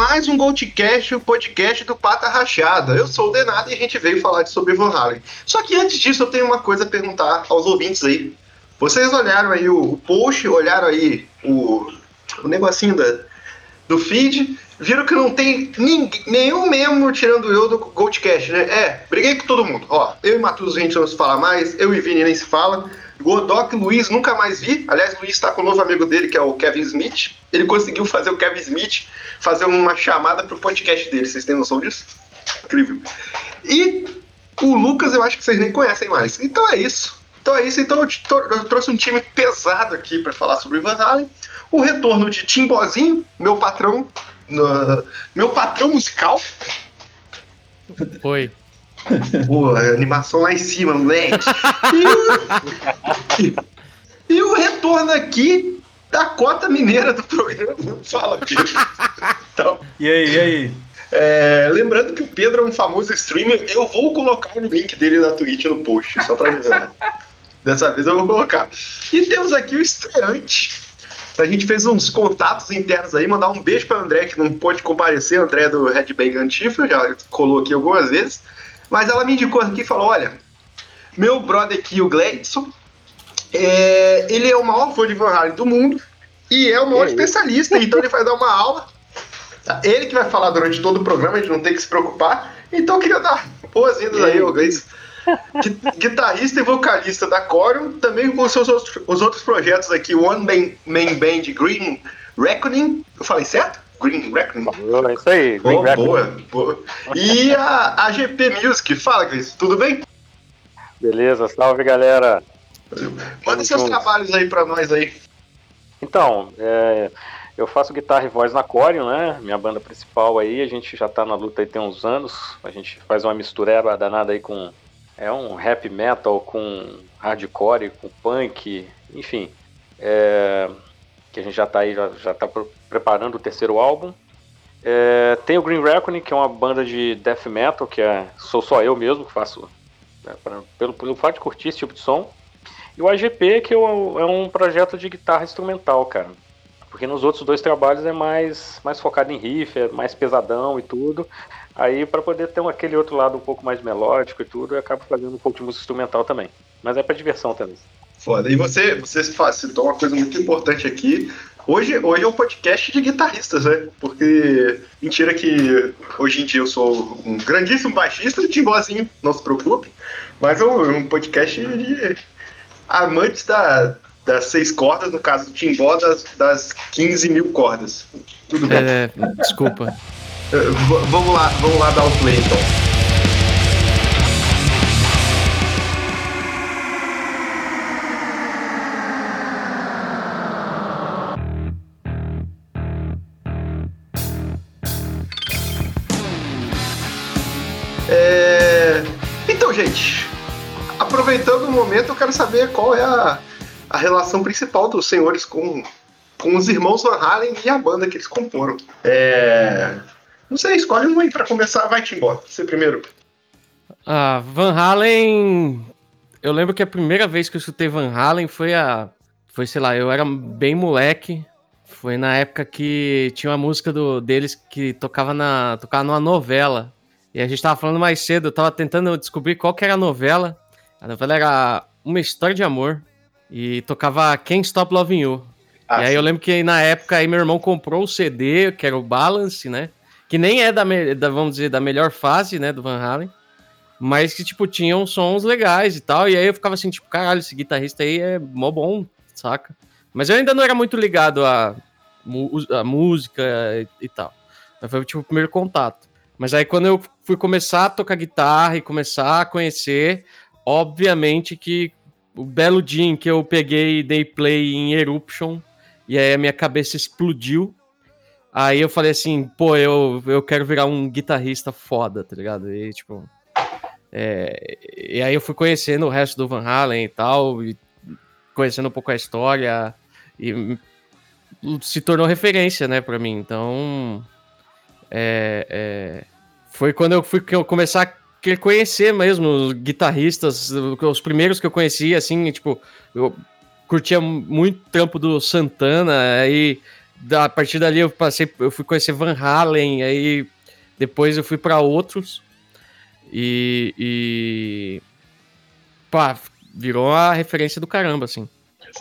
mais um Goldcast, o podcast do Pata Rachada. Eu sou o Denado e a gente veio falar sobre Van Halen. Só que antes disso, eu tenho uma coisa a perguntar aos ouvintes aí. Vocês olharam aí o, post, olharam aí o, o negocinho da, do feed, viram que não tem ninguém, nenhum membro tirando eu do Goldcast, né? É, briguei com todo mundo. Ó, eu e Matheus a gente não se fala mais, eu e Vini nem se fala. Godoc Luiz nunca mais vi. Aliás, Luiz está com o novo amigo dele, que é o Kevin Smith. Ele conseguiu fazer o Kevin Smith fazer uma chamada pro podcast dele. Vocês têm noção disso? Incrível. E o Lucas, eu acho que vocês nem conhecem mais. Então é isso. Então é isso. Então eu, eu trouxe um time pesado aqui para falar sobre Van Halen. O retorno de Timbozinho, meu patrão, no, meu patrão musical. Oi. Pô, animação lá em cima, moleque. E, e o retorno aqui da cota mineira do programa. Fala, Pedro. Então, e aí, e aí? É, lembrando que o Pedro é um famoso streamer, eu vou colocar o link dele na Twitch no post, só pra avisar. Dessa vez eu vou colocar. E temos aqui o estreante. A gente fez uns contatos internos aí, mandar um beijo para André, que não pôde comparecer, André do Red Bang Antifa, já colou aqui algumas vezes. Mas ela me indicou aqui e falou: olha, meu brother aqui, o Gladson, é, ele é o maior fã de Van Halen do mundo e é o maior é especialista, então ele vai dar uma aula. Ele que vai falar durante todo o programa, a gente não tem que se preocupar. Então eu queria dar boas-vindas aí, o Gladson. Guitarrista e vocalista da Corium, também com os seus outros, os outros projetos aqui, One Man, Man Band Green Reckoning. Eu falei certo? Green Reckoning. É isso aí, Green oh, boa, boa. E a, a GP Music. Fala, Cris, tudo bem? Beleza, salve galera. Manda seus trabalhos aí pra nós aí. Então, é, eu faço guitarra e voz na Corium, né? Minha banda principal aí, a gente já tá na luta aí tem uns anos. A gente faz uma mistureba danada aí com. É um rap metal com hardcore, com punk, enfim. É, que a gente já está aí, já, já tá preparando o terceiro álbum. É, tem o Green Reckoning, que é uma banda de death metal, que é, sou só eu mesmo que faço, né, pra, pelo, pelo fato de curtir esse tipo de som. E o AGP, que é, é um projeto de guitarra instrumental, cara. Porque nos outros dois trabalhos é mais, mais focado em riff, é mais pesadão e tudo. Aí, para poder ter um, aquele outro lado um pouco mais melódico e tudo, eu acabo fazendo um pouco de música instrumental também. Mas é para diversão também. Foda. E você, você citou uma coisa muito importante aqui. Hoje, hoje é um podcast de guitarristas, né? Porque, mentira que hoje em dia eu sou um grandíssimo baixista, timbozinho, não se preocupe. Mas é um, um podcast de amantes da, das seis cordas, no caso do timbó, das, das 15 mil cordas. Tudo bem? É, desculpa. vamos lá, vamos lá dar o play então. Momento, eu quero saber qual é a, a relação principal dos senhores com, com os irmãos Van Halen e a banda que eles comporam. É... Não sei, escolhe um aí pra começar. Vai-te embora, você primeiro. Ah, Van Halen. Eu lembro que a primeira vez que eu escutei Van Halen foi a. Foi, sei lá, eu era bem moleque. Foi na época que tinha uma música do, deles que tocava, na, tocava numa novela. E a gente tava falando mais cedo, eu tava tentando descobrir qual que era a novela. A novela era Uma História de Amor. E tocava Can't Stop Loving You. Ah, e aí eu lembro que na época aí meu irmão comprou o CD, que era o Balance, né? Que nem é da, da, vamos dizer, da melhor fase, né, do Van Halen. Mas que, tipo, tinham sons legais e tal. E aí eu ficava assim, tipo, caralho, esse guitarrista aí é mó bom, saca? Mas eu ainda não era muito ligado a, a música e, e tal. Mas foi, tipo, o primeiro contato. Mas aí quando eu fui começar a tocar guitarra e começar a conhecer, obviamente que o belo dia em que eu peguei e dei play em Eruption, e aí a minha cabeça explodiu. Aí eu falei assim, pô, eu, eu quero virar um guitarrista foda, tá ligado? E tipo. É, e aí eu fui conhecendo o resto do Van Halen e tal, e conhecendo um pouco a história, e se tornou referência, né, pra mim. Então. É, é, foi quando eu fui começar a conhecer mesmo os guitarristas, os primeiros que eu conhecia, assim, tipo, eu curtia muito trampo do Santana, aí da, a partir dali eu passei, eu fui conhecer Van Halen, aí depois eu fui para outros e, e pá, virou a referência do caramba, assim.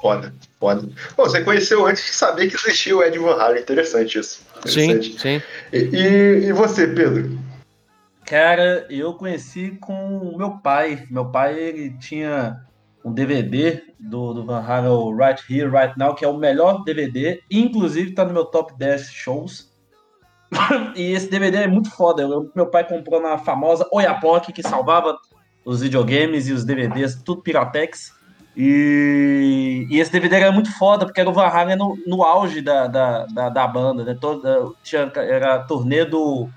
Foda, foda. Bom, você conheceu antes de saber que existia o Ed Van Halen, interessante isso. Interessante. Sim, sim. E, e, e você, Pedro? Cara, eu conheci com o meu pai. Meu pai, ele tinha um DVD do, do Van Halen, Right Here, Right Now, que é o melhor DVD, inclusive tá no meu top 10 shows. e esse DVD é muito foda. Eu, meu pai comprou na famosa Oiapoque, que salvava os videogames e os DVDs, tudo Piratex. E, e esse DVD era muito foda, porque era o Van Halen no, no auge da, da, da, da banda, né? Toda, tinha, era a turnê do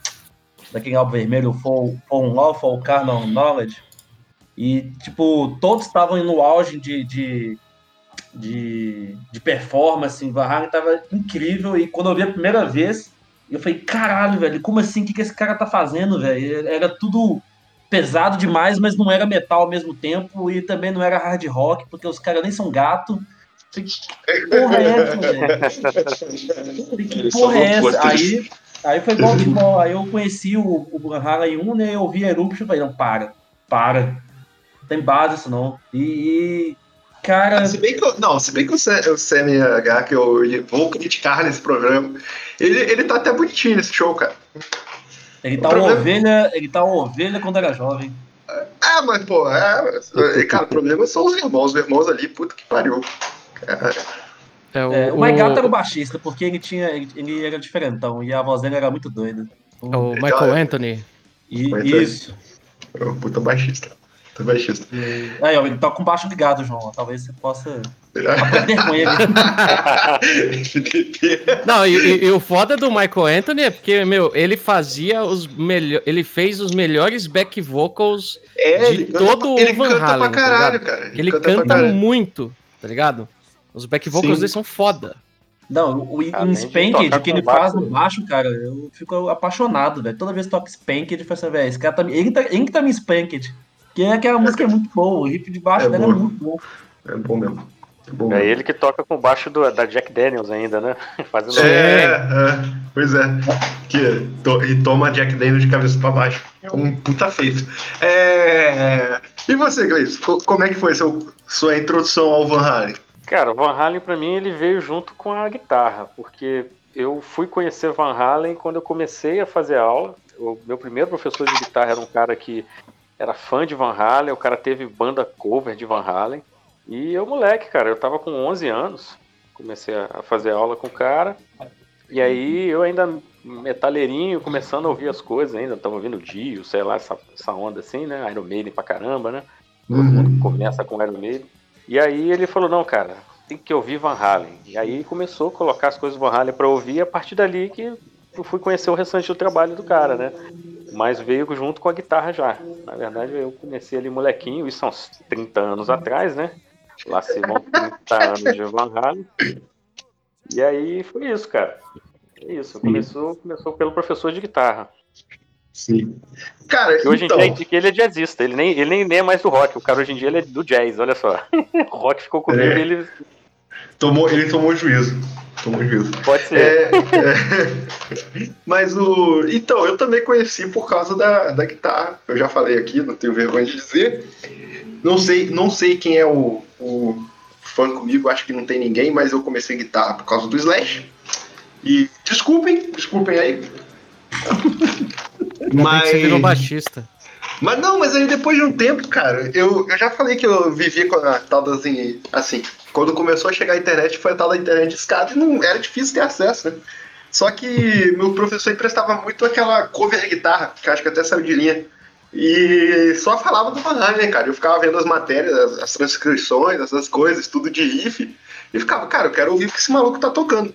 daquele álbum vermelho, For, For For Carnal Knowledge. E, tipo, todos estavam no auge de, de, de, de performance. Van Halen tava incrível. E quando eu vi a primeira vez, eu falei, caralho, velho, como assim? O que, que esse cara tá fazendo, velho? Era tudo pesado demais, mas não era metal ao mesmo tempo. E também não era hard rock, porque os caras nem são gato. Que porra é essa, velho? Que porra é essa? Aí, aí foi futebol. Aí eu conheci o, o Van Halen 1, né? Eu vi Eruption e falei, não, para, para. Não tem base isso não. E, cara. Se bem que eu, não, se bem que o, o CMH, que eu vou criticar nesse programa, ele, ele tá até bonitinho nesse show, cara. Ele tá, problema... uma ovelha, ele tá uma ovelha quando era jovem. É, mas, pô, é, cara, o problema são os irmãos. Os irmãos ali, puta que pariu. É, é, o, é, o Mike era o baixista, porque ele tinha. Ele, ele, era diferentão e a voz dele era muito doida. É o Michael Anthony. E, isso. É um puta baixista. Puta baixista. E, aí, ó, ele tá com baixo ligado, João. Talvez você possa aprender com ele. Não, e, e, o foda do Michael Anthony é porque, meu, ele fazia os melhores. Ele fez os melhores back vocals é, de todo ele o Van canta Halen. Pra tá caralho, tá cara. Ele, ele canta, canta muito, tá ligado? Os back vocals dele são foda. Não, o, o Spanked que ele faz no baixo, cara, eu fico apaixonado, velho. Toda vez que toca Spanked, eu falo assim, velho, esse cara tá, ele, tá, ele que tá me Spanked. Que é aquela música é muito boa, o riff de baixo é dela é muito bom. É bom mesmo. É, bom é ele que toca com baixo do, da Jack Daniels ainda, né? Fazendo é, é, pois é. Que to, e toma Jack Daniels de cabeça pra baixo. É um puta feito. É... E você, Gleice? Como é que foi seu, sua introdução ao Van Halen? Cara, o Van Halen para mim ele veio junto com a guitarra, porque eu fui conhecer Van Halen quando eu comecei a fazer aula. O meu primeiro professor de guitarra era um cara que era fã de Van Halen, o cara teve banda cover de Van Halen. E eu, moleque, cara, eu tava com 11 anos, comecei a fazer aula com o cara. E aí eu ainda metaleirinho, começando a ouvir as coisas ainda, tava ouvindo Dio, sei lá, essa, essa onda assim, né? Iron Maiden pra caramba, né? Todo uhum. mundo começa com Iron Maiden. E aí ele falou, não, cara, tem que ouvir Van Halen. E aí começou a colocar as coisas do Van Halen pra ouvir, e a partir dali que eu fui conhecer o restante do trabalho do cara, né? Mas veio junto com a guitarra já. Na verdade, eu comecei ali molequinho, isso há uns 30 anos atrás, né? Lá se vão 30 anos de Van Halen. E aí foi isso, cara. É isso. Começou, começou pelo professor de guitarra. Sim. Cara, e hoje então... em dia que ele é jazzista, ele nem, ele nem é mais do rock, o cara hoje em dia ele é do jazz, olha só. o rock ficou comigo é. e ele. Tomou, ele tomou juízo. Tomou juízo. Pode ser. É, é... Mas o. Então, eu também conheci por causa da, da guitarra. Eu já falei aqui, não tenho vergonha de dizer. Não sei, não sei quem é o, o fã comigo, acho que não tem ninguém, mas eu comecei guitarra por causa do Slash. E desculpem, desculpem aí. Mas você virou baixista. Mas não, mas aí depois de um tempo, cara, eu, eu já falei que eu vivia com a tal das assim, quando começou a chegar a internet, foi a tal da internet de escada e não era difícil ter acesso, né? Só que meu professor emprestava muito aquela cover guitarra, que acho que até saiu de linha. E só falava do Van né, cara? Eu ficava vendo as matérias, as, as transcrições, essas coisas, tudo de riff, e ficava, cara, eu quero ouvir o que esse maluco tá tocando.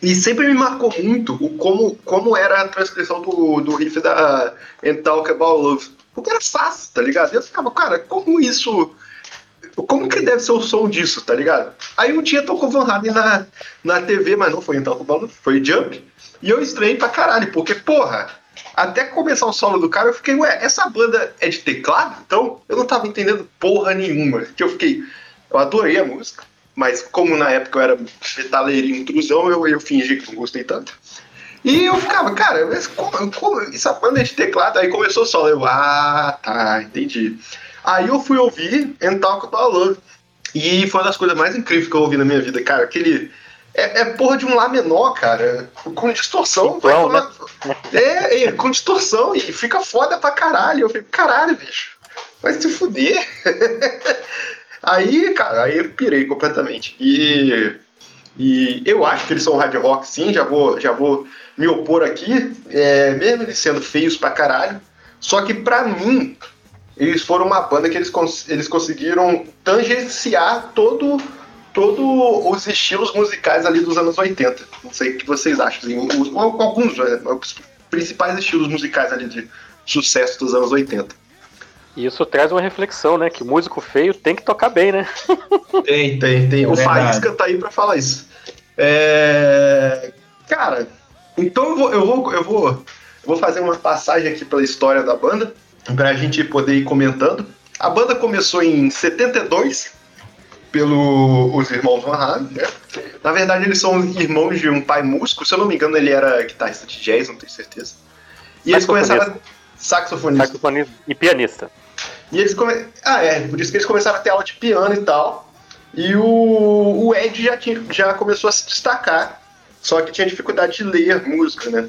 E sempre me marcou muito o como, como era a transcrição do, do riff da And Talk About Love. Porque era fácil, tá ligado? E eu ficava, cara, como isso. Como que deve ser o som disso, tá ligado? Aí um dia tocou Van Halen na, na TV, mas não foi em Talk About Love, foi Jump. E eu estranhei pra caralho, porque, porra, até começar o solo do cara, eu fiquei, ué, essa banda é de teclado? Então, eu não tava entendendo porra nenhuma. Que eu fiquei, eu adorei a música, Mas como na época eu era metaleirinho intrusão, eu, eu fingi que não gostei tanto. E eu ficava, cara, mas como, como essa banda de teclado? Aí começou só, eu, ah, tá, entendi. Aí eu fui ouvir And Talk About Love. E foi uma das coisas mais incríveis que eu ouvi na minha vida, cara. Aquele. É, é porra de um Lá menor, cara. Com distorção. Vai Bom, tomar- é, é, com distorção. E fica foda pra caralho. Eu fico, caralho, bicho. Vai se fuder. aí, cara, aí eu pirei completamente. E. E eu acho que eles são hard rock, sim. Já vou, já vou me opor aqui. É, mesmo eles sendo feios pra caralho. Só que pra mim, eles foram uma banda que eles, eles conseguiram tangenciar todo, todo os estilos musicais ali dos anos 80. Não sei o que vocês acham. Assim, alguns, né, os principais estilos musicais ali de sucesso dos anos 80. E isso traz uma reflexão, né? Que músico feio tem que tocar bem, né? Tem, tem, tem. O. Faísca tá aí pra falar isso. É, Cara, então eu vou, eu, vou, eu, vou, eu vou fazer uma passagem aqui pela história da banda, pra gente poder ir comentando. A banda começou em 72 pelos irmãos Van Halen, né? Na verdade, eles são irmãos de um pai músico. Se eu não me engano, ele era guitarrista de jazz, não tenho certeza. E eles começaram a... Saxofonista. Saxofonista e pianista. E eles come... Ah, é, por isso que eles começaram a ter aula de piano e tal. E o, o Ed já, tinha, já começou a se destacar, só que tinha dificuldade de ler música, né?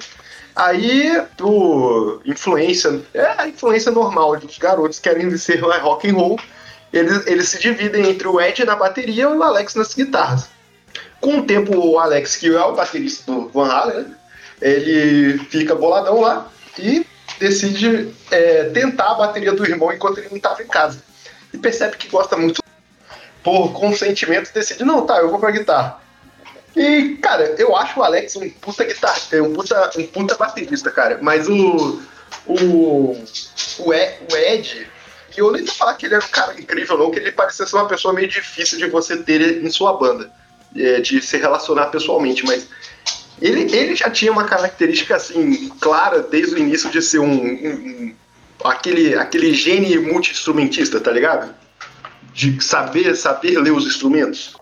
Aí, por influência, é a influência normal dos garotos que querem ser rock and roll, eles, eles se dividem entre o Ed na bateria e o Alex nas guitarras. Com o tempo, o Alex, que é o baterista do Van Halen, né? ele fica boladão lá e decide é, tentar a bateria do irmão enquanto ele não estava em casa. E percebe que gosta muito. Por consentimento, decide, não, tá, eu vou pra guitarra. E, cara, eu acho o Alex um puta guitarrista, um puta, um puta baterista, cara. Mas o. O. O Ed, o Ed eu nem vou falar que ele era um cara incrível, não, que ele parecia ser uma pessoa meio difícil de você ter em sua banda, é, de se relacionar pessoalmente, mas ele, ele já tinha uma característica assim, clara desde o início de ser um. um- um- aquele, aquele gênio multi-instrumentista, tá ligado? De saber, saber ler os instrumentos.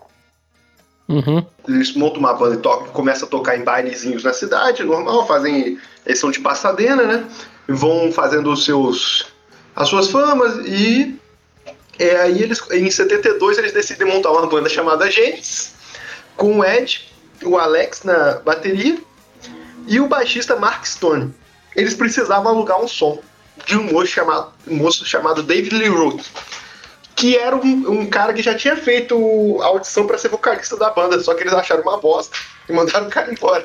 Uhum. Eles montam uma banda e tocam, começam a tocar em bailezinhos na cidade, normal, fazem. Eles são de Passadena, né? Vão fazendo os seus. as suas famas e. É, aí eles, em 72 eles decidem montar uma banda chamada Gênesis, com o Ed, o Alex na bateria e o baixista Mark Stone. Eles precisavam alugar um som de um moço chamado, um moço chamado David Lee Roth, que era um, um cara que já tinha feito a audição para ser vocalista da banda, só que eles acharam uma bosta e mandaram o cara embora.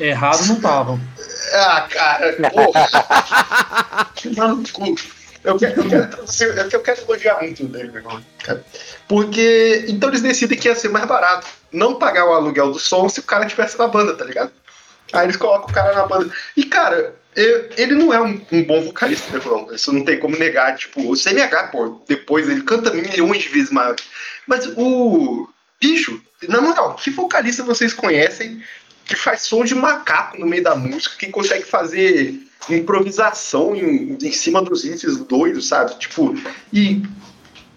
Errado não estavam. Ah, cara, porra. No cu. Eu quero, eu, quero, traduzir- é que eu quero elogiar muito o David cara. Porque. Então eles decidem que ia ser mais barato. Não pagar o aluguel do som se o cara tivesse na banda, tá ligado? Aí eles colocam o cara na banda. E, cara, ele não é um, um bom vocalista, né, não. Isso não tem como negar. Tipo, o CMH, pô, depois ele canta milhões de vezes maior. Mas o. Bicho, na moral, que vocalista vocês conhecem que faz som de macaco no meio da música, que consegue fazer improvisação em, em cima dos riffs doidos, sabe? Tipo, e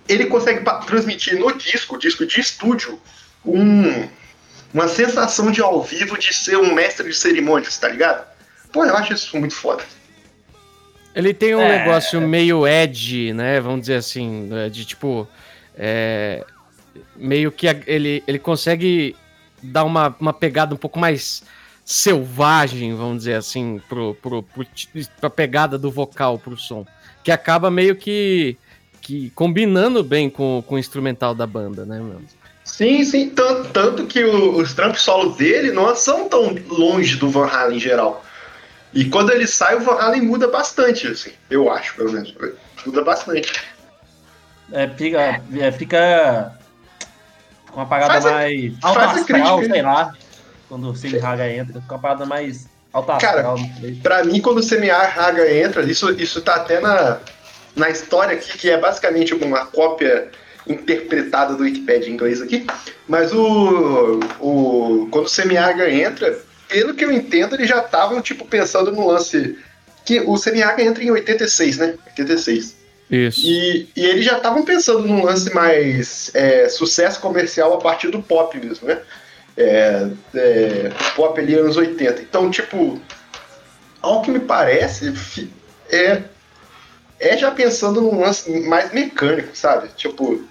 ele consegue transmitir no disco, disco de estúdio, um, uma sensação de ao vivo de ser um mestre de cerimônias, tá ligado? Pô, eu acho isso muito foda. Ele tem um É. negócio meio edgy, né? Vamos dizer assim, né, de tipo. é, meio que ele, ele consegue dar uma, uma pegada um pouco mais selvagem, vamos dizer assim, pro, pro, pro, pra pegada do vocal pro som. Que acaba meio que, que combinando bem com, com o instrumental da banda, né, meu? Sim, sim, tanto, tanto que o- os trampos solos dele não são tão longe do Van Halen em geral. E quando ele sai, o Van Halen muda bastante, assim, eu acho, pelo menos. Muda bastante. É, fica, é, fica com uma parada Faz a- mais faz alta a astral, crítica. sei lá. Quando o Sim Haga entra, fica uma parada mais alta Cara, astral. Pra mim, quando o CMA Raga entra, isso, isso tá até na, na história aqui, que é basicamente uma cópia interpretada do Wikipedia em inglês aqui. Mas o, o quando o Semiaga entra, pelo que eu entendo, eles já estavam tipo pensando no lance que o Semiaga entra em 86, né? 86. Isso. E, e eles já estavam pensando num lance mais é, sucesso comercial a partir do pop mesmo, né? É, é, pop ali anos 80. Então, tipo, ao que me parece, é, é já pensando num lance mais mecânico, sabe? Tipo,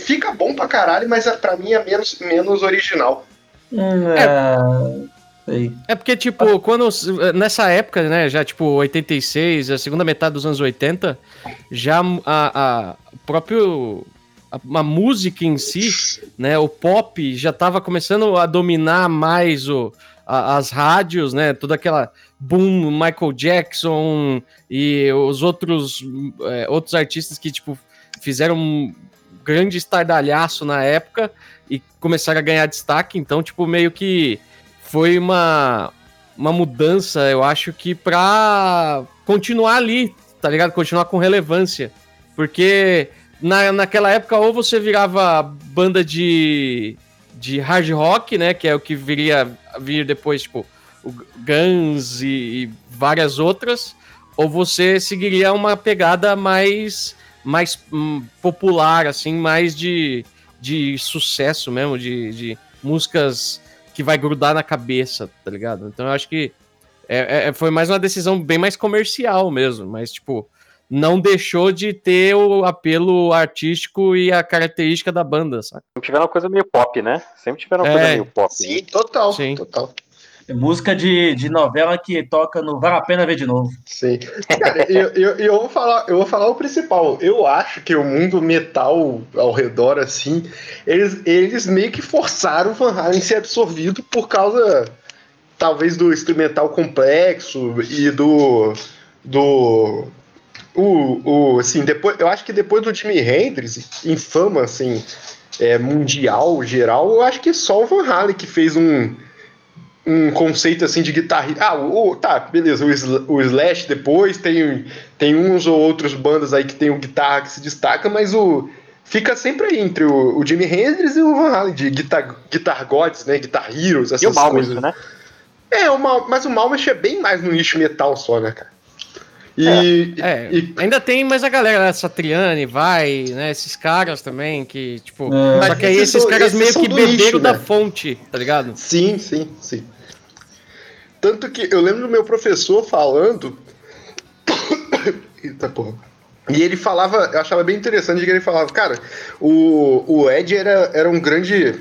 fica bom pra caralho, mas é- pra mim é menos, menos original. Hum, é. Sei. É porque, tipo, quando. Nessa época, né? Já, tipo, 86, a segunda metade dos anos 80, já a, a próprio. A, a música em si, né? O pop já tava começando a dominar mais o, a- as rádios, né? Toda aquela boom, Michael Jackson e os outros, é, outros artistas que, tipo, fizeram grande estardalhaço na época e começaram a ganhar destaque. Então, tipo, meio que foi uma, uma mudança, eu acho que pra continuar ali, tá ligado? Continuar com relevância. Porque na, naquela época, ou você virava banda de, de hard rock, né? Que é o que viria vir depois, tipo, o Guns e, e várias outras, ou você seguiria uma pegada mais, mais hum, popular, assim, mais de, de sucesso mesmo, de, de músicas que vai grudar na cabeça, tá ligado? Então eu acho que é, é- foi mais uma decisão bem mais comercial mesmo, mas tipo, não deixou de ter o apelo artístico e a característica da banda, sabe? Sempre tiveram uma coisa meio pop, né? Sempre tiveram uma É, coisa meio pop. Sim, total. Sim. Total. Música de, de novela que toca no Vale a Pena Ver de Novo. Sim. Cara, eu, eu, eu vou falar, eu vou falar o principal. Eu acho que o mundo metal ao redor, assim, eles, eles meio que forçaram o Van Halen ser absorvido por causa, talvez, do instrumental complexo e do. do. O, o, assim, depois, eu acho que depois do Jimi Hendrix, em fama, assim, é, mundial, geral, eu acho que só o Van Halen que fez um, um conceito assim de guitarrista. Ah, o, tá, beleza. O, o Slash depois tem, tem uns ou outros bandas aí que tem o guitarra que se destaca, mas o fica sempre aí entre o, o Jimi Hendrix e o Van Halen de Guitar, Guitar Gods, né? Guitar Heroes, essas E o Malmsteen, coisas. né? É, o Mal, mas o Malmsteen é bem mais no nicho metal só, né, cara? E, É, e- ainda tem mais a galera, né? Satriani, vai, né? Esses caras também, que, tipo. É. Só Mas que aí esses esses caras esses meio que beberam nicho, da né? fonte, tá ligado? Sim, sim, sim. Tanto que eu lembro do meu professor falando. Eita porra. E ele falava, eu achava bem interessante que ele falava, cara, o, o Ed era, era um grande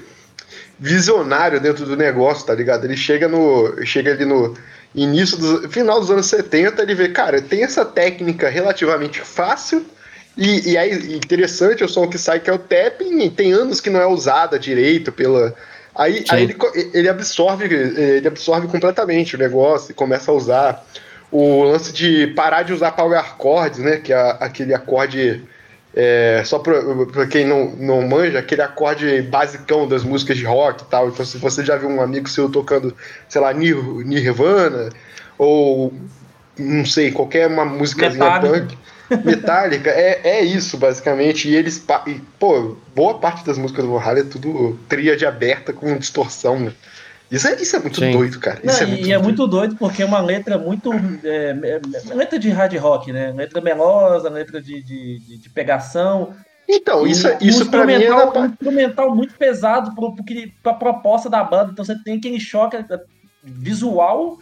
visionário dentro do negócio, tá ligado? Ele chega no. Chega ali no início do. final dos anos 70, ele vê, cara, tem essa técnica relativamente fácil. E, e aí, interessante o som que sai, que é o tapping, tem anos que não é usada direito pela. Aí, Sim. aí ele, ele absorve, ele absorve completamente o negócio e começa a usar o lance de parar de usar power chords, né? Que é aquele acorde. É, só pra, pra quem não, não manja, aquele acorde basicão das músicas de rock e tal. Então, se você já viu um amigo seu tocando, sei lá, Nir- Nirvana, ou não sei, qualquer uma músicazinha Metallica. punk. Metallica, é, é isso, basicamente. E eles. e, pô, boa parte das músicas do Halen é tudo tríade aberta com distorção, né? Isso é, isso é muito Sim. doido, cara. Não, Isso é e muito é muito doido porque é uma letra muito. é, é, é letra de hard rock, né? Letra melosa, letra de, de, de- de pegação. Então, isso, é- E um isso pra mim é um instrumental muito pesado pro, pro pra proposta da banda. Então você tem aquele choque é, visual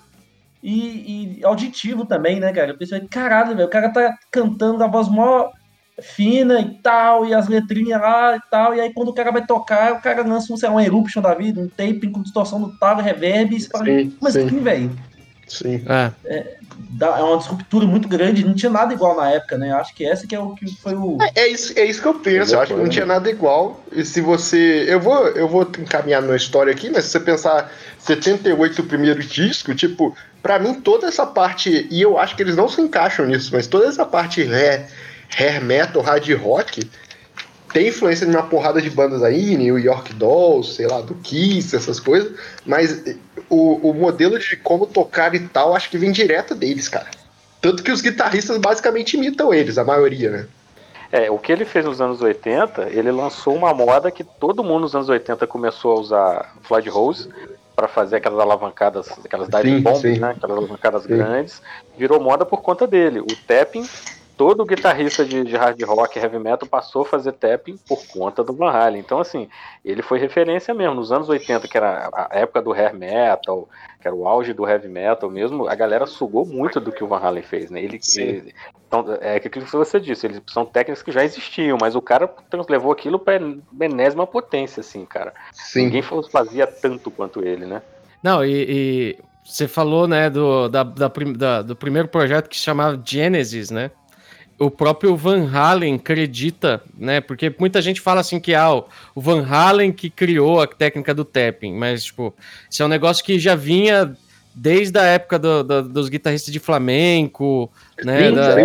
e, e auditivo também, né, cara? Eu pensei, caralho, velho, o cara tá cantando a voz mó fina e tal, e as letrinhas lá e tal, e aí quando o cara vai tocar, o cara lança um, sei lá, um eruption da vida, um taping com distorção no talo, reverb, e você fala, Sim, mas sim. assim, velho, Sim. É. dá- é uma disruptura muito grande, não tinha nada igual na época, né? Acho que essa que é o que foi o... É isso, é isso que eu penso. Eu acho que não tinha nada igual. E se você. Eu vou, eu vou encaminhar na história aqui, mas se você pensar 78 o primeiro disco, tipo, pra mim toda essa parte. E eu acho que eles não se encaixam nisso, mas toda essa parte hair, hair metal, hard rock. Tem influência de uma porrada de bandas aí, New York Dolls, sei lá, do Kiss, essas coisas, mas o, o modelo de como tocar e tal, acho que vem direto deles, cara. Tanto que os guitarristas basicamente imitam eles, a maioria, né? É, o que ele fez nos anos 80, ele lançou uma moda que todo mundo nos anos 80 começou a usar Floyd Rose para fazer aquelas alavancadas, aquelas diving bombs, sim. né? Aquelas alavancadas Sim. grandes. Virou moda por conta dele. O tapping todo guitarrista de, de, hard rock, heavy metal passou a fazer tapping por conta do Van Halen. Então, assim, ele foi referência mesmo. Nos anos 80, que era a época do hair metal, que era o auge do heavy metal mesmo, a galera sugou muito do que o Van Halen fez, né? Ele, ele então, é aquilo que você disse, eles são técnicas que já existiam, mas o cara levou aquilo para enésima potência, assim, cara. Sim. Ninguém fazia tanto quanto ele, né? Não, e, e você falou, né, do, da, da, da, do primeiro projeto que se chamava Genesis, né? O próprio Van Halen acredita, né? Porque muita gente fala assim que ah, o Van Halen que criou a técnica do tapping, mas, tipo, isso é um negócio que já vinha desde a época do, do, dos guitarristas de flamenco, né? Da,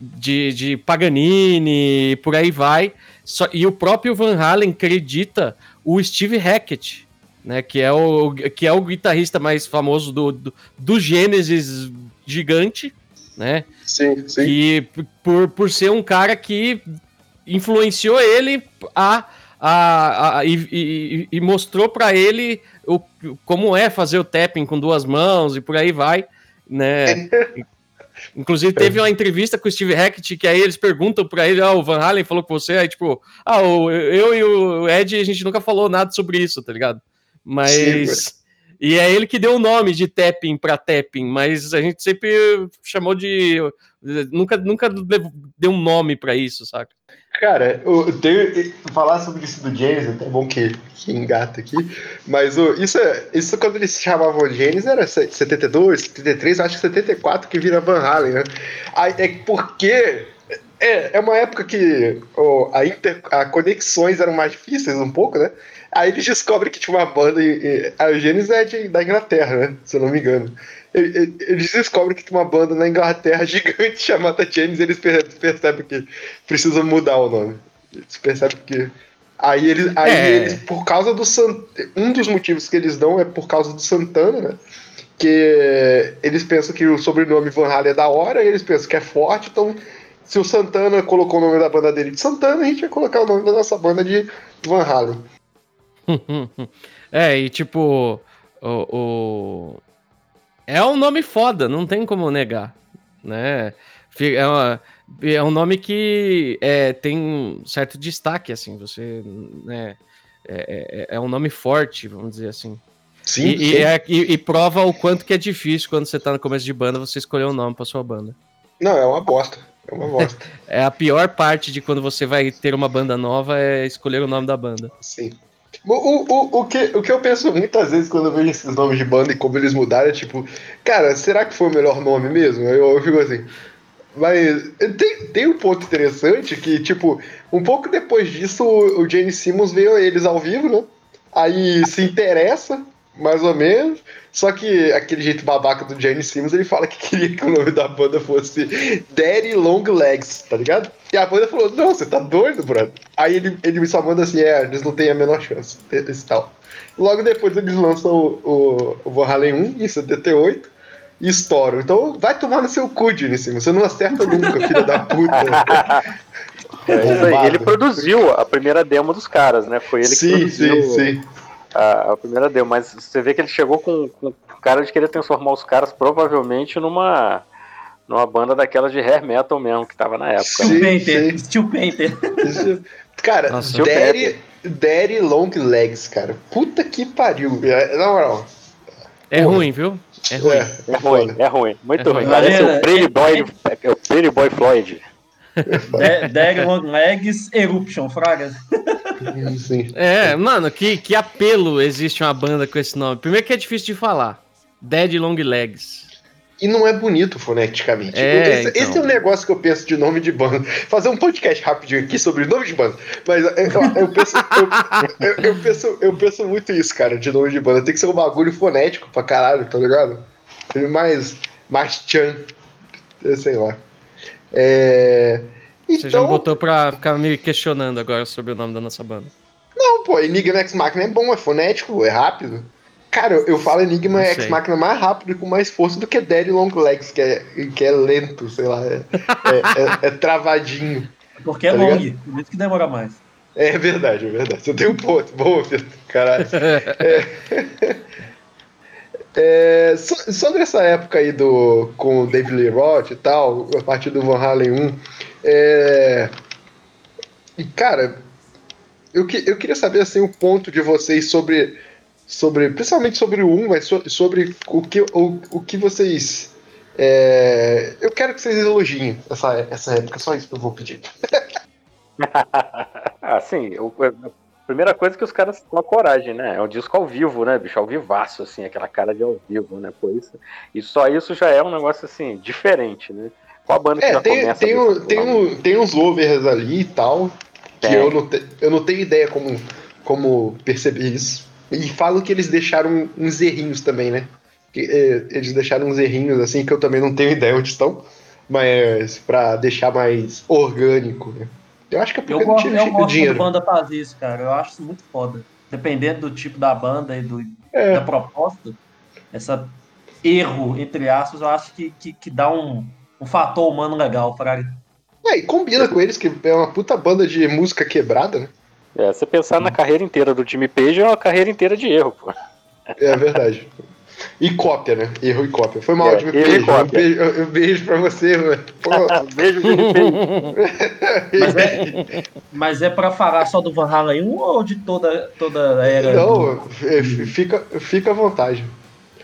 de, de Paganini, por aí vai. Só, e o próprio Van Halen acredita o Steve Hackett, né? Que é o, que é o guitarrista mais famoso do, do, do Gênesis gigante, né? Sim, sim. Que por, por ser um cara que influenciou ele a, a, a e, e, e, mostrou para ele o, como é fazer o tapping com duas mãos e por aí vai, né? Inclusive, teve uma entrevista com o Steve Hackett, que aí eles perguntam pra ele, ah, o Van Halen falou com você, aí tipo, ah, eu e o Ed, a gente nunca falou nada sobre isso, tá ligado? Mas. Sim, e é ele que deu o nome de tapping para tapping, mas a gente sempre chamou de. Nunca, nunca deu um nome para isso, saca? Cara, eu tenho, falar sobre isso do James, até bom que, que engata aqui, mas o, isso, é, isso quando eles chamavam James era 72, 73, acho que 74 que vira Van Halen, né? Aí, é porque é, é uma época que oh, a, inter, a conexões eram mais difíceis um pouco, né? Aí eles descobrem que tinha uma banda. E, a Eugênis é de, da Inglaterra, né? Se eu não me engano. Eles descobrem que tem uma banda na Inglaterra gigante chamada James e eles percebem que precisam mudar o nome. Eles percebem que. Aí eles, aí é. eles por causa do Sant... um dos motivos que eles dão é por causa do Santana, né? Que eles pensam que o sobrenome Van Halen é da hora, e eles pensam que é forte, então se o Santana colocou o nome da banda dele de Santana, a gente vai colocar o nome da nossa banda de Van Halen. é, e tipo, o, o, é um nome foda, não tem como negar, né? É, uma, é um nome que é, tem um certo destaque, assim, você, né? É, é, é um nome forte, vamos dizer assim. Sim, e, sim. E, é, e, prova o quanto que é difícil quando você tá no começo de banda você escolher um nome pra sua banda. Não, é uma bosta. É uma bosta. é a pior parte de quando você vai ter uma banda nova é escolher o nome da banda. Sim. O, o, o, que, o que eu penso muitas vezes quando eu vejo esses nomes de banda e como eles mudaram é tipo, cara, será que foi o melhor nome mesmo? Eu, eu fico assim. Mas tem, tem um ponto interessante que, tipo, um pouco depois disso, o, o Jane Simmons veio eles ao vivo, né? Aí se interessa, mais ou menos. Só que aquele jeito babaca do Jane Simmons, ele fala que queria que o nome da banda fosse Daddy Long Legs, tá ligado? E a banda falou, não, você tá doido, brother. Aí ele, ele me só manda assim, é, eles não têm a menor chance, esse tal. Logo depois eles lançam o, o, o Van Halen 1, em 78, e estouram. Então vai tomar no seu cu, Gene Simmons, você não acerta nunca, filha da puta. É ele produziu a primeira demo dos caras, né? Foi ele que sim, produziu. Sim, sim a, a, primeira deu, mas você vê que ele chegou com, com cara de querer transformar os caras provavelmente numa numa banda daquelas de hair metal mesmo que tava na época. Steel né? Painter, Steel Painter. cara, Nossa, Daddy, Daddy Long Legs, cara. Puta que pariu. É, na moral. É Porra. ruim, viu? É ruim. É, é ruim, é ruim. Muito é ruim. ruim. Parece o Pretty Boy, é o Pretty Boy Floyd. Daddy Long Legs Eruption, Fraga. Sim. É, mano, que, que apelo existe uma banda com esse nome. Primeiro que é difícil de falar. Dead Long Legs. E não é bonito foneticamente. É, esse, então. esse, é um negócio que eu penso de nome de banda. Fazer um podcast rapidinho aqui sobre nome de banda. Mas eu, eu, penso, eu, eu, penso, eu penso muito isso, cara, de nome de banda. Tem que ser um bagulho fonético pra caralho, tá ligado? Mais, mais tchan. Sei lá. É. Então... Você já me então- botou pra ficar me questionando agora sobre o nome da nossa banda. Não, pô, Enigma X Machina é bom, é fonético, é rápido. Cara, eu falo Enigma X Machina mais rápido e com mais força do que Daddy Long Legs, que é, que é lento, sei lá, é, é, é, é travadinho. Porque é tá long, por isso que demora mais. É verdade, é verdade. Você tem um ponto. Bom, caralho. É, É, so- sobre essa época aí do, com o David Lee Roth e tal, a partir do Van Halen 1, é, e, cara, eu, que- eu queria saber assim, o ponto de vocês sobre, sobre principalmente sobre o 1, mas so- sobre o que, o, o que vocês. é, eu quero que vocês elogiem essa, essa época, só isso que eu vou pedir. Ah, sim, o- a primeira coisa é que os caras têm coragem, né? É um disco ao vivo, né, bicho? Ao vivaço, assim, aquela cara de ao vivo, né? Pô, isso, e só isso já é um negócio, assim, diferente, né? Qual a banda que É, já tem, começa tem, um- tem, um, tem uns overs ali e tal, que eu não, te- eu não tenho ideia como, como perceber isso. E falam que eles deixaram uns errinhos também, né? Que, é, eles deixaram uns errinhos assim que eu também não tenho ideia onde estão, mas pra deixar mais orgânico, né? Eu acho que é porque Eu não eu chi- gosto quando banda faz isso, cara. Eu acho isso muito foda. Dependendo do tipo da banda e do, É. da proposta, essa erro, entre aspas, eu acho que, que, que dá um, um fator humano legal, Fraga. É, e combina com eles, que é uma puta banda de música quebrada, né? É, você pensar na carreira inteira do Jimmy Page é uma carreira inteira de erro, pô. É verdade. E cópia, né? Erro e cópia. Foi mal, É, Jimmy erro e Page. Um cópia. beijo, um beijo pra você, mano. Pô, Beijo, Jimmy Page. Mas é, mas é pra falar só do Van Halen 1 ou de toda, toda a era? Não, é, fica, fica à vontade.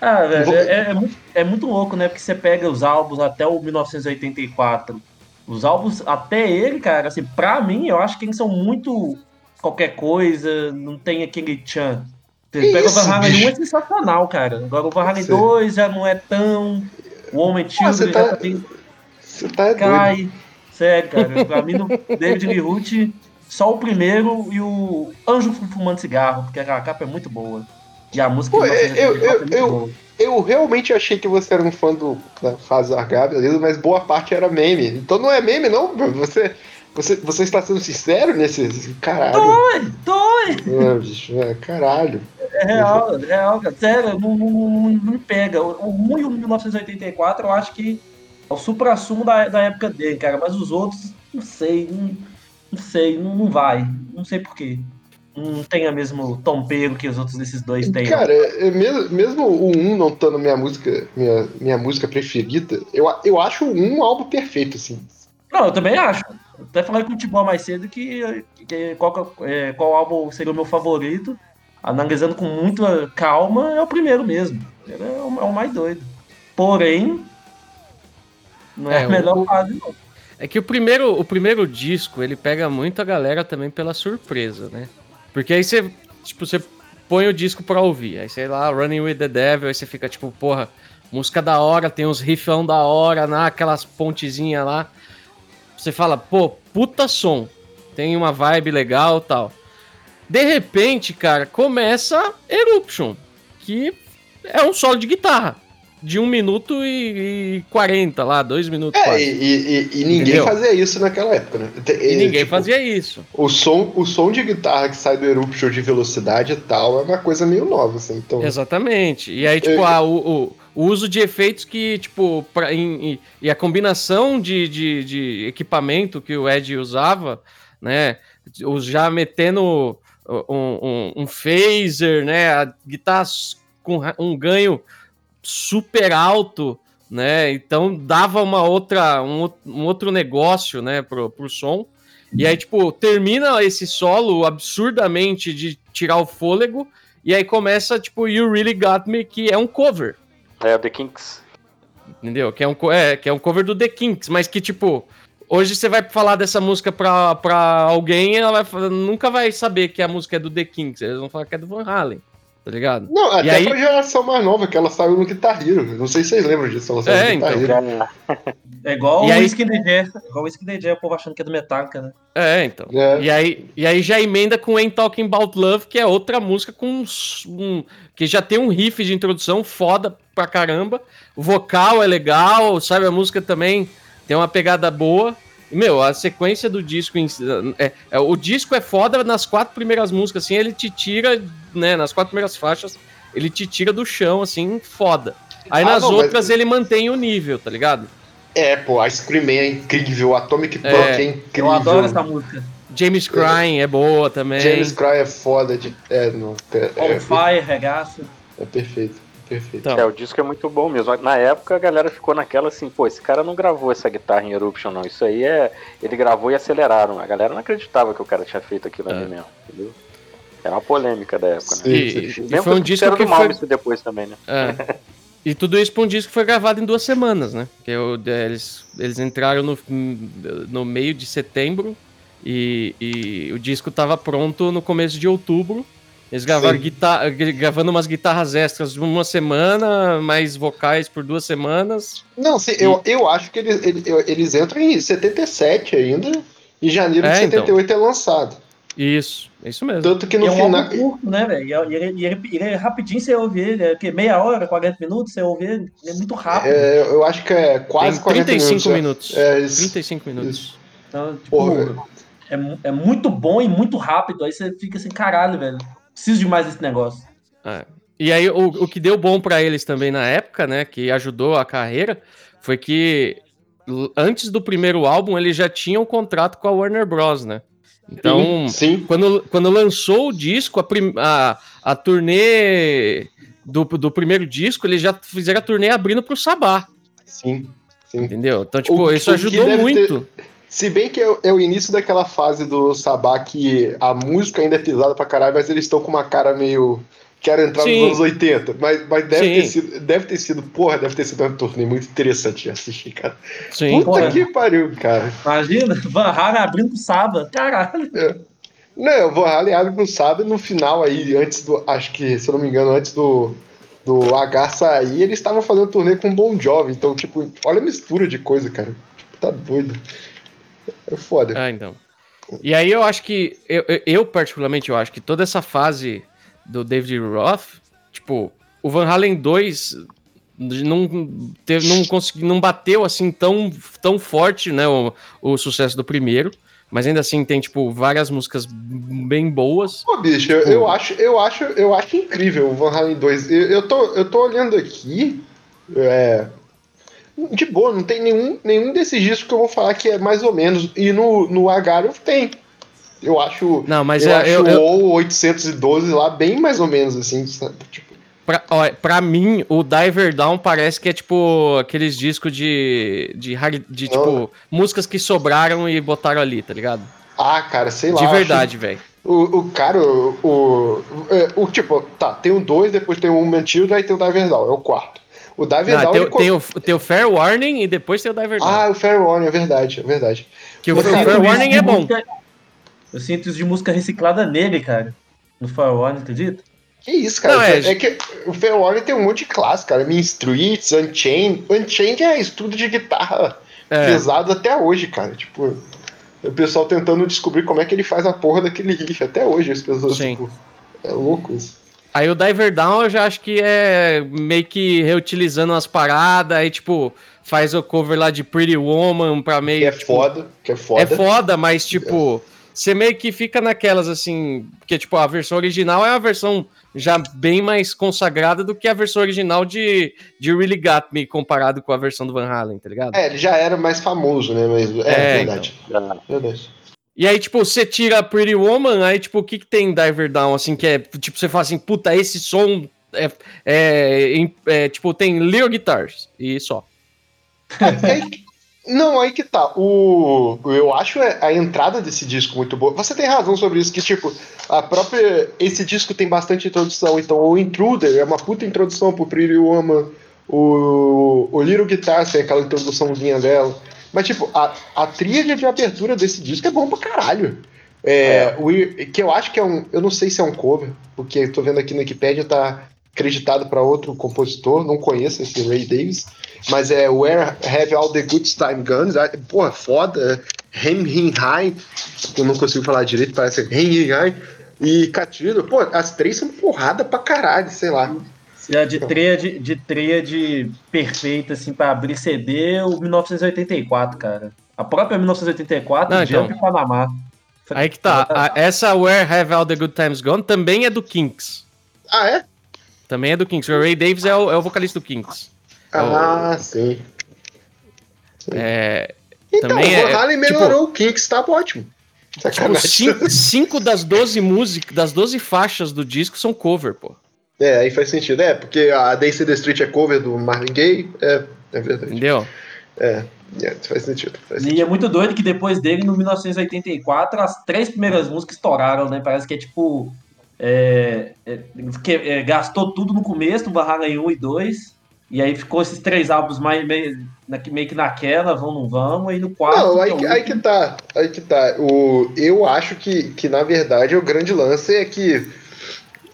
Ah, velho, Vou- é, é muito, é muito louco, né? Porque você pega os álbuns até o 1984. Os álbuns até ele, cara, assim, pra mim, eu acho que eles são muito qualquer coisa, não tem aquele tchan. Você Que pega isso, o Van Halen bicho? 1 é sensacional, cara. Agora o Van Halen Sim. 2 já não é tão. O Homem Ah, você Children tá- já tem Você tá doido. cai. Sério, cara. Pra mim, no David Lee Roth, só o primeiro e o Anjo Fumando Cigarro, porque a capa é muito boa. E a música Pô, de eu- 1984 é eu- boa. Eu realmente achei que você era um fã do, da fase Argar, beleza, mas boa parte era meme. Então não é meme, não? Você, você, você está sendo sincero nesse. Caralho. Dói, dói. Ah, bicho, é, caralho. É real, é real, cara. Sério, não, não, não- não me pega. O o 1 e o 1984 eu acho que é o supra-sumo da, da época dele, cara. Mas os outros, não sei, não, não sei, não, não vai. Não sei porquê. Não tem a mesmo tompeiro que os outros desses dois têm. Cara, é, é mesmo, mesmo o 1 não estando minha música, minha, minha música preferida, eu, eu acho o 1 um álbum perfeito, assim. Não, eu também acho. Eu até falei com o Tibó mais cedo que, que qual, é- qual álbum seria o meu favorito. Analisando com muita calma, é o primeiro mesmo. Ele é o, é o mais doido. Porém, não é, É, a o- melhor o- fase, não. É que o primeiro, o primeiro disco, ele pega muito a galera também pela surpresa, né? Porque aí você, tipo, você põe o disco pra ouvir. Aí sei lá, Running with the Devil, aí você fica tipo, porra, música da hora, tem uns riffão da hora, né? aquelas pontezinhas lá. Você fala, pô, puta som. Tem uma vibe legal tal. De repente, cara, começa Eruption, que é um solo de guitarra. De 1 minuto e, e 40 lá, 2 minutos É, e, e- e ninguém Entendeu? fazia isso naquela época, né? E ninguém tipo, fazia isso. O som, o som de guitarra que sai do Eruption de velocidade e tal é uma coisa meio nova, assim. Então, Exatamente. E aí, tipo, Eu- ah, o, o- o uso de efeitos que, tipo, pra, em- em- e a combinação de, de, de equipamento que o Ed usava, né? os- Já metendo um, um, um phaser, né? A guitarra com um ganho super alto, né? Então dava uma outra, um, um outro negócio, né, pro, pro som. E aí, tipo, termina esse solo absurdamente de tirar o fôlego, e aí começa, tipo, You Really Got Me, que é um cover, É, o The Kinks. entendeu? Que é um, é, que é um cover do The Kinks, mas que, tipo, hoje você vai falar dessa música pra, pra alguém, ela vai, nunca vai saber que a música é do The Kinks, eles vão falar que é do Van Halen, tá ligado? Não, até aí- pra geração mais nova, que ela saiu no Guitar Hero. Não sei se vocês lembram disso, ela saiu É, no Guitar então. Hero. É igual E o aí- the Jet. Igual o the Jet, o povo achando que é do Metallica, né? É, então. É. E, aí, e aí já emenda com Ain't Talking About Love, que é outra música com um, um- que já tem um riff de introdução foda pra caramba. O vocal é legal, sabe? A música também tem uma pegada boa. Meu, a sequência do disco. em- é, é, o disco é foda nas quatro primeiras músicas, assim, ele te tira, né? Nas quatro primeiras faixas, ele te tira do chão, assim, foda. Aí Ah, nas não, mas- outras ele mantém o nível, tá ligado? É, pô, a Scream é incrível, Atomic É, Punk é incrível. Eu adoro essa música. James Crying é boa também. James Cry é foda de. É, não, é, On é, Fire, regaço. é perfeito. Perfeito. Então, É, o disco é muito bom mesmo. Na época a galera ficou naquela assim, pô, esse cara não gravou essa guitarra em Eruption, não. Isso aí é. Ele gravou e aceleraram. A galera não acreditava que o cara tinha feito aquilo ali É. mesmo, entendeu? Era uma polêmica da época, né? Sim, e, e Mesmo foi um disco que do foi, depois também, né? É. E tudo isso pra um disco que foi gravado em duas semanas, né? Que eu- eles, eles entraram no, no meio de setembro e, e o disco tava pronto no começo de outubro. Eles gravaram guitarra, gravando umas guitarras extras uma semana, mais vocais por duas semanas. Não, sim, eu, eu acho que eles, eles, eles entram em 77 ainda. Em janeiro de É, então. 78 é lançado. Isso, é isso mesmo. Tanto que E no é um final. álbum curto, né, velho? E ele, e ele, ele é rapidinho você ouve ele. É que meia hora, 40 minutos, você ouve ele. Ele é muito rápido. É, eu acho que é quase Tem 40 35 minutos. minutos. É, isso. 35 minutos. isso. Então, tipo, Porra. é, é muito bom e muito rápido. Aí você fica assim, caralho, velho. Preciso de mais desse negócio. É. E aí, o, o que deu bom pra eles também na época, né, que ajudou a carreira, foi que antes do primeiro álbum eles já tinham um contrato com a Warner Bros, né? Então, Sim, quando, quando lançou o disco, a, prim- a, a turnê do, do primeiro disco, eles já fizeram a turnê abrindo pro Sabá, sim, sim. entendeu? Então, tipo, O- isso ajudou muito. Se bem que é, é o início daquela fase do Sabá que a música ainda é pisada pra caralho, mas eles estão com uma cara meio. Quero entrar Sim. nos anos 80. Mas, mas deve, Sim. ter sido, deve ter sido. Porra, deve ter sido uma turnê muito interessante de assistir, cara. Sim. Puta porra. que pariu, cara. Imagina, Van Halen abrindo pro Saba. Caralho. Não, o Van Halen abre pro sábado no final aí, antes do. Acho que, se eu não me engano, antes do. Do H sair, eles estavam fazendo turnê com o Bon Jovi. Então, tipo, olha a mistura de coisa, cara. Tipo, tá doido. É foda. Ah, então. E aí eu acho que, eu, eu- particularmente, eu acho que toda essa fase do David Roth, tipo, o Van Halen 2 não, teve, não, consegui, não bateu assim tão, tão forte, né, o, o sucesso do primeiro, mas ainda assim tem, tipo, várias músicas bem boas. Pô, bicho, eu, eu acho, eu acho, eu acho incrível o Van Halen 2. Eu, eu, tô, eu tô olhando aqui. É, de boa, não tem nenhum, nenhum desses discos que eu vou falar que é mais ou menos. E no, no Agarov tem. Eu acho. Não, mas eu é, acho eu, o eu, O 812 lá bem mais ou menos assim. sabe? Tipo, pra, ó, pra mim, o Diver Down parece que é, tipo, aqueles discos de, de, de Não. tipo, músicas que sobraram e botaram ali, tá ligado? ah, cara, sei lá. De acho- verdade, velho. O, o cara, o, o, é, o tipo, tá, tem o 2, depois tem o Children, aí tem o Diver Down, é o quarto. O Diver Não, Down. tem, tem, o, tem o Fair Warning e depois tem o Diver Down. Ah, o Fair Warning, é verdade, é verdade. que o, Fair Warning é bom. música- eu sinto isso de música reciclada nele, cara. No Firewall, acredita? Que isso, cara. Não, é- é... que o Fair Warning tem um monte de classe, cara. Mean Streets, Unchained. Unchained é estudo de guitarra É. pesado até hoje, cara. Tipo, o pessoal tentando descobrir como é que ele faz a porra daquele riff. Até hoje as pessoas, Sim. tipo, é louco isso. Aí o Diver Down eu já acho que é meio que reutilizando umas paradas, aí tipo, faz o cover lá de Pretty Woman pra meio. Que é tipo, foda, que é foda. É foda, mas tipo, você meio que fica naquelas assim, porque tipo, a versão original é uma versão já bem mais consagrada do que a versão original de, de Really Got Me comparado com a versão do Van Halen, tá ligado? É, ele já era mais famoso, né? Mas é, É, verdade. Ah, Verdade. E aí, tipo, você tira Pretty Woman, aí, tipo, o que, que tem em Diver Down, assim, que é, tipo, você fala assim, puta, esse som é, é, é, tipo, tem little guitars, e só. É, aí que- não, aí que tá. O, eu acho a entrada desse disco muito boa. Você tem razão sobre isso, que tipo, a própria. Esse disco tem bastante introdução. Então, o Intruder é uma puta introdução pro Pretty Woman. O, o Little Guitar tem aquela introduçãozinha dela. Mas, tipo, a, a tríade de abertura desse disco é bom pra caralho. É, o, que eu acho que é um. Eu não sei se é um cover, porque eu tô vendo aqui no Wikipedia, tá acreditado pra outro compositor, não conheço esse Ray Davis. Mas é Where Have All the Good Time Guns? Ah, Porra, foda. Hem Him High. Eu não consigo falar direito, parece Hem Him High. E Catilho, pô, as três são porrada pra caralho, sei lá. Se é de tríade, de tríade perfeita, assim, pra abrir CD, o 1984, cara. A própria 1984, Não, então. Jump Panamá. Aí que tá, a- essa Where Have All the Good Times Gone também é do Kinks. Ah, é? Também é do Kinks. O Ray Davis é o, é o vocalista do Kinks. Ah, sim. É, Então, Também o é- Van Halen tipo- melhorou o Kinks, tá ótimo. tipo, cinco, cinco das 12 músicas, das 12 faixas do disco são cover, pô. É, aí faz sentido. É, porque a Daisy the Street é cover do Marvin Gaye. É, é verdade. Entendeu? É, é, faz sentido. Faz E sentido. é muito doido que depois dele, no 1984, as três primeiras músicas estouraram, né? Parece que é tipo. é, é, que, é, gastou tudo no começo, do Van Halen 1 e 2. E aí ficou esses três álbuns mais, meio, na- meio que naquela, vão, não vão. E no quarto. Não, aí, que- aí que tá. Aí que tá. O, eu acho que, que, na verdade, o grande lance é que.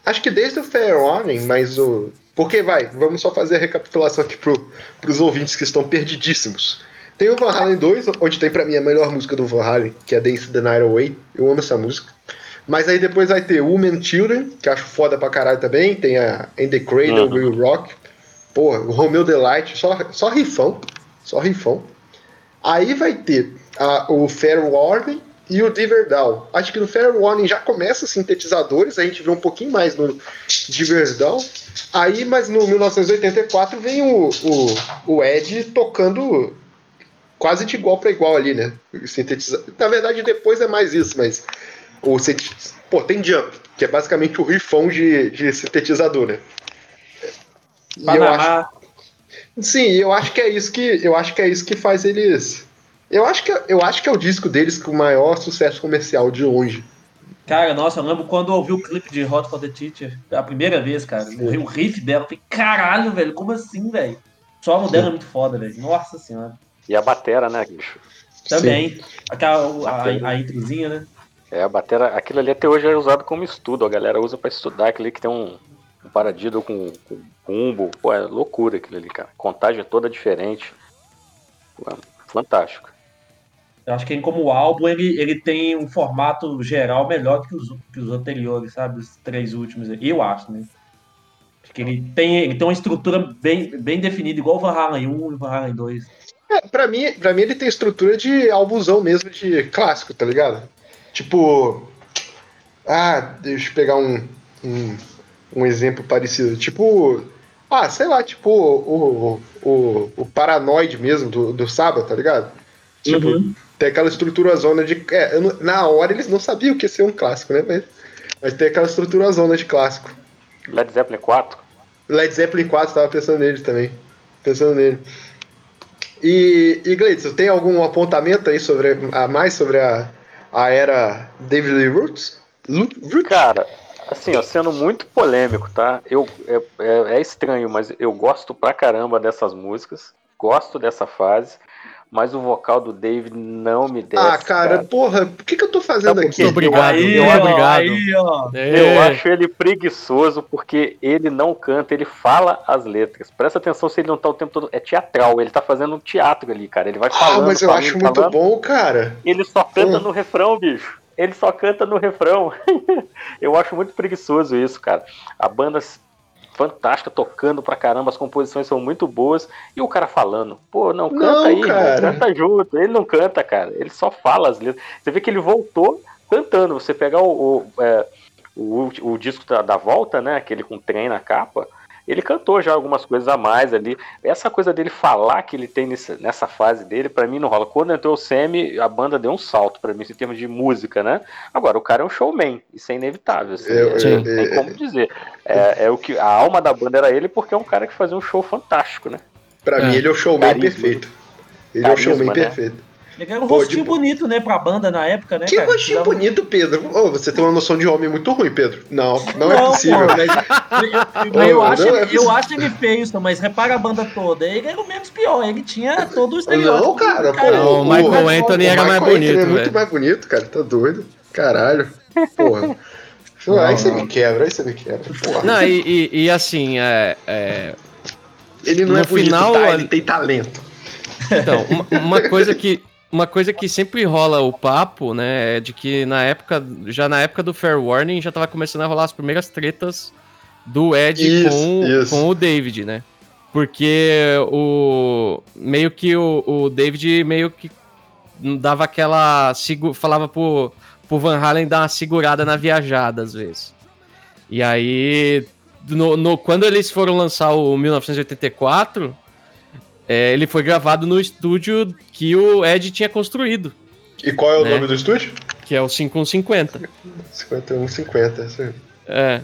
Acho que desde o Fair Warning, mas o. Porque vai, vamos só fazer a recapitulação aqui pro, pros ouvintes que estão perdidíssimos. Tem o Van Halen 2, onde tem pra mim a melhor música do Van Halen, que é Dance the Night Away. Eu amo essa música. Mas aí depois vai ter Woman Children, que acho foda pra caralho também. Tem a In the Cradle Uhum. Will Rock. Porra, o Romeo Delight, só, só rifão. Só rifão. Aí vai ter a- o Fair Warning e o Diverdal. Acho que no Fair Warning já começa sintetizadores, a gente vê um pouquinho mais no Diverdal. Aí, mas no 1984 vem o, o, o Ed tocando quase de igual para igual ali, né? Sintetiza... Na verdade, depois é mais isso, mas o Pô, tem Jump, que é basicamente o rifão de, de sintetizador, né? E eu acho Panamá. Sim, eu acho que é isso que eu acho que é isso que faz eles. Eu acho que eu acho que é o disco deles com o maior sucesso comercial de longe. Cara, nossa, eu lembro quando eu ouvi o clipe de Hot for the Teacher, a primeira vez, cara. O o riff dela, eu falei, caralho, velho, como assim, velho? O solo dela é muito foda, velho. Nossa senhora. E a batera, né, bicho? Também. Aquela, a, a, a introzinha, né? É, a batera, aquilo ali até hoje é usado como estudo, a galera usa pra estudar aquilo ali que tem um, um paradiddle com, com bumbo, pô, é loucura aquilo ali, cara. Contagem toda diferente. Pô, é fantástico. Eu acho que como álbum ele, ele tem um formato geral melhor que os, que os anteriores, sabe? Os três últimos. aí. Eu acho, né? Acho que ele tem, ele tem uma estrutura bem, bem definida, igual o Van Halen 1 e o Van Halen 2. É, pra mim, para mim ele tem estrutura de álbumzão mesmo de clássico, tá ligado? Tipo, ah, deixa eu pegar um um, um exemplo parecido. Tipo, ah, sei lá, tipo o, o, o, o Paranoid mesmo do, do Sábado, tá ligado? Tipo, Uhum. Tem aquela estrutura zona de. É, não- na hora eles não sabiam que ia ser um clássico, né? Mas, mas tem aquela estrutura zona de clássico. Led Zeppelin 4, Led Zeppelin 4, tava pensando nele também. Pensando nele. E, e Gleitson, tem algum apontamento aí sobre a mais sobre a, a era David Lee Roots? Cara, assim, ó, sendo muito polêmico, tá? Eu, é, é- é estranho, mas eu gosto pra caramba dessas músicas, gosto dessa fase, mas o vocal do David não me desce. Ah, cara, porra, por que, que eu tô fazendo por aqui? Obrigado, aí, eu obrigado. aí, ó. Eu É, acho ele preguiçoso porque ele não canta, ele fala as letras. Presta atenção se ele não tá o tempo todo. É teatral, ele tá fazendo um teatro ali, cara. Ele vai Ah, falando. mas eu falando, acho muito falando. bom, cara. Ele só canta Hum. no refrão, bicho. Ele só canta no refrão. eu acho muito preguiçoso isso, cara. A banda fantástica, tocando pra caramba, as composições são muito boas. E o cara falando, pô, não, canta Não, aí, irmão, cara. canta junto. Ele não canta, cara. Ele só fala as letras. Você vê que ele voltou cantando. Você pegar o, o, é, o, o disco da, da volta, né? Aquele com trem na capa. Ele cantou já algumas coisas a mais ali. Essa coisa dele falar que ele tem nessa, nessa fase dele, pra mim não rola. Quando entrou o Semi, a banda deu um salto pra mim, em termos de música, né? Agora, o cara é um showman, isso é inevitável. Assim, Eu- é- Sim. não tem como dizer. É, é o que a alma da banda era ele, porque é um cara que fazia um show fantástico, né? Pra É. mim, ele é o showman Carisma. perfeito. Ele é o Carisma, showman né? perfeito. Ele era um Pô, rostinho de- bonito, né, pra banda na época, né, Que cara? rostinho Precisava- bonito, Pedro. Ô, você tem uma noção de homem muito ruim, Pedro. Não, não, é Não, possível. pô, mas eu, eu Ô, acho, não é eu possível. acho ele feio, mas repara a banda toda. Ele era o menos pior, ele tinha todo o estereótipo. Não, cara, pô, Não, o Michael o- Anthony o era mais Michael Anthony bonito, é muito velho. mais bonito, cara. Tá doido. Caralho. Porra. Não, aí você me quebra, aí você me quebra. Porra. Não, e, e- e assim, é, é, ele não no é bonito, final, tá? Ele tem talento. Então, uma, uma coisa que uma coisa que sempre rola o papo, né, é de que na época, já na época do Fair Warning já tava começando a rolar as primeiras tretas do Ed Isso, com, isso. com o David, né? Porque o meio que o, o David meio que dava aquela falava pro, pro Van Halen dar uma segurada na viajada às vezes. E aí no, no- quando eles foram lançar o 1984, é, ele foi gravado no estúdio que o Ed tinha construído, E qual é o Né? nome do estúdio? que é o 5150. 5150, isso aí. É.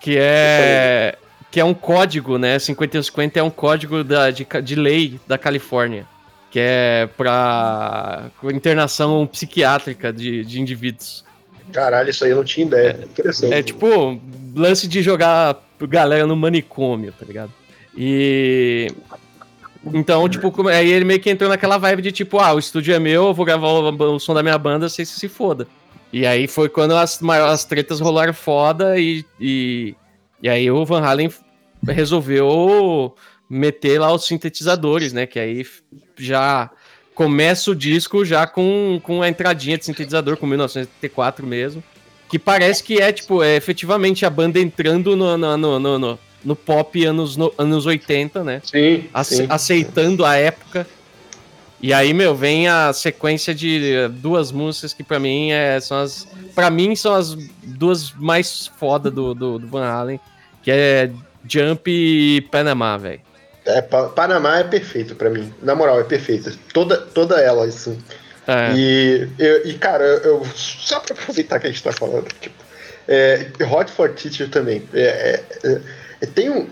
que é que é um código, né? 5150 é um código da, de, de lei da Califórnia, que é para internação psiquiátrica de, de indivíduos. Caralho, isso aí eu não tinha ideia. Interessante. É tipo lance de jogar galera no manicômio, tá ligado? E. Então, tipo, aí ele meio que entrou naquela vibe de tipo, ah, o estúdio é meu, eu vou gravar o, o som da minha banda, vocês se foda. E aí foi quando as maiores tretas rolaram foda e, e, e aí o Van Halen resolveu meter lá os sintetizadores, né? Que aí já começa o disco já com, com a entradinha de sintetizador, com 1984 mesmo. Que parece que é, tipo, é efetivamente a banda entrando no, no, no, no, no pop anos, no, anos 80, né? Sim, Ace, sim. Aceitando a época. E aí, meu, vem a sequência de duas músicas que para mim é, são as. para mim são as duas mais foda do, do, do Van Halen, que é Jump e Panamá, velho. É, Pa- Panamá é perfeito pra mim. Na moral, é perfeita. Toda, toda ela, assim. É. E, eu- e, cara, eu, eu- só pra aproveitar que a gente tá falando, tipo, é, Hot for Teacher também. É, é, é, tem um.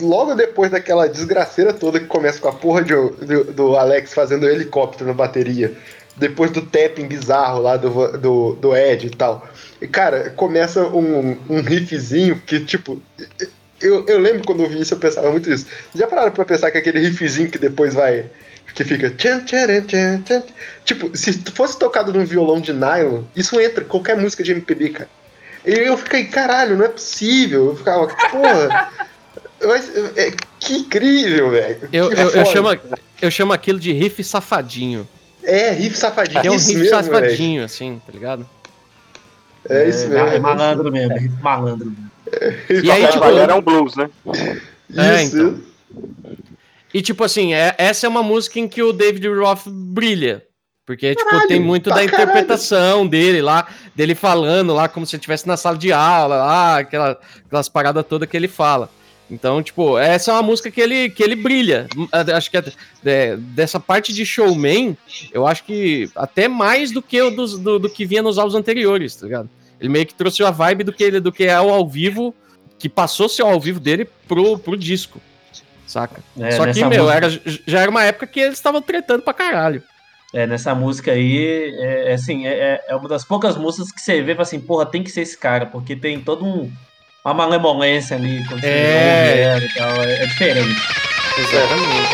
Logo depois daquela desgraceira toda que começa com a porra de- do, do Alex fazendo helicóptero na bateria, depois do tapping bizarro lá do, do, do Ed e tal. E, cara, começa um, um riffzinho que, tipo. Eu, eu lembro quando eu vi isso, eu pensava muito isso. Já pararam pra pensar que aquele riffzinho que depois vai. Que fica. tchan, tcharam, tchan, tchan. Tipo, se fosse tocado num violão de nylon, isso entra qualquer música de MPB, cara. E eu fiquei, caralho, não é possível. Eu ficava, porra. mas, é, que incrível, velho. Eu, eu, eu, chamo, eu chamo aquilo de riff safadinho. É, riff safadinho. É um riff mesmo, safadinho, assim, tá ligado? É isso mesmo. É malandro mesmo, é malandro. Riff E aí, tipo, Trabalhar é um blues, né? É, Isso. então. E tipo assim, é, essa é uma música em que o David Roth brilha. Porque, tipo, Caralho, tem muito da caralho. interpretação dele lá, dele falando lá como se ele estivesse na sala de aula, lá, aquela, aquelas paradas todas que ele fala. Então, tipo, essa é uma música que ele, que ele brilha. Hum, Acho que é, é, dessa parte de showman, eu acho que até mais do que o dos- do, do que vinha nos álbuns anteriores, tá ligado? Ele meio que trouxe a vibe do que, ele, do que é o ao vivo, que passou a ser o ao vivo dele pro, pro disco, saca? É, Só que, meu, música- era, já era uma época que eles estavam tretando pra caralho. É, nessa música aí, é, é assim, é, é uma das poucas músicas que você vê e fala assim, porra, tem que ser esse cara, porque tem todo um uma malemolência ali quando você É. e tal, é, é diferente. Exatamente.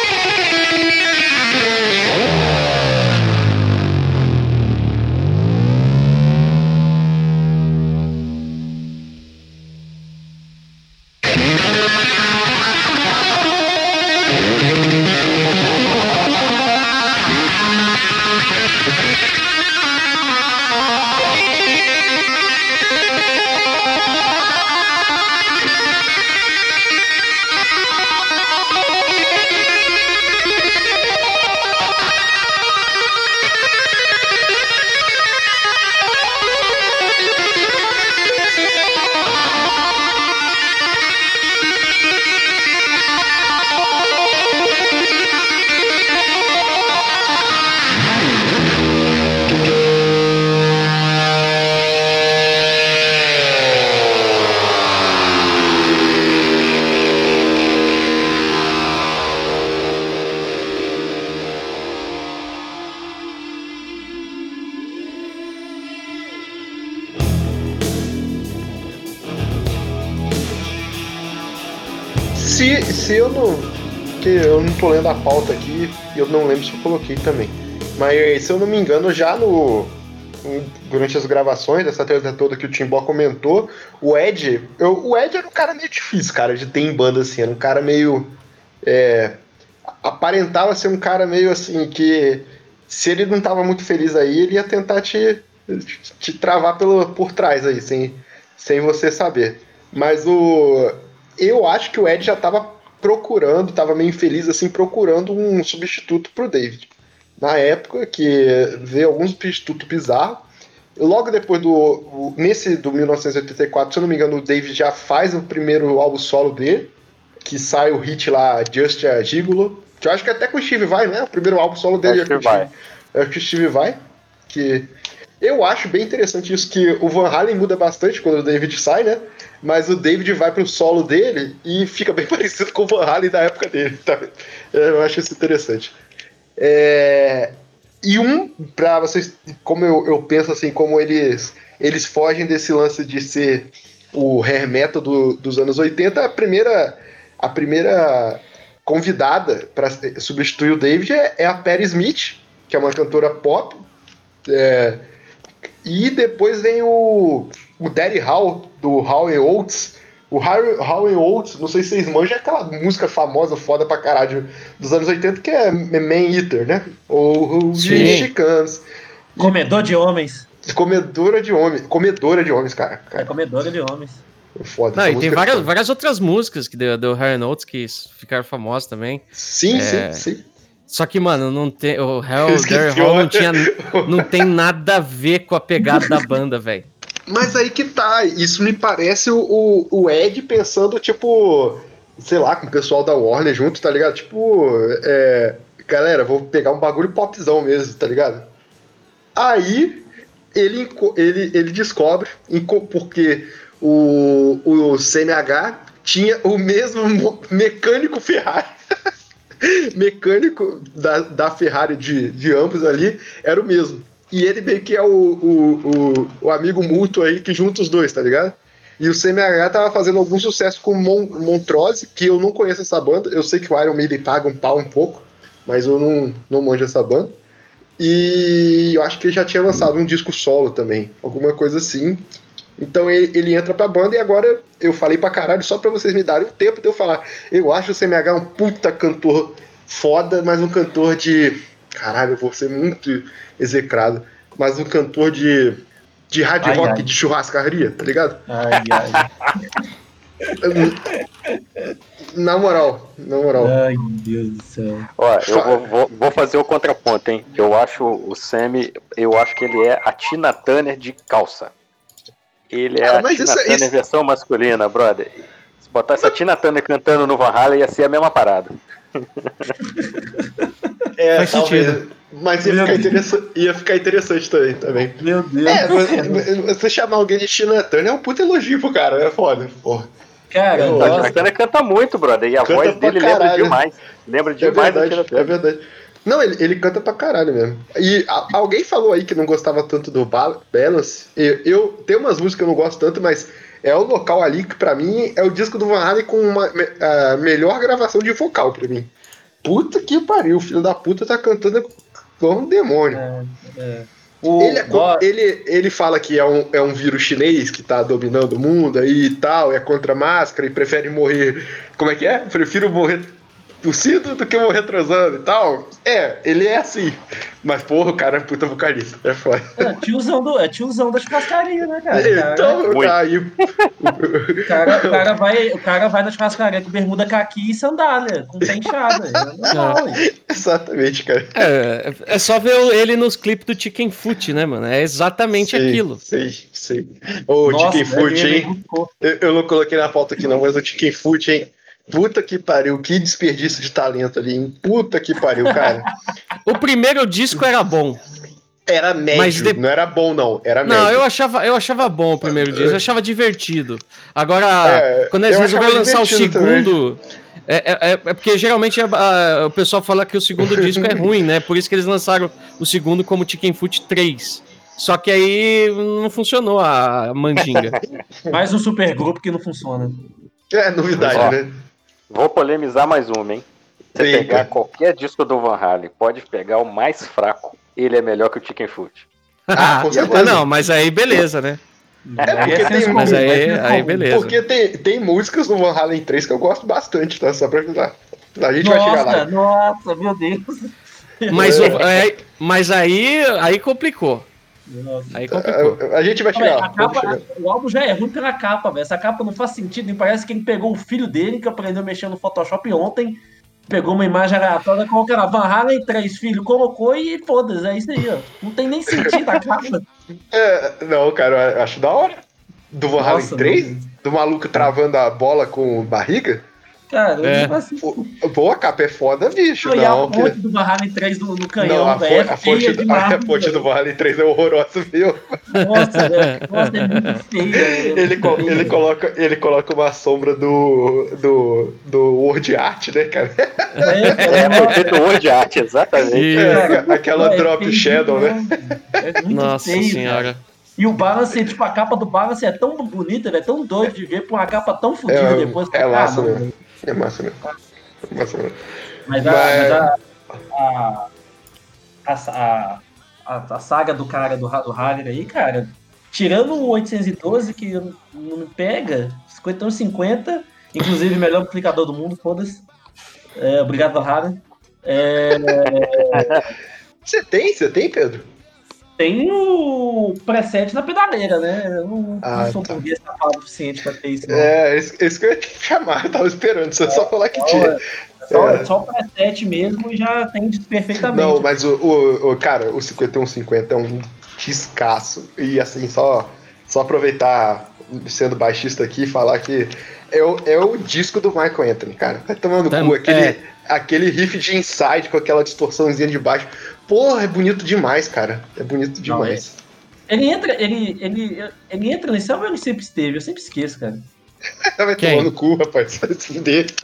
Se, se eu não. Que eu não tô lendo a pauta aqui e eu não lembro se eu coloquei também. Mas se eu não me engano, já no. Durante as gravações dessa treta toda que o Timbó comentou, o Ed. Eu, o Ed era um cara meio difícil, cara, de ter em banda assim. Era um cara meio. é, aparentava ser um cara meio assim que. Se ele não tava muito feliz aí, ele ia tentar te, te travar pelo, por trás aí, sem, sem você saber. Mas o. Eu acho que o Ed já tava procurando, tava meio infeliz assim, procurando um substituto pro David. Na época, que vê alguns substitutos bizarros. Logo depois do. o- nesse do 1984, se eu não me engano, o David já faz o primeiro álbum solo dele, que sai o hit lá, Just a Gigolo. Que eu acho que até com o Steve vai, né? O primeiro álbum solo dele Acho é com que o vai. Steve- é que o Steve vai. Que Eu acho bem interessante isso, que o Van Halen muda bastante quando o David sai, né? Mas o David vai pro solo dele e fica bem parecido com o Van Halen da época dele. Tá? Eu acho isso interessante. É... E um, pra vocês, como eu, eu penso assim, como eles, eles fogem desse lance de ser o hair metal do, dos anos 80, a primeira, a primeira convidada para substituir o David é, é, a Perry Smith, que é uma cantora pop. É, e depois vem o, o Daddy Hall, do Howie Oates. O Howie Oates, não sei se vocês manjam, é aquela música famosa, foda pra caralho, dos anos 80, que é Man Eater, né? Ou os mexicanos. Comedor de homens. Comedora de homens. Comedora de homens, cara. cara. É comedora de homens. Foda, Não, e tem é várias, várias outras músicas que deu, deu Harry Notes que ficaram famosas também. Sim, é... sim, sim. Só que, mano, não tem, o Hell, Gary Hall não, tinha, não tem nada a ver com a pegada da banda, velho. Mas aí que tá, isso me parece o, o Ed pensando, tipo, sei lá, com o pessoal da Warner junto, tá ligado? Tipo, é, galera, vou pegar um bagulho popzão mesmo, tá ligado? Aí ele, ele, ele descobre, porque o, o CMH tinha o mesmo mecânico Ferrari. Mecânico da, da Ferrari de, de ambos ali era o mesmo. E ele meio que é o, o, o, o amigo mútuo aí que junta os dois, tá ligado? E o CMH tava fazendo algum sucesso com Mon Montrose, que eu não conheço essa banda. Eu sei que o Iron Maiden paga um pau um pouco, mas eu não, não manjo essa banda. E eu acho que ele já tinha lançado um disco solo também, alguma coisa assim. Então ele, ele entra pra banda e agora eu falei pra caralho só pra vocês me darem o tempo de eu falar. Eu acho o CMH um puta cantor foda, mas um cantor de. Caralho, eu vou ser muito execrado. Mas um cantor de. de hard ai, rock ai. de churrascaria, tá ligado? Ai, ai. na moral, na moral. Ai, Deus do céu. Ó, eu vou, vou, vou, fazer o contraponto, hein? Eu acho o Sammy, eu acho que ele é a Tina Turner de calça. Ele é ah, a Tina isso, Turner isso... versão masculina, brother. Se botar essa Tina Turner cantando no Van Halen, ia ser a mesma parada. É, Faz talvez, sentido. Mas ia ficar, interessante, ia ficar, interessante também, também. Meu Deus. É, você chamar alguém de Tina Turner é um puta elogio pro cara, é foda, porra. Cara, a Tina Turner canta muito, brother, e a canta voz dele lembra demais. Lembra é demais é verdade, É verdade. Não, ele, ele canta pra caralho mesmo. E a, alguém falou aí que não gostava tanto do Balance. Eu, eu tenho umas músicas que eu não gosto tanto, mas é o local ali que pra mim é o disco do Van Halen com uma a melhor gravação de vocal pra mim. Puta que pariu, o filho da puta tá cantando como um demônio. É, é. O, ele, é, ele, ele fala que é um, é um vírus chinês que tá dominando o mundo aí e tal, é contra a máscara e prefere morrer. Como é que é? Prefiro morrer tossido do que eu retrosando e tal. É, ele é assim. Mas, porra, o cara é puta vocalista. É foda. É tiozão, do, é tiozão das churrascarias, né, cara? Então, cara, aí. o, cara, o, cara vai, o cara vai na churrascaria com bermuda caqui e sandália, com pé inchada. É exatamente, cara. É, é só ver ele nos clipes do Chicken Foot, né, mano? É exatamente sei, aquilo. Sei, sei. Ô, Chicken Foot, hein? Eu, eu não coloquei na foto aqui, não, mas o Chicken Foot, hein? Puta que pariu, que desperdício de talento ali, hein? Puta que pariu, cara. o primeiro disco era bom. Era médio, mas de... não era bom, não. Era não, médio. eu achava, eu achava bom o primeiro disco, eu achava divertido. Agora, é, quando eles resolveram lançar o segundo. É, é, é, é, porque geralmente a, a, o pessoal fala que o segundo disco é ruim, né? Por isso que eles lançaram o segundo como Chicken Foot 3. Só que aí não funcionou a mandinga. Mais um super grupo que não funciona. É, novidade, Ó, né? Vou polemizar mais uma, hein? Você Sim, pegar qualquer disco do Van Halen, pode pegar o mais fraco, ele é melhor que o Chicken Foot. Ah, com certeza. Não, mas aí beleza, né? É, porque é tem, mas aí, aí beleza. Porque tem, tem músicas no Van Halen 3 que eu gosto bastante, tá? Só pra ajudar. A gente nossa, vai chegar lá. Nossa, meu Deus. Mas, é, mas aí, aí complicou. Aí complicou. A, a, gente vai chegar, lá, capa, chegar. O álbum já é ruim pela capa, velho. Essa capa não faz sentido. E parece que ele pegou o filho dele, que aprendeu a mexer no Photoshop ontem, pegou uma imagem aleatória, colocou na Van Halen, três filhos, colocou e foda-se. É isso aí, ó. Não tem nem sentido a capa. É, não, cara, eu acho da hora. Do Van Halen 3? Do maluco travando a bola com barriga? Cara, É. assim. Pô, a capa é foda, bicho. E a Não, que- ponte do Valhalla 3 do, do canhão, não a, velho. fo- a é fonte, do, a ponte do velho. Vale 3 é horrorosa, viu? Nossa, velho. Nossa, é muito feio. velho. Ele, co- ele, coloca, ele coloca uma sombra do, do, do Word Art, né, cara? É, É, nossa, foi feito Word Art, exatamente. É, aquela é drop shadow, né? É Nossa feio, senhora. cara. E o balance, tipo, a capa do balance é tão bonita, é tão doido de ver, por uma capa tão fodida É, depois. é Ah, massa mesmo. É massa mesmo. É massa mesmo. Mas a, Mas- a, a, a, a, saga do cara do, do Hager aí, cara, tirando o 812, que não me pega, 50 50, inclusive o melhor aplicador do mundo, foda-se. É, obrigado, Hager. É, Você tem? Você tem, Pedro? Tem o preset na pedaleira, né? Eu não, Ah, não sou tá. burguês safado o suficiente pra ter isso. Não. É, isso, isso que eu ia te chamar, eu tava esperando, você só falar que tinha. Só, É. só o preset mesmo já tem perfeitamente. Não, mas o, o, o- cara, o 5150 é um descasso. E assim, só, só aproveitar, sendo baixista aqui, e falar que é o, é o disco do Michael Anthony, cara. Vai tomando Tam- cu, aquele, é. aquele riff de inside com aquela distorçãozinha de baixo. Porra, é bonito demais, cara. É bonito demais. Ele entra, ele, ele, ele entra nesse álbum ou ele sempre esteve? Eu sempre esqueço, cara. Vai Quem? tomar no cu, rapaz. Vai se fuder.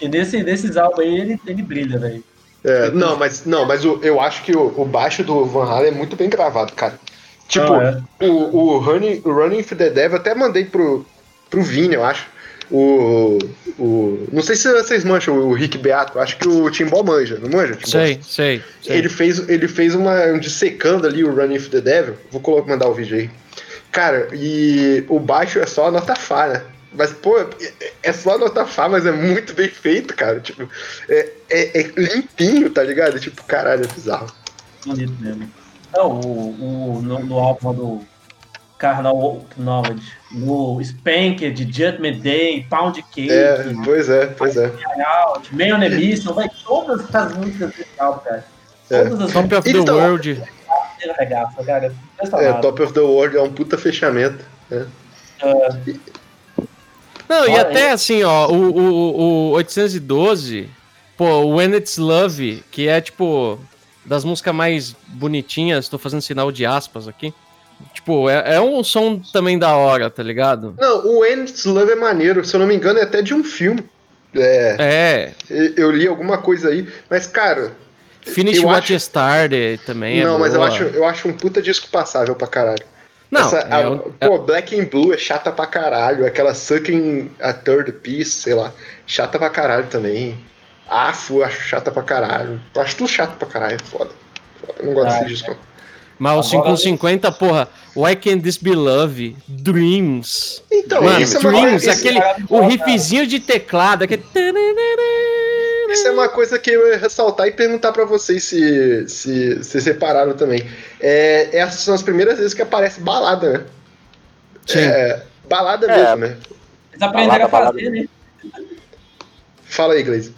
E nesse, nesses álbuns aí ele, ele brilha, velho. É, não, mas, não, mas o- eu acho que o, o baixo do Van Halen é muito bem gravado, cara. Tipo, Ah, o, o, Running, o Running for the Devil eu até mandei pro, pro Vini, eu acho. O, o. Não sei se vocês mancham o Rick Beato, acho que o Timbó manja, não manja? o Timbó? sei, sei, sei. Ele fez, ele fez uma. um dissecando ali o Running for the Devil. Vou colocar, mandar o vídeo aí. Cara, e o baixo é só a nota Fá, né? Mas, pô, é- é só a nota Fá, mas é muito bem feito, cara. Tipo, é, é, é limpinho, tá ligado? Tipo, caralho, é bizarro. Bonito mesmo. Não, o, o, no, no álbum do Carnal Knowledge, no Spanker de Judgment Day, Pound Cake, É, pois é, pois é. Out, Man on a Mission, vai todas as músicas álbum, cara. É. Todas as Top of the Então- World. músicas regaça, cara. É. Top of the World é um puta fechamento. né? Não, e Olha, até assim, ó, o, o, o 812, pô, o When It's Love, que é tipo das músicas mais bonitinhas, tô fazendo sinal de aspas aqui. Tipo, é, é um som também da hora, tá ligado? Não, o Endless Love é maneiro, se eu não me engano, é até de um filme. É, É, eu li alguma coisa aí, mas, cara. Finish eu What acho- You Started também não, é mas eu acho, eu acho um puta disco passável pra caralho. Não, Essa- é a- um- pô, Black and Blue é chata pra caralho. Aquela Sucking a Third Piece, sei lá, chata pra caralho também. Eu acho chata pra caralho. Eu acho tudo chato pra caralho, foda. Foda, Eu não gosto Ah, desse disco. Mas o Agora- 550, porra, Why Can't This Be Love? Dreams. Então, Mano, isso é, uma, Dreams, isso, aquele, o riffzinho de teclado, aquele... isso é uma coisa que eu ia ressaltar e perguntar pra vocês se, se, se separaram também. É, essas são as primeiras vezes que aparece balada, né? Sim. É, balada É. mesmo, né? Eles aprenderam a Balada, fazer, né? Fala aí.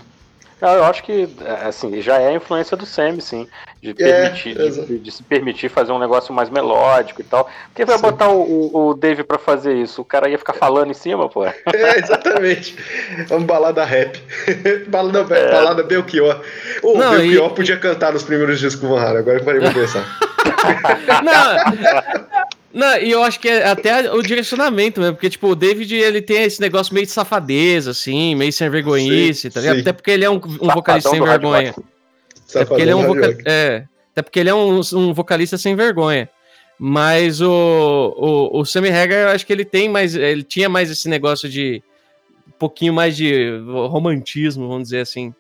Não, eu acho que é, assim, já é a influência do Sam, sim, de, É, permitir, exato. de, de se permitir fazer um negócio mais melódico e tal. Porque vai Sim. botar o, o, Dave pra fazer isso? O cara ia ficar falando em cima, pô. É, exatamente. Vamos balada rap. balada, É. balada Belchior. O Não, Belchior e- podia cantar nos primeiros discos com o Van Halen, agora eu parei pra pensar. Não, não, e eu acho que é até o direcionamento mesmo, porque, tipo, o David, ele tem esse negócio meio de safadeza, assim, meio sem vergonhice, Sim, tá ligado? sim. Até porque ele é um, um vocalista sem do hard Até porque ele é um, Safadão voca... Hard Rock. é, até porque ele é um, um vocalista sem vergonha. Mas o, o, o Sammy Hagar, eu acho que ele tem mais. Ele tinha mais esse negócio de. Um pouquinho mais de romantismo, vamos dizer assim.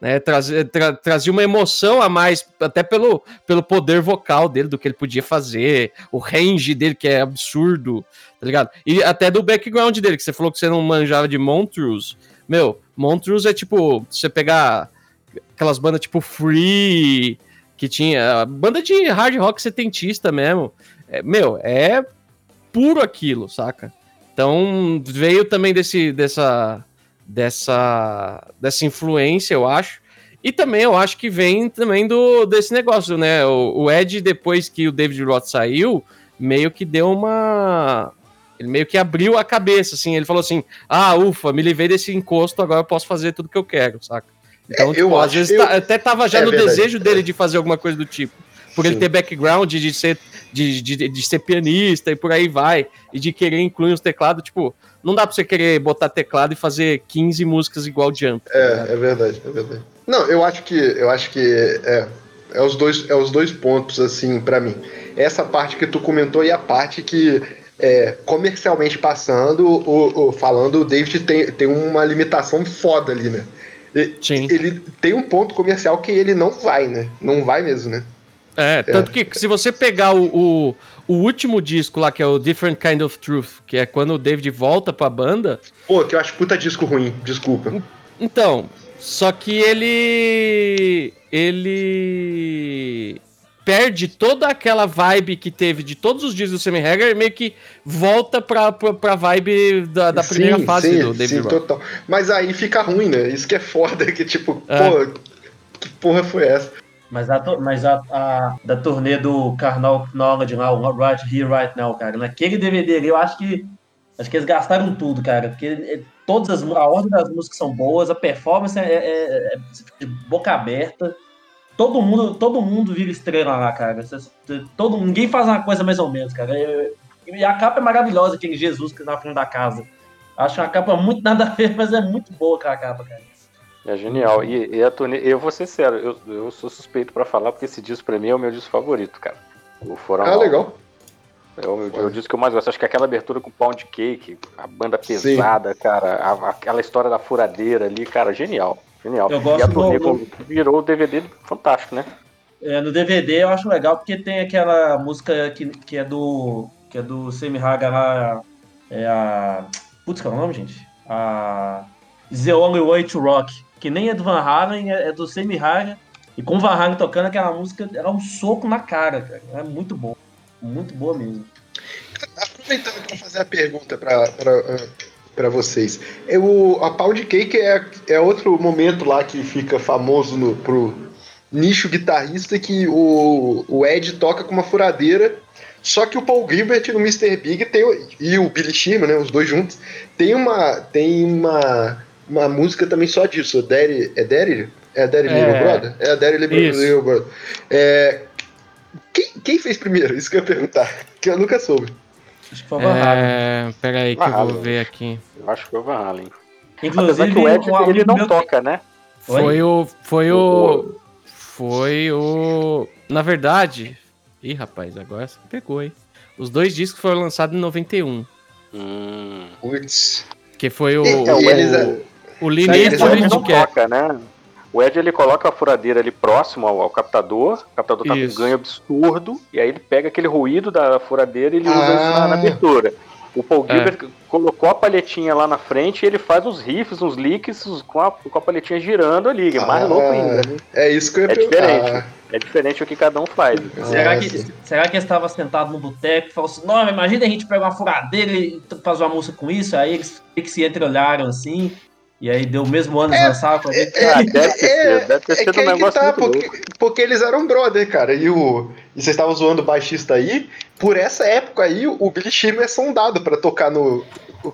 Né? Trazia, tra- trazia uma emoção a mais, até pelo, pelo poder vocal dele, do que ele podia fazer, o range dele, que é absurdo, tá ligado? E até do background dele, que você falou que você não manjava de Montrose. Meu, Montrose é tipo, você pegar aquelas bandas tipo Free, que tinha. Banda de hard rock setentista mesmo. É, meu, é puro aquilo, saca? Então veio também desse, dessa, dessa, dessa influência, eu acho. E também eu acho que vem também do desse negócio, né? O, o Ed, depois que o David Roth saiu, meio que deu uma Ele meio que abriu a cabeça, assim. Ele falou assim: ah, ufa, me livrei desse encosto, agora eu posso fazer tudo que eu quero, saca? Então, É, tipo, eu às acho- vezes eu- tá- até tava já É no verdade. desejo dele de fazer alguma coisa do tipo. Por ele Sim. ter background de ser, de, de, de ser pianista e por aí vai. E de querer incluir os teclados, tipo, não dá pra você querer botar teclado e fazer 15 músicas igual Jump. tá? É, é verdade, é verdade. Não, eu acho que eu acho que é, é os dois é os dois pontos assim pra mim. Essa parte que tu comentou e a parte que é, comercialmente passando, o, o- falando, o David tem, tem uma limitação foda ali, né? Sim. Ele tem um ponto comercial que ele não vai, né? Não vai mesmo, né? É, tanto que se você pegar o, o, o último disco lá, que é o Different Kind of Truth, que é quando o David volta pra banda, Pô, que eu acho puta disco ruim, desculpa. então, só que ele. Ele. Perde toda aquela vibe que teve de todos os discos do Sammy Hagar e meio que volta pra, pra, pra vibe da, da primeira Sim, fase sim, do David sim, total. Mas aí fica ruim, né? Isso que é foda, que tipo, É. pô, que porra foi essa? Mas, a, mas a, a- da turnê do Carnal Knowledge lá, o Right Here, Right Now, cara, naquele DVD ali, eu acho que acho que eles gastaram tudo, cara, porque é, todas as, a ordem das músicas são boas, a performance é, é- é de boca aberta, todo mundo, todo mundo vira estrela lá, cara, todo, ninguém faz uma coisa mais ou menos, cara, e a capa é maravilhosa, aquele Jesus que tá na frente da casa. Acho uma capa muito nada a ver, mas é muito boa aquela capa, cara. É genial. E, e a turnê, eu vou ser sério, eu, eu sou suspeito pra falar, porque esse disco pra mim é o meu disco favorito, cara. O Foram Ah, legal. É o, é o disco que eu mais gosto. Acho que aquela abertura com Pound Cake, a banda pesada, cara, a- aquela história da furadeira ali, cara, genial. Genial. Eu gosto e a turnê do- virou o DVD fantástico, né? É, no DVD eu acho legal porque tem aquela música que, que é do. que é do Semi Haga lá. É a. Putz, qual é o nome, gente? A. The Only Way to Rock. Que nem é do Van Halen, é, é do Semi Haga. E com o Van Halen tocando aquela música, era um soco na cara, cara. É muito bom. Muito boa mesmo. Aproveitando para fazer a pergunta para vocês. Eu, a Pound Cake é, é outro momento lá que fica famoso no, pro nicho guitarrista que o, o Ed toca com uma furadeira. Só que o Paul Gilbert no Mr. Big tem, o- e o Billy Sheehan, né, os dois juntos, tem uma tem uma, uma música também só disso. Daddy, é Daddy? É Daddy É. Little Brother? É a Daddy. Little Brother. É, quem, quem fez primeiro? Isso que eu ia perguntar. Que eu nunca soube. Acho que foi o Van Halen. É, pera aí que Van eu vou Halen. ver aqui. Eu acho que foi o Van Halen. Apesar Inclusive, que o Ed, um ele amigo não meu- toca, né? Oi? Foi o. Foi o. Foi o. Na verdade. Ih, rapaz, agora você pegou, hein? Os dois discos foram lançados em 91. Hum. Putz. Que foi o. E- o, e eles, é- o Lineage não toca, né? O Ed ele coloca a furadeira ali próximo ao, ao captador, o captador tá Isso. com um ganho absurdo, e aí ele pega aquele ruído da furadeira e ele usa Ah. isso na, na abertura. O Paul É. Gilbert colocou a palhetinha lá na frente e ele faz uns riffs, uns licks uns- com a, com a palhetinha girando ali, que é mais Ah. louco ainda. Né? É isso que eu ia É perguntar. diferente. É diferente o que cada um faz. Será Ah, que, sim. será que ele estava sentado no boteco e falou assim: Não, imagina a gente pegar uma furadeira e fazer uma música com isso? Aí eles, eles se entreolharam assim, e aí deu o mesmo ano de lançar com a gente. É, Ah, deve ter é, sido, deve ter é sido que um aí que negócio tá, muito porque, louco. porque eles eram brother, cara. E, o, e vocês estavam zoando o baixista aí. Por essa época aí, o Billy Sheehan é sondado pra tocar no.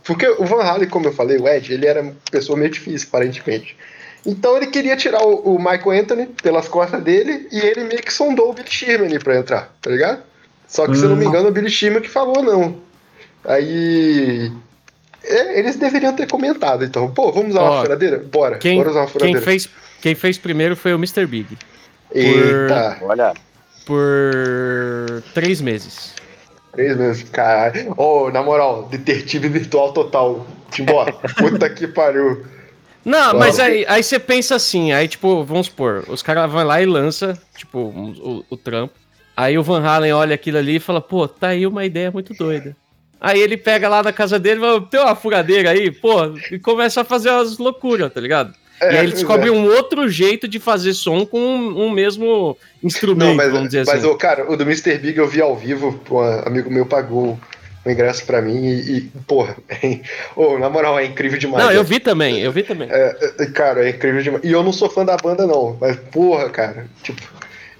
Porque o Van Halen, como eu falei, o Ed, ele era uma pessoa meio difícil, aparentemente. Então ele queria tirar o, o Michael Anthony pelas costas dele e ele meio que sondou o Billy ali pra entrar, tá ligado? Só que, se eu não me engano, o Billy Sheehan que falou não. Aí. É, eles deveriam ter comentado, então. Pô, vamos usar Ó, uma furadeira? Bora, Quem, bora usar uma quem, furadeira. fez, quem fez primeiro foi o Mr. Big. Eita, Olha, Por três meses. três meses, caralho. Ô, na moral, detetive virtual total. Timbó, puta que pariu. Não, Ó, mas aí, aí você pensa assim, aí tipo, vamos supor, os caras vão lá e lança, tipo, o, o trampo. Aí o Van Halen olha aquilo ali e fala, pô, tá aí uma ideia muito doida. Aí ele pega lá na casa dele tem uma furadeira aí, pô, e começa a fazer umas loucuras, tá ligado? e aí ele descobre é. um outro jeito de fazer som com um, um mesmo instrumento, Não, mas, vamos dizer mas assim. ô, cara, o do Mr. Big eu vi ao vivo, um amigo meu pagou o ingresso pra mim e, e, porra, ô, na moral, é incrível demais. Não, né? eu vi também, eu vi também. É, é, cara, é incrível demais. E eu não sou fã da banda, não, mas porra, cara, tipo,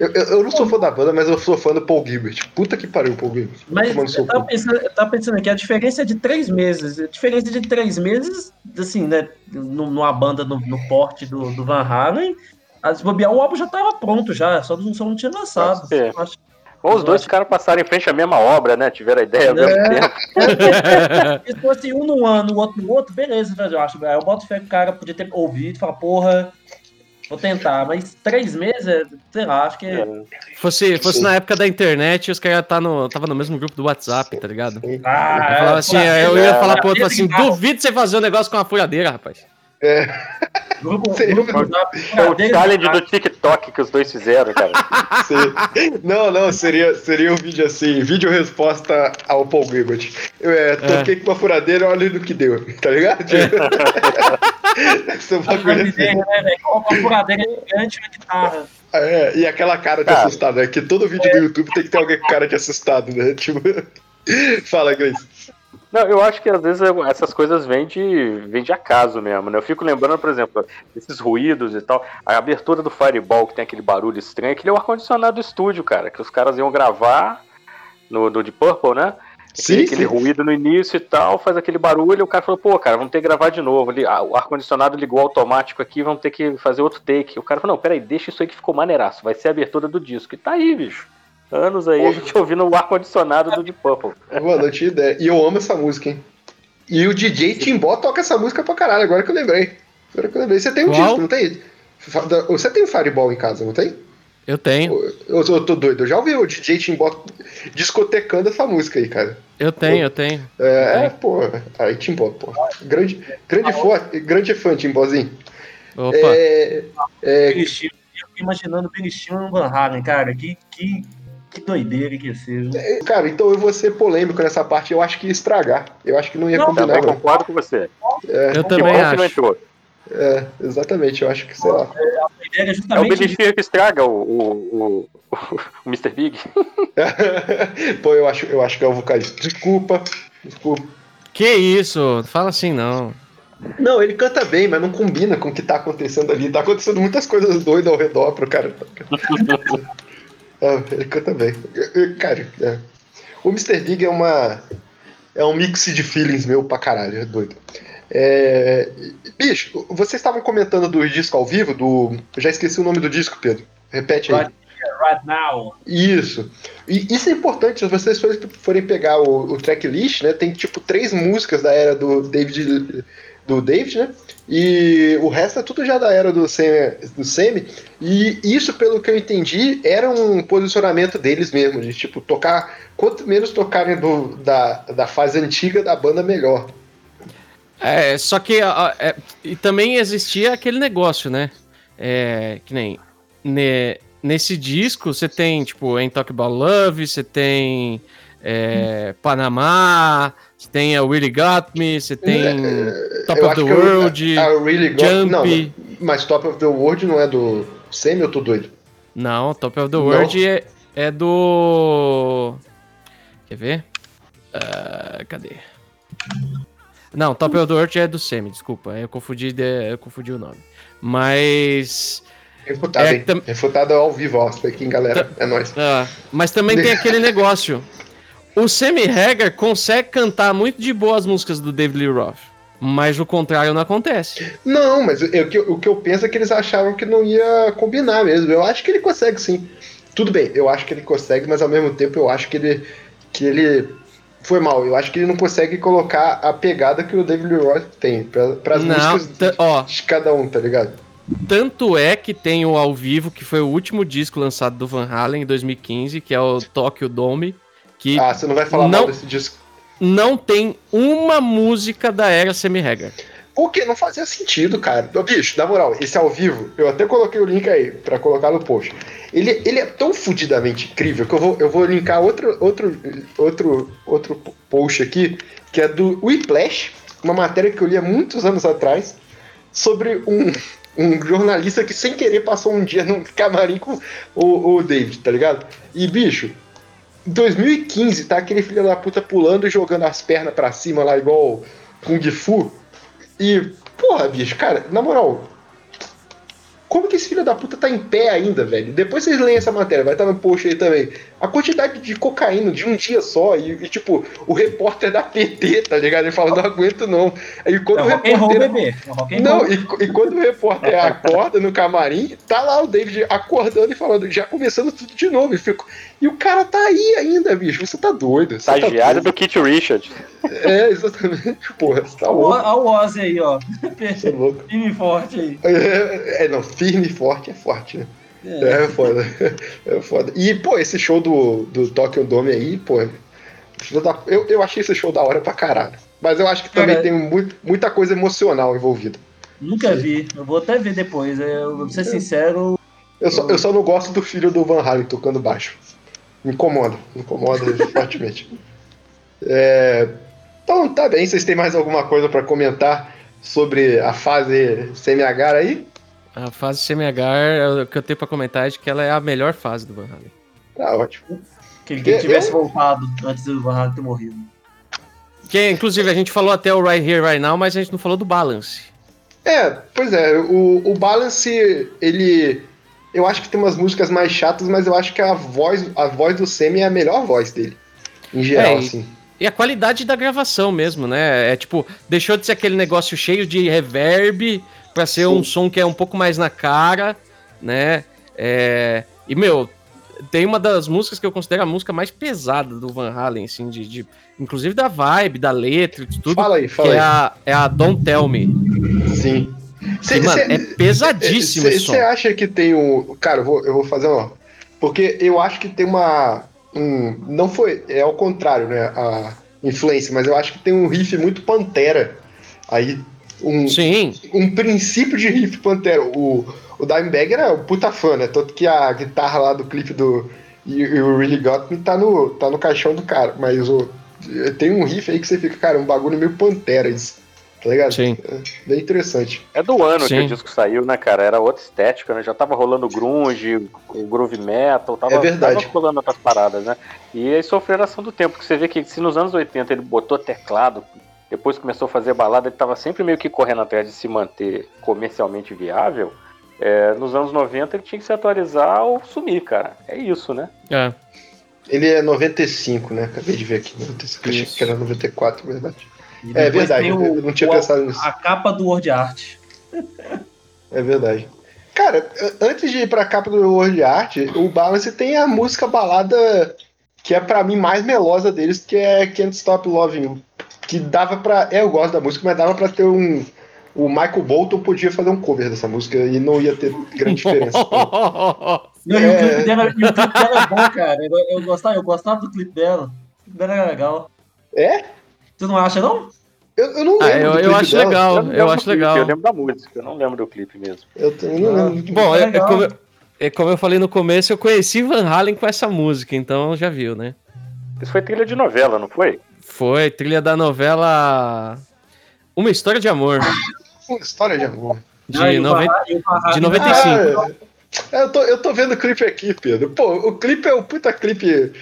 Eu, eu, eu, não sou fã da banda, mas eu sou fã do Paul Gilbert. Puta que pariu, Paul Gilbert. Mas eu tava, pensando, eu tava pensando aqui, a diferença é de três meses. A diferença de três meses, assim, né? Numa banda no, no porte do, do Van Halen, as bobear, o álbum já tava pronto já, só, só não tinha lançado. Acho, ou os dois ficaram passarem em frente à mesma obra, né? Tiveram a ideia ao mesmo é. tempo. Se fosse um no ano, o outro no outro, beleza, eu acho. Aí eu boto fé que o cara podia ter ouvido e falar, porra, vou tentar. Mas três meses, é, sei lá, acho que. É. Fosse, fosse na época da internet, os caras tá no, tava no mesmo grupo do WhatsApp, tá ligado? Ah, eu, falava assim, eu ia falar pro outro assim, duvido você fazer um negócio com uma furadeira, rapaz. É. Grupo, grupo, é o challenge do TikTok que os dois fizeram, cara. Sim. Não, não, seria, seria um vídeo assim, vídeo resposta ao Paul Gilbert. Eu é, toquei é. com uma furadeira, olha no que deu, tá ligado? É. Esse é um bagulho assim. Né, uma furadeira gigante na guitarra. É, e aquela cara de ah. assustado, é que todo vídeo do YouTube tem que ter alguém com cara de assustado, né? Tipo, fala, Grace. Não, eu acho que às vezes essas coisas vêm de, vêm de acaso mesmo, né? Eu fico lembrando, por exemplo, esses ruídos e tal. A abertura do Fireball, que tem aquele barulho estranho, aquele é o ar-condicionado do estúdio, cara. Que os caras iam gravar no, no Deep Purple, né? Sim, aquele, sim. ruído no início e tal, faz aquele barulho, e o cara falou, pô, cara, vamos ter que gravar de novo. O ar-condicionado ligou automático aqui, vamos ter que fazer outro take. O cara falou, não, peraí, deixa isso aí que ficou maneiraço, vai ser a abertura do disco. E tá aí, bicho anos aí a gente ouvindo o ar-condicionado do Deep Purple. Mano, eu tinha ideia. E eu amo essa música, hein? E o DJ Timbó toca essa música pra caralho, agora que eu lembrei. Agora que eu lembrei. Você tem um disco, não tem? Você tem um Fireball em casa, não tem? Eu tenho. Eu, eu, eu tô doido. Eu já ouvi o DJ Timbó discotecando essa música aí, cara. Eu tenho, eu tenho. É, eu pô. Aí, Timbó, pô. Grande, grande, fã, grande fã, Timbózinho. Opa. É, é... Eu fico imaginando o Billy no Van Halen, cara. Que, que, que doideira que ia ser. É, cara, então eu vou ser polêmico nessa parte. Eu acho que ia estragar. Eu acho que não ia não, combinar. Eu concordo com você. É, eu também acho. É, exatamente. Eu acho que, sei lá. É, é, é o Beneficio que estraga o, o, o, o Mr. Big. Pô, eu acho, eu acho que é o vocalista. Desculpa. Desculpa. Que isso? Fala assim, não. Não, ele canta bem, mas não combina com o que tá acontecendo ali. Tá acontecendo muitas coisas doidas ao redor pro cara. É, ele canta bem. Cara, é. o Mr. Big é uma. É um mix de feelings meu pra caralho, é doido. É... Bicho, vocês estavam comentando do disco ao vivo, do. Eu já esqueci o nome do disco, Pedro. Repete aí. Right, right now. Isso. E isso é importante, se vocês forem pegar o, o tracklist, né? Tem tipo três músicas da era do David do David, né? E o resto é tudo já da era do Semi, do Semi. E isso, pelo que eu entendi, era um posicionamento deles mesmo, de tipo, tocar. Quanto menos tocarem do, da, da fase antiga da banda, melhor. É, só que é, e também existia aquele negócio, né? É, que nem. Ne, nesse disco você tem, tipo, Ain't Talk About Love, você tem é, Panamá, você tem a Really Got Me, você tem é, Top of the World, a, a really got, Jump. Não, mas Top of the World não é do Semi, eu tô doido? Não, Top of the World é, é, do. Quer ver? Uh, cadê? Não, Top of the World é do Semi, desculpa. Eu confundi, eu confundi o nome. Mas. Refutado, é, tam... Refutado ao vivo, ó. Aqui, galera. É nóis. Ah, mas também tem aquele negócio. O Sammy Hagar consegue cantar muito de boas músicas do David Lee Roth. Mas o contrário não acontece. Não, mas eu, o que eu penso é que eles achavam que não ia combinar mesmo. Eu acho que ele consegue sim. Tudo bem, eu acho que ele consegue, mas ao mesmo tempo eu acho que ele. que ele. Foi mal, eu acho que ele não consegue colocar a pegada que o David Lee Roth tem para as músicas de, ó, de cada um, tá ligado? Tanto é que tem o ao vivo, que foi o último disco lançado do Van Halen em 2015, que é o Tokyo Dome, que ah, você não vai falar não, mal desse disco. Não tem uma música da era semi-regra. Porque não fazia sentido, cara. Bicho, na moral, esse ao vivo, eu até coloquei o link aí para colocar no post. Ele, ele é tão fudidamente incrível que eu vou, eu vou linkar outro, outro, outro, outro post aqui, que é do Whiplash, uma matéria que eu li há muitos anos atrás, sobre um, um jornalista que sem querer passou um dia num camarim com o, o David, tá ligado? E, bicho, 2015, tá aquele filho da puta pulando e jogando as pernas para cima lá, igual Kung Fu. E, porra, bicho, cara, na moral. Como que esse filho da puta tá em pé ainda, velho? Depois vocês leem essa matéria, vai estar no post aí também. A quantidade de cocaína de um dia só, e, e, tipo, o repórter da PT, tá ligado? Ele fala, não aguento não. Aí quando É o repórter. bebê. É Não, e, e quando o repórter acorda no camarim, tá lá o David acordando e falando, já começando tudo de novo. E, fico, e o cara tá aí ainda, bicho. Você tá doido. Você tá Estagiário doido. do Kit Richard. É, exatamente. Porra, você tá Olha louco. o Ozzy aí, ó. Você é louco. Firme e forte aí. É, é, não, firme e forte é forte, né? É. É foda. É foda. E, pô, esse show do, do Tokyo Dome aí, pô. da- Eu, eu achei esse show da hora pra caralho. Mas eu acho que também tem muito, muita coisa emocional envolvida. Nunca vi. Eu vou até ver depois. Eu vou ser sincero. Eu só, eu só não gosto do filho do Van Halen tocando baixo. Me incomoda, me incomoda fortemente. É, então tá bem, vocês têm mais alguma coisa pra comentar sobre a fase semi-agar aí? A fase semi-agar, o que eu tenho pra comentar é de que ela é a melhor fase do Van Halen. Tá ótimo. Que ele Eu- tivesse voltado antes do Van Halen ter morrido. Que, inclusive, a gente falou até o Right Here, Right Now, mas a gente não falou do Balance. É, pois é, o, o Balance, ele. Eu acho que tem umas músicas mais chatas, mas eu acho que a voz, a voz do Semi é a melhor voz dele. Em geral, É, e- assim. E a qualidade da gravação mesmo, né? É tipo, deixou de ser aquele negócio cheio de reverb pra ser um som que é um pouco mais na cara, né? É, E, meu, tem uma das músicas que eu considero a música mais pesada do Van Halen, assim, de, de- inclusive da vibe, da letra, de tudo. Fala aí, que fala é aí. a, é a Don't Tell Me. Sim. Que, Cê- mano, cê- é pesadíssimo esse som. Você acha que tem um. Cara, eu vou, eu vou fazer uma. Porque eu acho que tem uma. Um, não foi. É ao contrário, né? A influência, mas eu acho que tem um riff muito Pantera. Aí. Um, Sim, um princípio de riff Pantera. O, o Dimebag era um puta fã, né? Tanto que a guitarra lá do clipe do You, You Really Got Me tá no, tá no caixão do cara. Mas o, tem um riff aí que você fica, cara, um bagulho meio Pantera isso. Tá ligado? sim. É bem interessante. É do ano que Sim. o disco saiu, né, cara? Era outra estética, né? Já tava rolando grunge, o groove metal, tava, É verdade. tava rolando outras paradas, né? E aí sofreu a ação do tempo, porque você vê que se nos anos 80 ele botou teclado, depois começou a fazer balada, ele tava sempre meio que correndo atrás de se manter comercialmente viável. é, nos anos 90 ele tinha que se atualizar ou sumir, cara. É isso, né? É. Ele é 95, né? Acabei de ver aqui. 95, achei que era 94, verdade. E É verdade, o- eu não tinha o- pensado nisso. A capa do Word Art. É verdade. Cara, antes de ir pra capa do World Art, o Balance tem a música balada que é pra mim mais melosa deles, que é Can't Stop Loving You. Que dava pra. É, eu gosto da música, mas dava pra ter um. O Michael Bolton podia fazer um cover dessa música e não ia ter grande diferença. Não, e, É. o clipe dela, o clipe dela é bom, cara. Eu, eu, gostava, eu gostava do clipe dela. O clipe dela era legal. é? Você não acha, não? Eu, eu não lembro. Ah, eu, do eu acho dela. legal, eu lembro acho clipe, legal. Eu lembro da música, eu não lembro do clipe mesmo. Eu também não Ah, lembro. Bom, é, é como, é como eu falei no começo, eu conheci Van Halen com essa música, então já viu, né? Isso foi trilha de novela, não foi? Foi trilha da novela Uma História de Amor, Uma história de amor. de, Não, o 90, Van- o Van Halen- de 95. Ah, eu, tô, eu tô vendo o clipe aqui, Pedro. Pô, o clipe é o puta clipe.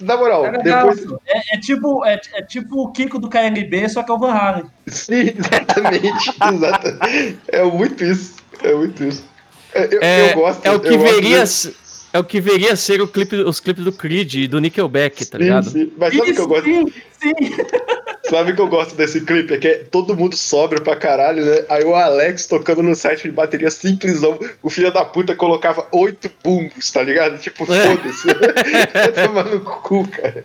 Na moral, É, depois. é, é tipo, é, é tipo o Kiko do KLB, só que é o Van Halen. Sim, exatamente. exatamente. É muito isso. É muito isso. É, Eu, É, eu gosto. é o que gosto veria desse- é o que veria ser o clipe, os clipes do Creed e do Nickelback, tá Sim, ligado? sim. Mas sabe o que eu gosto? Sim, sim. Sabe o que eu gosto desse clipe? É que é todo mundo sobra pra caralho, né? Aí o Alex tocando no set de bateria simplesão, o filho da puta colocava oito bumbos, tá ligado? Tipo, É. foda-se. Vai tomar no cu, cara.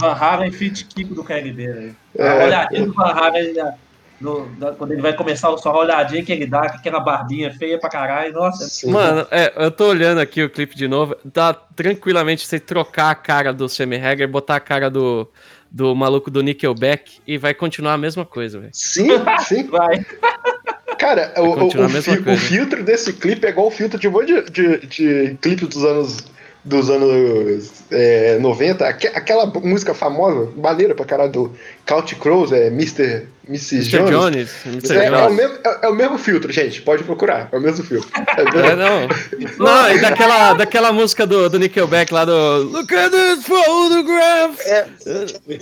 Van Halen feat Kiko do KLB, velho. É. A olhadinha do Van Halen né, no- da- quando ele vai começar o a olhadinha que ele dá, com aquela barbinha feia pra caralho. Nossa, Sim. Mano, é, eu tô olhando aqui o clipe de novo. Dá tranquilamente você trocar a cara do Sammy Hagar, botar a cara do, do maluco do Nickelback e vai continuar a mesma coisa, velho. Sim, sim. vai. Cara, o, o, o o coisa. filtro desse clipe é igual o filtro de um monte de, de, de clipe dos anos dos anos é, 90, aque- aquela música famosa, maneira pra caralho do Couch Crows, é Mr. Mrs. Mr. Jones. Jones. Mr. É, é o Jones. mesmo, é, é o mesmo filtro, gente. Pode procurar. É o mesmo filtro. É, não. Não, e daquela, daquela música do, do Nickelback lá do Look at this photograph. É.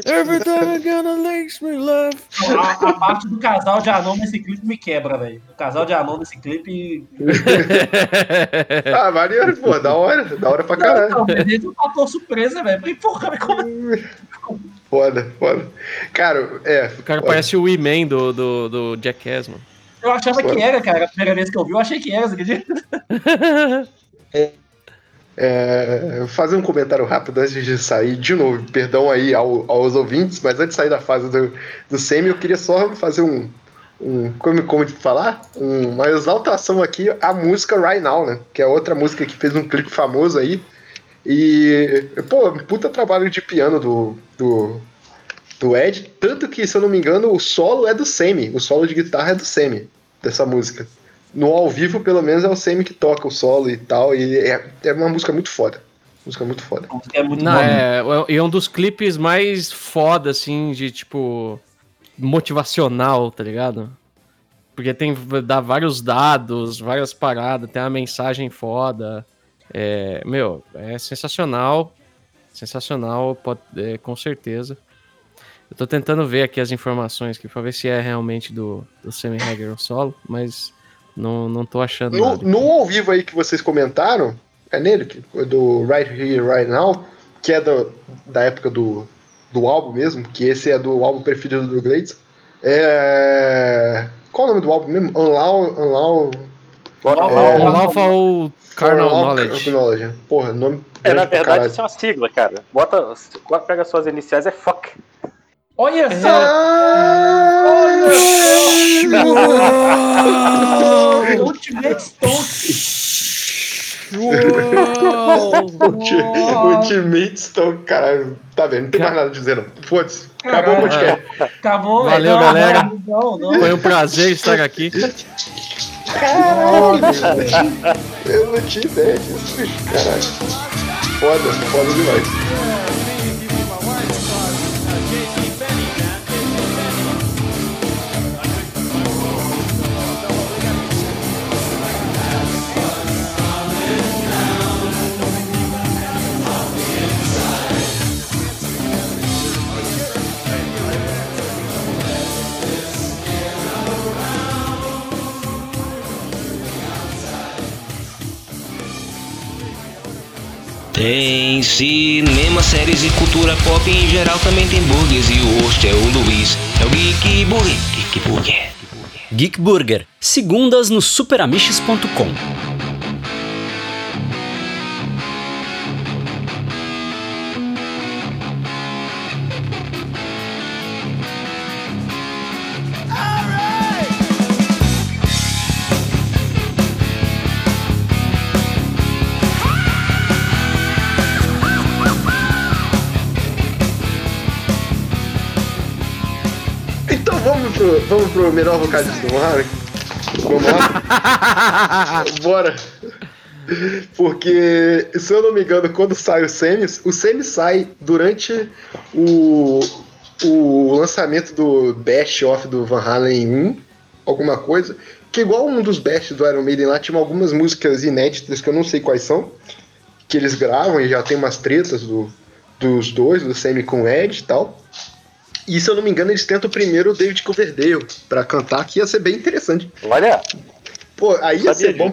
Every time I'm gonna makes me laugh. A, a parte do casal de anão nesse clipe me quebra, velho. O casal de anão nesse clipe. Ah, maneiro, pô. Da hora. Da hora pra Não, caralho. então, mas esse é um fator surpresa, velho. Porque, porra, como Foda, foda. Cara, é. O cara foda. parece o Wee-Man do, do, do Jackass, mano. eu achava que era, cara. A primeira vez que eu vi, eu achei que era, você acredita? É, fazer um comentário rápido antes de sair, de novo, perdão aí ao- aos ouvintes, mas antes de sair da fase do, do semi, eu queria só fazer um, um como, como falar? Um- uma exaltação aqui à música Right Now, né? Que é outra música que fez um clipe famoso aí. E, pô, puta trabalho de piano do, do, do Ed, tanto que, se eu não me engano, o solo é do Semi, o solo de guitarra é do Semi, dessa música. No ao vivo, pelo menos, é o Semi que toca o solo e tal, e é, é uma música muito foda. Música muito foda. É muito Não, bom. é, e é um dos clipes mais foda, assim, de tipo. motivacional, tá ligado? Porque tem dá vários dados, várias paradas, tem uma mensagem foda. É, meu, é sensacional. Sensacional, pode, é, com certeza. Eu tô tentando ver aqui as informações aqui pra ver se é realmente do, do Sammy Hagar solo, mas não, não tô achando No, nada. no ao vivo aí que vocês comentaram, é nele, que- do Right Here, Right Now, que é do, da época do, do álbum mesmo, que esse é do álbum preferido do Glades. É... Qual o nome do álbum mesmo? Unlaw... Unlaw... É. Unlawful Carnal Knowledge. Knowledge. Porra, nome É, na verdade, caralho. isso é uma sigla, cara. Bota, pega suas iniciais, é fuck. Olha só! Ah! Ultimate Stone. Ulti- Ultimate Stone, caralho. Tá vendo, não tem mais nada a dizer, não. Foda-se. Acabou o podcast. Acabou, Valeu, galera. Não, não. Foi um prazer estar aqui. Eu não tinha ideia disso, bicho. Caralho. Foda, foda demais. Tem cinema, séries e cultura pop em geral também tem burgers e o host é o Luiz. É o Geek Burger. Geek Burger. Geek Burger, segundas no superamiches.com. pro, vamos pro melhor vocalista do Harry. Vamos lá? Bora. Porque, se eu não me engano, quando sai o Semis, o Semis sai durante o, o lançamento do Best of do Van Halen 1, alguma coisa, que igual um dos Best do Iron Maiden lá, tinha algumas músicas inéditas que eu não sei quais são, que eles gravam e já tem umas tretas do, dos dois, do Semi com o Ed e tal. E se eu não me engano, eles tentam primeiro o David Coverdale pra cantar, que ia ser bem interessante. Olha, Pô, aí ia ser bom,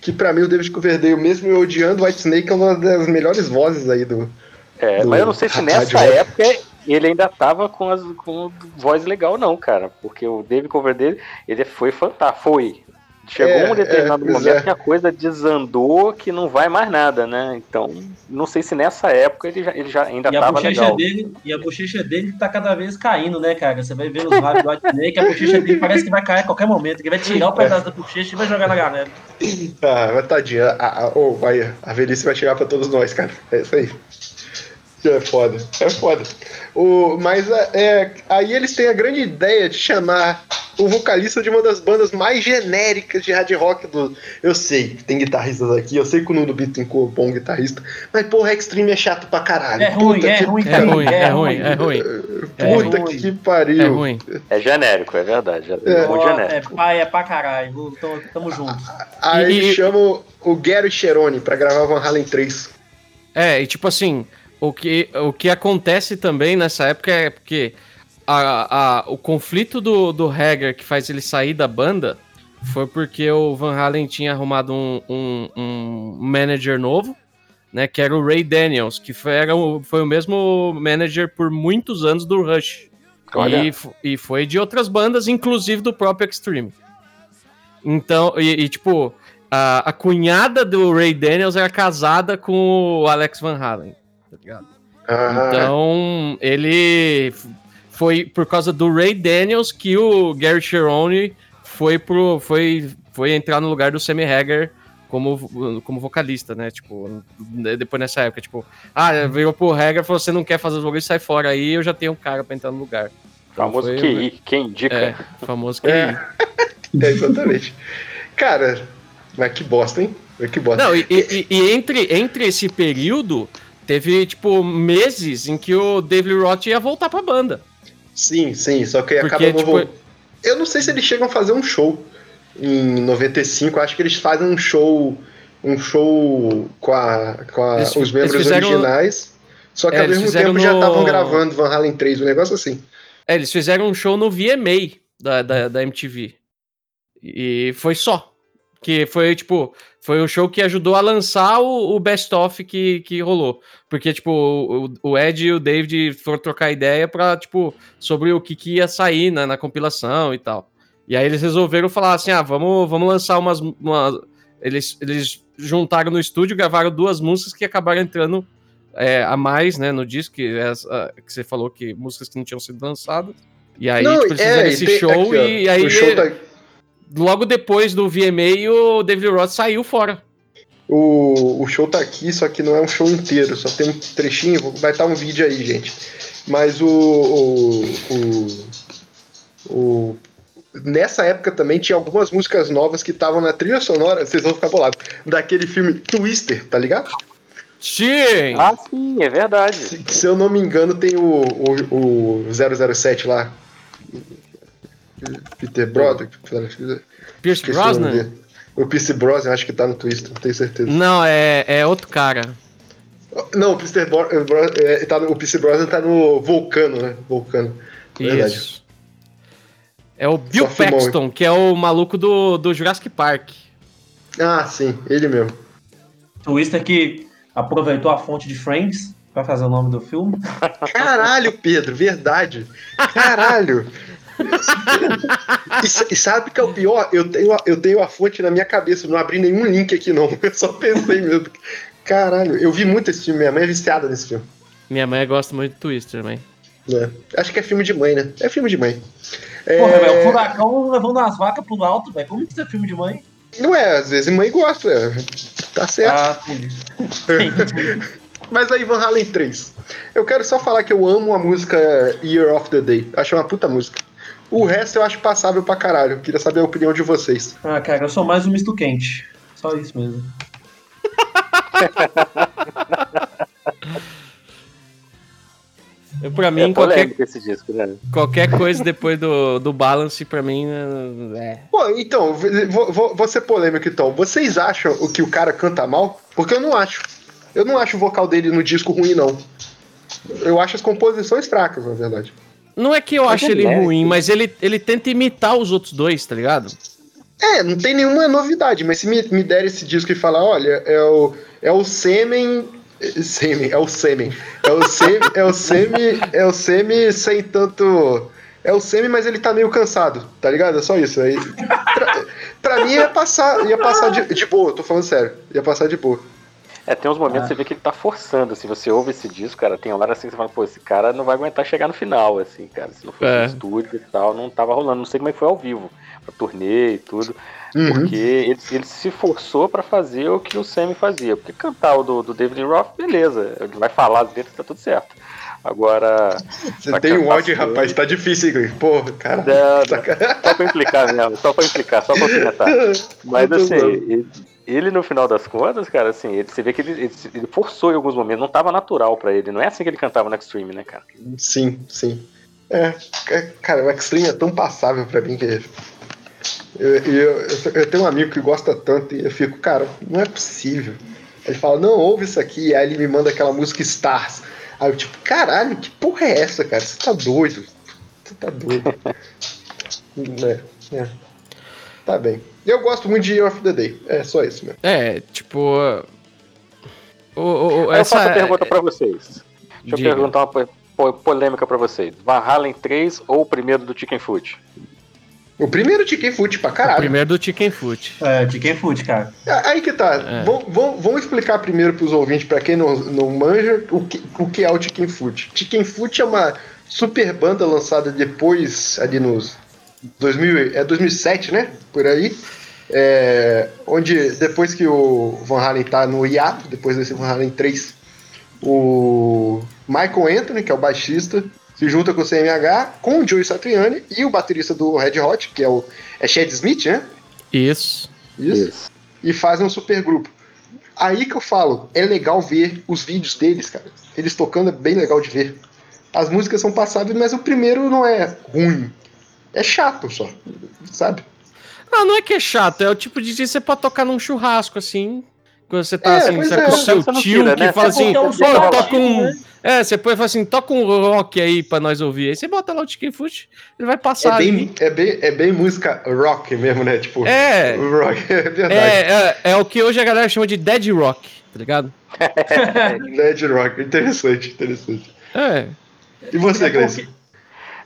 que pra mim o David Coverdale, mesmo eu odiando White Snake, é uma das melhores vozes aí do. é, Do mas eu não sei se nessa época ele ainda tava com, as, com voz legal, não, cara. Porque o David Coverdale, ele foi fantástico. Foi. Chegou É, um determinado é, momento é. que a coisa desandou, que não vai mais nada, né? Então, não sei se nessa época ele já, ele já ainda E a, tava bochecha legal. dele, e a bochecha dele tá cada vez caindo, né, cara? Você vai ver os lábios do White Snake, a bochecha dele parece que vai cair a qualquer momento. Ele vai tirar o pedaço da bochecha e vai jogar na galera. Ah, mas tadinha, a, a, oh, vai, a velhice vai chegar pra todos nós, cara. É isso aí. É foda, é foda. O, mas é, é, aí eles têm a grande ideia de chamar o vocalista de uma das bandas mais genéricas de hard rock do. Eu sei que tem guitarristas aqui, eu sei que o Nuno Bittencourt é um bom guitarrista, mas porra, Extreme é chato pra caralho. É ruim, é que ruim, É ruim, é ruim, é ruim. É Puta ruim. que pariu. É ruim. É genérico, é verdade. É, É. muito Ó, é genérico. pai, é pra caralho. Tamo, tamo junto. Aí E- e- chama o- o Gary Cherone pra gravar Van Halen 3. É, e tipo assim, o que, o que acontece também nessa época é porque a, a- o conflito do, do Hager que faz ele sair da banda foi porque o Van Halen tinha arrumado um, um, um manager novo, né? Que era o Ray Daniels, que foi, era o, foi o mesmo manager por muitos anos do Rush. Olha. E, e foi de outras bandas, inclusive do próprio Extreme. Então, e, e, tipo, a, a cunhada do Ray Daniels era casada com o Alex Van Halen, tá ligado? Ah, Então, ele foi por causa do Ray Daniels que o Gary Cherone foi pro foi foi entrar no lugar do Sammy Hagar como, como vocalista, né? Tipo, de- depois nessa época, tipo, ah, veio pro Hagar e falou: "Você não quer fazer os bagulhos, sai fora aí, eu já tenho um cara pra entrar no lugar". Então, Famoso foi- QI, quem indica? É, famoso que É. é, exatamente. Cara, mas que bosta, hein? Mas que bosta. Não, e, e- e entre, entre esse período, teve, tipo, meses em que o David Roth ia voltar pra banda. Sim, sim, só que Porque, acaba tipo, Eu não sei se eles chegam a fazer um show em 95, acho que eles fazem um show um show com, a, com a- Eles- os membros fizeram- originais, só que É, ao mesmo tempo já no- estavam gravando Van Halen 3, um negócio assim. É, eles fizeram um show no VMA da, da, da MTV. E foi só. Que foi, tipo, foi o show que ajudou a lançar o, o best-of que, que rolou. Porque, tipo, o, o Ed e o David foram trocar ideia pra, tipo, sobre o que, que ia sair na, na compilação e tal. E aí eles resolveram falar assim, ah, vamos, vamos lançar umas... uma- Eles, eles juntaram no estúdio, gravaram duas músicas que acabaram entrando é, a mais, né, no disco, que, é essa- que você falou que músicas que não tinham sido lançadas. E aí, tipo, eles fizeram e esse tem- show aqui, ó, e aí, o show tá, logo depois do VMA, o David Roth saiu fora. o, o show tá aqui, só que não é um show inteiro, só tem um trechinho, vai estar um vídeo aí, gente. Mas o, o, o, o- Nessa época também tinha algumas músicas novas que estavam na trilha sonora, vocês vão ficar bolados, daquele filme Twister, tá ligado? Sim! Ah, sim, é verdade. Se, se eu não me engano, tem o, o, o 007 lá. Peter Brother. Pierce Brosnan? O Pierce Brosnan, acho que tá no Twister, não tenho certeza. Não, é, é outro cara. Não, o Pierce, Bro- eh, Bro- eh, tá no, o Pierce Brosnan tá no Vulcano, né? Vulcano. Verdade. Isso. É o Bill Só filmou, Paxton, que é o maluco do, do Jurassic Park. Ah, sim, ele mesmo. Twister que aproveitou a fonte de Friends pra fazer o nome do filme. Caralho, Pedro, verdade. Caralho. E, e sabe o que é o pior? Eu tenho, a, eu tenho a fonte na minha cabeça, não abri nenhum link aqui, não. Eu só pensei mesmo. Caralho, eu vi muito esse filme, minha mãe é viciada nesse filme. Minha mãe gosta muito do Twister também. né? Acho que é filme de mãe, né? É filme de mãe. É, Porra, velho, o furacão levando as vacas pro alto, velho. Como que isso é filme de mãe? Não é, às vezes mãe gosta. é. Tá certo. Ah. Mas aí, Van Halen 3. Eu quero só falar que eu amo a música Year of the Day. Acho uma puta música. O resto eu acho passável pra caralho. Queria saber a opinião de vocês. Ah, cara, eu sou mais um misto quente. Só isso mesmo. Eu, pra É mim, qualquer, polêmico esse disco, né? qualquer coisa depois do, do Balance, pra mim, é. Pô, então, vou, vou- vou ser polêmico então. Vocês acham o que o cara canta mal? Porque eu não acho. Eu não acho o vocal dele no disco ruim, não. Eu acho as composições fracas, na verdade. Não é que eu Mas acho é ele ruim, mas ele, ele tenta imitar os outros dois, tá ligado? É, não tem nenhuma novidade, mas se me, me der esse disco e falar, olha, é o, é o Sêmen. é, Sêmen, é o Sêmen. É o Sêmen, é o Sêmen, é o Sêmen sem tanto. É o Sêmen, mas ele tá meio cansado, tá ligado? É só isso. Aí, pra, pra mim ia passar, ia passar de, de boa, tô falando sério. Ia passar de boa. É, tem uns momentos Ah. que você vê que ele tá forçando, assim, você ouve esse disco, cara, tem hora assim que você fala, pô, esse cara não vai aguentar chegar no final, assim, cara, se não fosse É. no estúdio e tal, não tava rolando, não sei como é que foi ao vivo, pra turnê e tudo, Uhum. porque ele, ele se forçou pra fazer o que o Sammy fazia, porque cantar o do, do David Roth, beleza, ele vai falar as letras, tá tudo certo. Agora, Você tem um ódio, rapaz, tá difícil, Igor. Porra, cara. Não, Saca- só pra implicar mesmo, só pra implicar, só pra comentar. Mas tô assim. Ele, no final das contas, cara, assim, ele, você vê que ele, ele, ele forçou em alguns momentos, não tava natural pra ele. Não é assim que ele cantava no Extreme, né, cara? Sim, sim. É, é, cara, o Extreme é tão passável pra mim que. Eu, eu, eu, eu tenho um amigo que gosta tanto e eu fico, cara, não é possível. Ele fala, não, ouve isso aqui, aí ele me manda aquela música Stars. Aí eu, tipo, caralho, que porra é essa, cara? Você tá doido? Você tá doido. é, é. Tá bem. Eu gosto muito de Year of the Day. É só isso mesmo. É, tipo. O, o, o- eu essa, faço a pergunta pra vocês. Deixa Diga. eu perguntar uma po- po- polêmica pra vocês. Van Halen 3 ou o primeiro do Chicken Foot? O primeiro Chicken Foot pra o caralho. primeiro do Chicken Foot. É, Chicken Foot, cara. Ah, Aí que tá. É. Vamos, explicar primeiro para os ouvintes, para quem não, não manja, o que, o que é o Chicken Foot. Chicken Foot é uma super banda lançada depois, ali nos 2000, é 2007, né? Por aí. É, onde depois que o Van Halen tá no hiato, depois desse Van Halen 3, o Michael Anthony, que é o baixista, se junta com o CMH, com o Joey Satriani e o baterista do Red Hot, que é o é Chad Smith, né? Isso. Isso e fazem um super grupo. Aí que eu falo, é legal ver os vídeos deles, cara. Eles tocando é bem legal de ver. As músicas são passáveis, mas o primeiro não é ruim. É chato só, sabe? Não, não é que é chato, é o tipo de dia que você pode tocar num churrasco, assim. Quando você tá É, assim, você tá é. com o seu tio tira, que né? fala É assim, é um pô, toca um. né? É, você pode falar assim, toca um rock aí pra nós ouvir. Aí você bota lá o Chicken Foot, ele vai É passar ali. bem, é, bem, é bem música rock mesmo, né? Tipo, É. rock, é verdade. É, é, é o que hoje a galera chama de dead rock, tá ligado? Dead rock, interessante, interessante. É. E você, Gleice?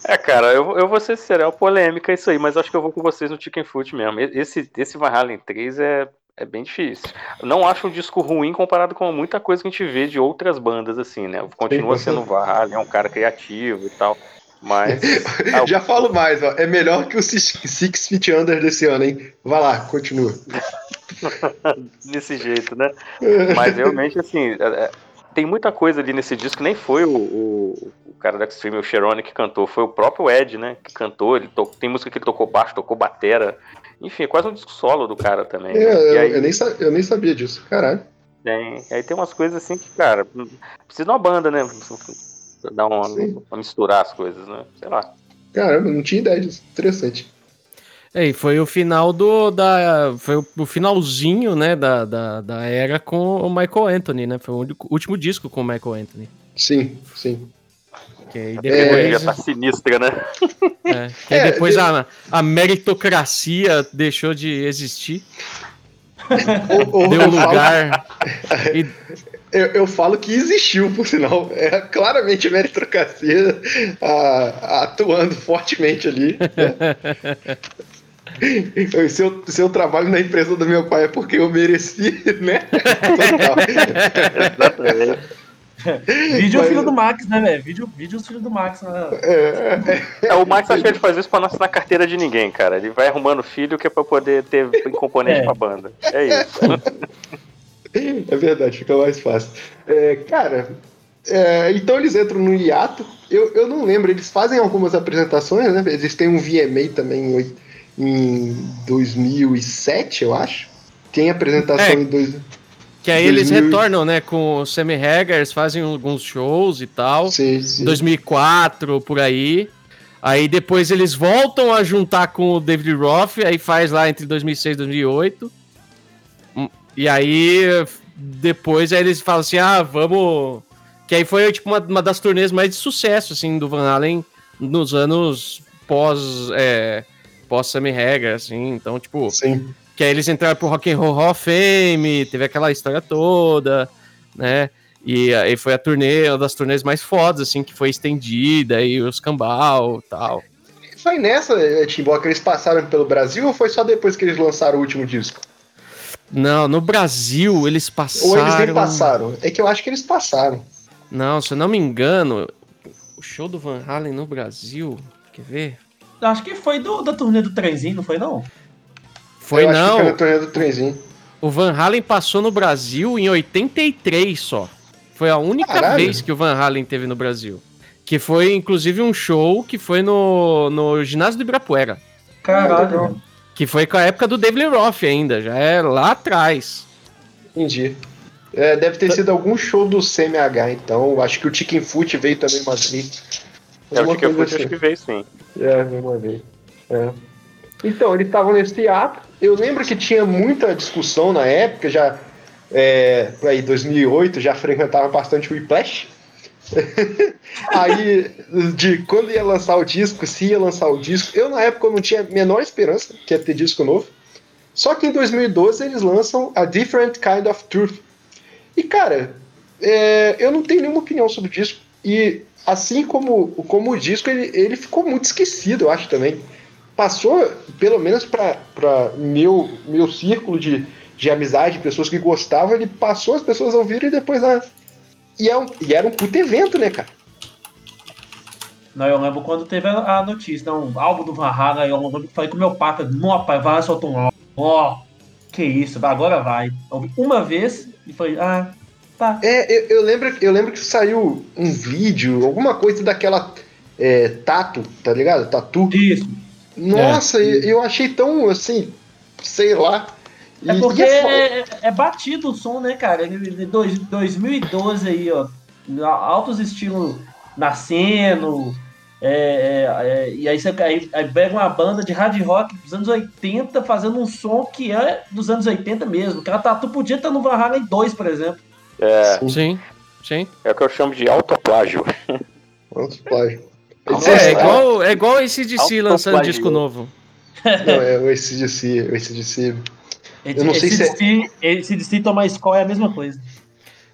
É, cara, eu, eu vou ser sincero, é uma polêmica isso aí, mas acho que eu vou com vocês no Chicken Foot mesmo. Esse, esse Van Halen 3 é, é bem difícil. Não acho um disco ruim comparado com muita coisa que a gente vê de outras bandas, assim, né? Continua sendo Van Halen, é um cara criativo e tal, mas... Já falo mais, ó. É melhor que o Six, Six Feet Under desse ano, hein? Vai lá, continua. desse jeito, né? Mas realmente, assim, é- é, tem muita coisa ali nesse disco, que nem foi o, o, o cara do Extreme, o Cherone, que cantou, foi o próprio Ed, né? Que cantou, ele to- tem música que ele tocou baixo, tocou batera. Enfim, é quase um disco solo do cara também. É, né? eu, aí, eu nem, eu nem sabia disso, caralho. tem, aí tem umas coisas assim que, cara, precisa de uma banda, né? Pra Dar uma, pra misturar as coisas, né? Sei lá. Caramba, não tinha ideia disso. Interessante. É, e foi o final do. Da, foi o, o finalzinho, né, da, da, da era com o Michael Anthony, né? Foi o único- último disco com o Michael Anthony. Sim, sim. Que aí A tecnologia depois. tá sinistra, né? é, que aí É, depois de- a, a meritocracia deixou de existir. Ou- ou Deu eu, falo, lugar. e- eu, eu falo que existiu, por sinal. É claramente a meritocracia ah, atuando fortemente ali. né? Se eu, se eu trabalho na empresa do meu pai é porque eu mereci, né? Total. Vídeo é o Mas- filho do Max, né, velho? Vídeo, vídeo é o filho do Max. Né? É, o Max acho que ele faz isso pra não assinar carteira de ninguém, cara. Ele vai arrumando filho que é pra poder ter componente É. pra banda. É isso. É verdade, fica mais fácil. É, cara, é, então eles entram no hiato. Eu, eu não lembro, eles fazem algumas apresentações, né? Eles têm um VMA também em, em 2007, eu acho. Tem apresentação É. em dois. que aí eles 2000. retornam, né, com o Sammy Haggers, fazem alguns shows e tal. Sim, sim. 2004, por aí. Aí depois eles voltam a juntar com o David Roth, aí faz lá entre 2006 e 2008. Hum, E aí depois aí eles falam assim: "Ah, vamos que aí foi tipo uma, uma das turnês mais de sucesso assim do Van Halen nos anos pós é, pós Sammy Hagar assim, então tipo, Sim. que aí eles entraram pro Rock and Roll Hall of Fame, teve aquela história toda, né? E aí foi a turnê, uma das turnês mais fodas, assim, que foi estendida, e os cambal e tal. Foi nessa, eh, Timbó, que eles passaram pelo Brasil ou foi só depois que eles lançaram o último disco? Não, no Brasil eles passaram. Ou eles nem passaram? É que eu acho que eles passaram. Não, se eu não me engano, o show do Van Halen no Brasil. Quer ver? Acho que foi do, da turnê do trenzinho, não foi não? Foi eu Acho que não. foi na turnê do trenzinho. O Van Halen passou no Brasil em 83 só. Foi a única Caralho. vez que o Van Halen teve no Brasil. Que foi, inclusive, um show que foi no, no ginásio do Ibirapuera. Caralho. Que foi com a época do David Lee Roth ainda, já é lá atrás. Entendi. É, deve ter sido algum show do CMH, então. Acho que o Chicken Foot veio também em Madrid. É o que eu coisa acho que veio sim. É, uma vez. É. Então, eles estavam nesse ato. Eu lembro que tinha muita discussão na época, já. É, aí, 2008, já frequentava bastante o Whiplash. aí, de quando ia lançar o disco, se ia lançar o disco. Eu, na época, não tinha a menor esperança que ia ter disco novo. Só que em 2012 eles lançam A Different Kind of Truth. E, cara, é, eu não tenho nenhuma opinião sobre o disco. E assim como, como o disco, ele, ele ficou muito esquecido, eu acho também. Passou, pelo menos para meu, meu círculo de, de amizade, pessoas que gostavam, ele passou, as pessoas ouviram e depois. Ah, e, é um, e era um puto evento, né, cara? Não, eu lembro quando teve a, a notícia, não, álbum do Van eu lembro falei com meu pai, não, pai, vai soltar um álbum. Ó, que isso, agora vai. Eu ouvi uma vez e falei, ah, tá. É, eu, eu lembro, eu lembro que saiu um vídeo, alguma coisa daquela é, Tato, tá ligado? Tatu. Isso. Nossa, eu, eu achei tão assim, sei lá. É E- porque e é fo- é, é batido o som, né, cara? Dois- 2012 aí, ó. Altos estilos nascendo. é, é, é, e aí você aí, aí pega uma banda de hard rock dos anos 80 fazendo um som que é dos anos 80 mesmo. O cara Tatu podia estar no Van Halen 2, por exemplo. É, Sim, sim. é o que eu chamo de autoplágio. Outro plágio. Não, Eles É, é lançaram- igual, é igual esse DC lançando disco novo. Não, é o ACDC, o ACDC. Esse, não sei se é- DC, esse DC tomar escola é a mesma coisa.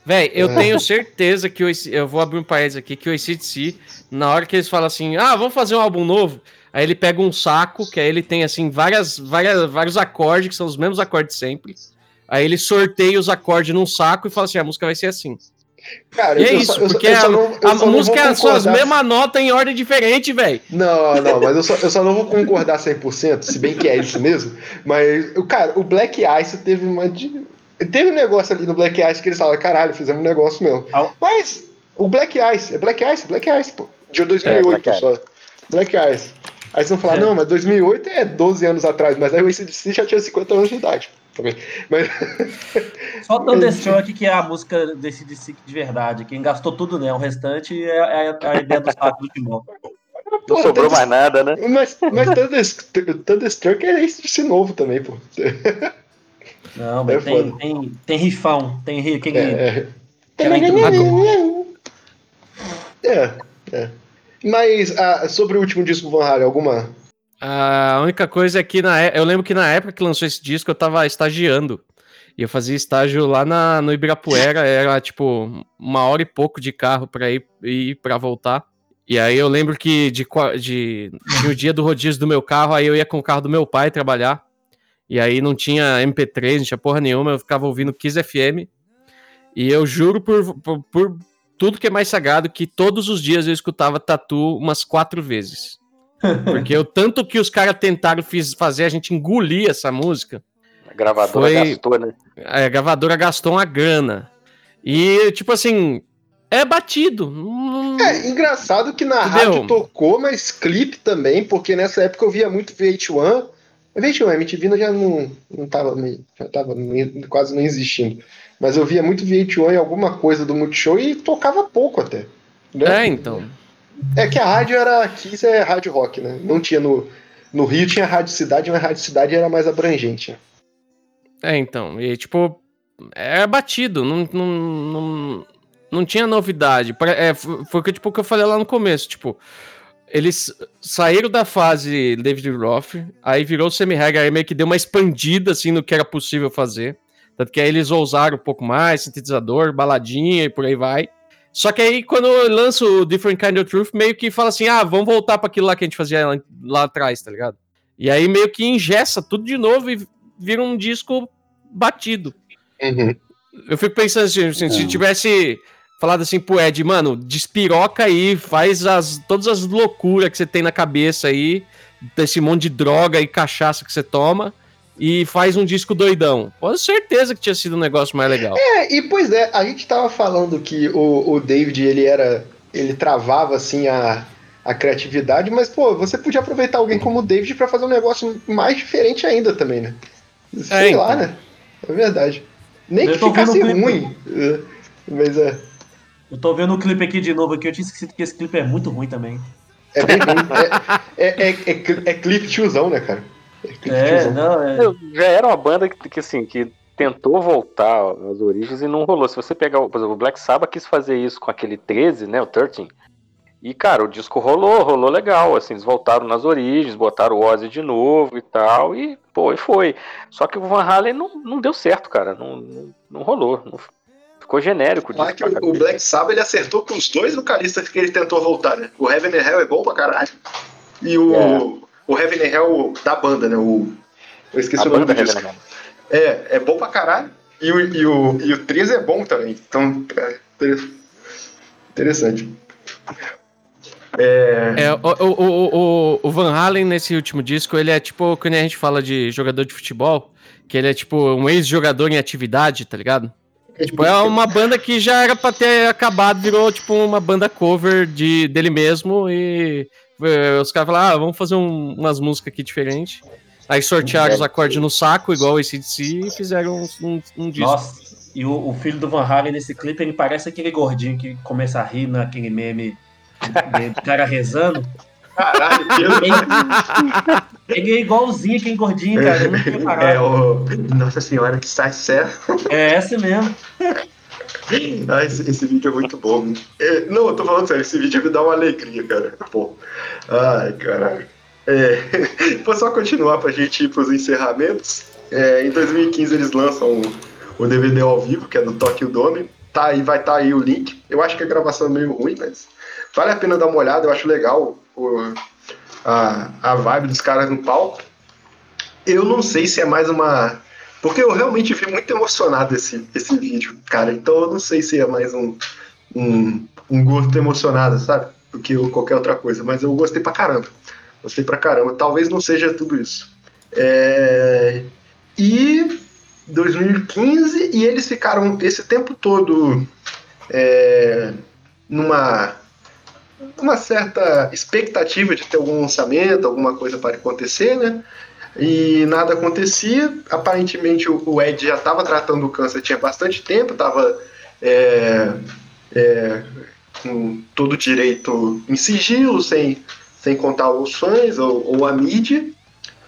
Véi, eu É. tenho certeza que o AC eu vou abrir um país aqui, que o ACDC, na hora que eles falam assim, ah, vamos fazer um álbum novo, aí ele pega um saco, que aí ele tem, assim, várias, várias, vários acordes, que são os mesmos acordes sempre, aí ele sorteia os acordes num saco e fala assim, a música vai ser assim. Cara, E é eu isso, só- eu porque eu a, não- eu a só não música é só as mesmas notas em ordem diferente, velho. Não, não, mas eu só, eu só não vou concordar 100%, se bem que é isso mesmo. Mas, o cara, o Black Ice teve uma. de- Teve um negócio ali no Black Ice que eles falaram, caralho, fizemos um negócio mesmo. Mas, o Black Ice, é Black Ice, Black Ice, pô. De 2008 Black só. Black Ice. Aí vocês vão falar, É. não, mas 2008 é 12 anos atrás, mas aí o ACDC já tinha 50 anos de idade. Também. Mas, Só Thunderstruck que é a música desse DC de verdade. Quem gastou tudo, né? O restante é, é a ideia do saco do Timão. Não Porra, sobrou mais nada, né? mas, mas Thunderstruck, Thunderstruck é ACDC novo também, pô. Não, mas É tem, tem, tem rifão. Tem ri- aquele, É, intro- É, é. Mas ah, sobre o último disco do Van Halen, alguma. A única coisa é que na, é- eu lembro que na época que lançou esse disco eu tava estagiando. E eu fazia estágio lá na, no Ibirapuera, era tipo uma hora e pouco de carro pra ir e para voltar. E aí eu lembro que de, de, de o dia do rodízio do meu carro, aí eu ia com o carro do meu pai trabalhar. E aí não tinha MP3, não tinha porra nenhuma, eu ficava ouvindo Kiss FM. E eu juro por, por, por tudo que é mais sagrado que todos os dias eu escutava Tatu umas quatro vezes. Porque o tanto que os caras tentaram fiz- fazer a gente engolir essa música, A gravadora Foi- gastou, né? a gravadora gastou uma grana. E, tipo assim, é batido. Não- É, engraçado que na Entendeu? rádio tocou, mas clipe também, porque nessa época eu via muito VH1. VH1, MTV já não, não tava, já tava quase nem existindo. Mas eu via muito VH1 em alguma coisa do Multishow e tocava pouco até. né? É, então. É que a rádio era. Kiss é rádio rock, né? Não tinha no. No Rio tinha Rádio Cidade, mas a Rádio Cidade era mais abrangente. É, então. E, tipo, é batido. Não, não, não, não tinha novidade. É, foi que, tipo, que eu falei lá no começo. Tipo, eles saíram da fase David Roth, aí virou semi-rega, aí meio que deu uma expandida, assim, no que era possível fazer. Tanto que aí eles ousaram um pouco mais, sintetizador, baladinha e por aí vai. Só que aí, quando eu lanço o Different Kind of Truth, meio que fala assim, ah, vamos voltar para aquilo lá que a gente fazia lá, lá atrás, tá ligado? E aí meio que engessa tudo de novo e vira um disco batido. Uhum. Eu fico pensando assim, assim, se tivesse falado assim pro Ed, mano, despiroca aí, faz as, todas as loucuras que você tem na cabeça aí, desse monte de droga e cachaça que você toma, e faz um disco doidão. Com certeza que tinha sido um negócio mais legal. É, e pois é, a gente tava falando que o, o David, ele era. Ele travava assim a, a criatividade, mas, pô, você podia aproveitar alguém como o David pra fazer um negócio mais diferente ainda também, né? Sei É, lá, então. né? É verdade. Nem Eu que ficasse ruim. é, Mas é. Eu tô vendo o clipe aqui de novo aqui, eu tinha esquecido que esse clipe é muito ruim também. É bem ruim. É, é, é, é, é clipe tiozão, né, cara? É não, é. Eu- Já era uma banda que, que, assim, que tentou voltar às origens e não rolou. Se você pegar, o- por exemplo, o Black Sabbath quis fazer isso com aquele 13, né, o 13, e, cara, o disco rolou, rolou legal, assim, eles voltaram nas origens, botaram o Ozzy de novo e tal, e, pô, e foi. Só que o Van Halen não, não deu certo, cara, não, não, não rolou, não- ficou genérico o Falar disco. que o, o. Black Sabbath ele acertou com os dois vocalistas que ele tentou voltar, né? O Heaven and Hell é bom pra caralho. E o, É. o Heaven and Hell da banda, né? O, eu esqueci A o nome do disco. Heaven and É, é bom pra caralho. E o, e o, e o 13 é bom também. Então, é inter- interessante. É, É, o, o, o, o, Van Halen, nesse último disco, ele é tipo, quando a gente fala de jogador de futebol, que ele é tipo um ex-jogador em atividade, tá ligado? Tipo, é uma banda que já era pra ter acabado, virou tipo uma banda cover de, dele mesmo e os caras falaram, ah, vamos fazer um- umas músicas aqui diferentes. Aí sortearam os acordes no saco, igual o ACDC, e fizeram um, um, um disco. Nossa, e o, o filho do Van Halen nesse clipe, ele parece aquele gordinho que começa a rir naquele meme do cara rezando. caralho. Ele, ele é igualzinho aquele gordinho, cara. Eu não tinha É parado. o Nossa Senhora que está certo. É esse mesmo. Ah, esse, esse vídeo é muito bom. É, não, eu tô falando sério, esse vídeo me dá uma alegria, cara. Pô. Ai, caralho. É, vou só continuar pra gente ir pros encerramentos. É, em 2015 eles lançam o, o DVD ao vivo, que é do Tokyo Dome. Tá aí, vai estar aí o link. Eu acho que a gravação é meio ruim, mas vale a pena dar uma olhada. Eu acho legal o- a, a vibe dos caras no palco. Eu não sei se é mais uma porque eu realmente vi muito emocionado esse, esse vídeo, cara. Então eu não sei se é mais um, um, um gosto emocionado, sabe? Do que qualquer outra coisa. Mas eu gostei pra caramba. Gostei pra caramba. Talvez não seja tudo isso. É... E 2015, e eles ficaram esse tempo todo é, numa uma certa expectativa de ter algum lançamento, alguma coisa para acontecer, né? E nada acontecia. Aparentemente o, Ed já estava tratando o câncer tinha bastante tempo, estava é, é, com todo direito em sigilo, sem, sem contar os fãs ou, ou a mídia.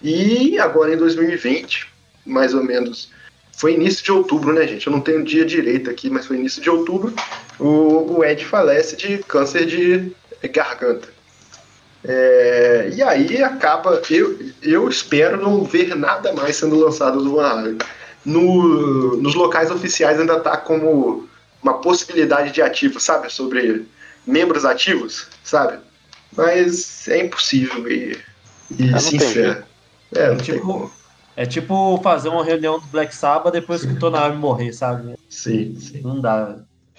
E agora em 2020, mais ou menos, foi início de outubro, né, gente? Eu não tenho dia direito aqui, mas foi início de outubro. O, o Ed falece de câncer de garganta. É, e aí acaba. Eu, eu espero não ver nada mais sendo lançado do Van Halen. No, nos locais oficiais ainda tá como uma possibilidade de ativo, sabe? Sobre membros ativos, sabe? Mas é impossível e, e não tem sincero. É, não tem Tipo- como. É tipo fazer uma reunião do Black Sabbath depois que o Tony Iommi morrer, sabe? Sim, sim. Não dá.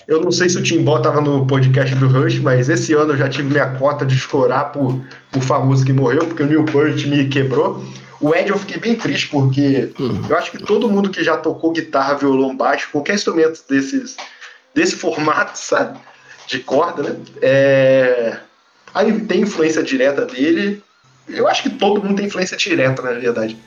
Eu não sei se o Timbó tava no podcast do Rush, mas esse ano eu já tive minha cota de chorar por, por famoso que morreu, porque o Newport me quebrou. O Ed eu fiquei bem triste, porque eu acho que todo mundo que já tocou guitarra, violão, baixo, qualquer instrumento desses, desse formato, sabe? De corda, né? É... Aí tem influência direta dele. Eu acho que todo mundo tem influência direta, na verdade.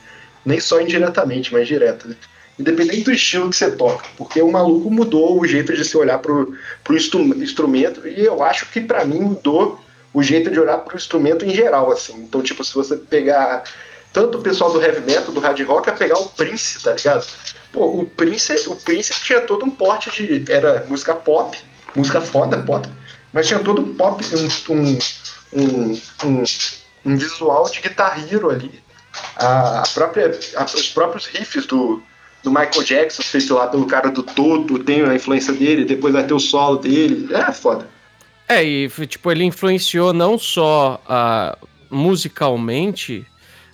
Nem só indiretamente, mas direta, né? Independente do estilo que você toca. Porque o maluco mudou o jeito de se olhar pro, pro instru- instrumento. E eu acho que pra mim mudou o jeito de olhar pro instrumento em geral, assim. Então, tipo, se você pegar tanto o pessoal do heavy metal, do hard rock, a pegar o Prince, tá ligado? Pô, o Prince, o Prince tinha todo um porte de. Era música pop, música foda, pop, mas tinha todo um pop, um, um, um, um, visual de Guitar Hero ali. A própria, a- os próprios riffs do, do Michael Jackson, feito lá pelo cara do Toto, tem a influência dele, depois vai ter o solo dele. É foda. É, e tipo, ele influenciou não só ah, musicalmente,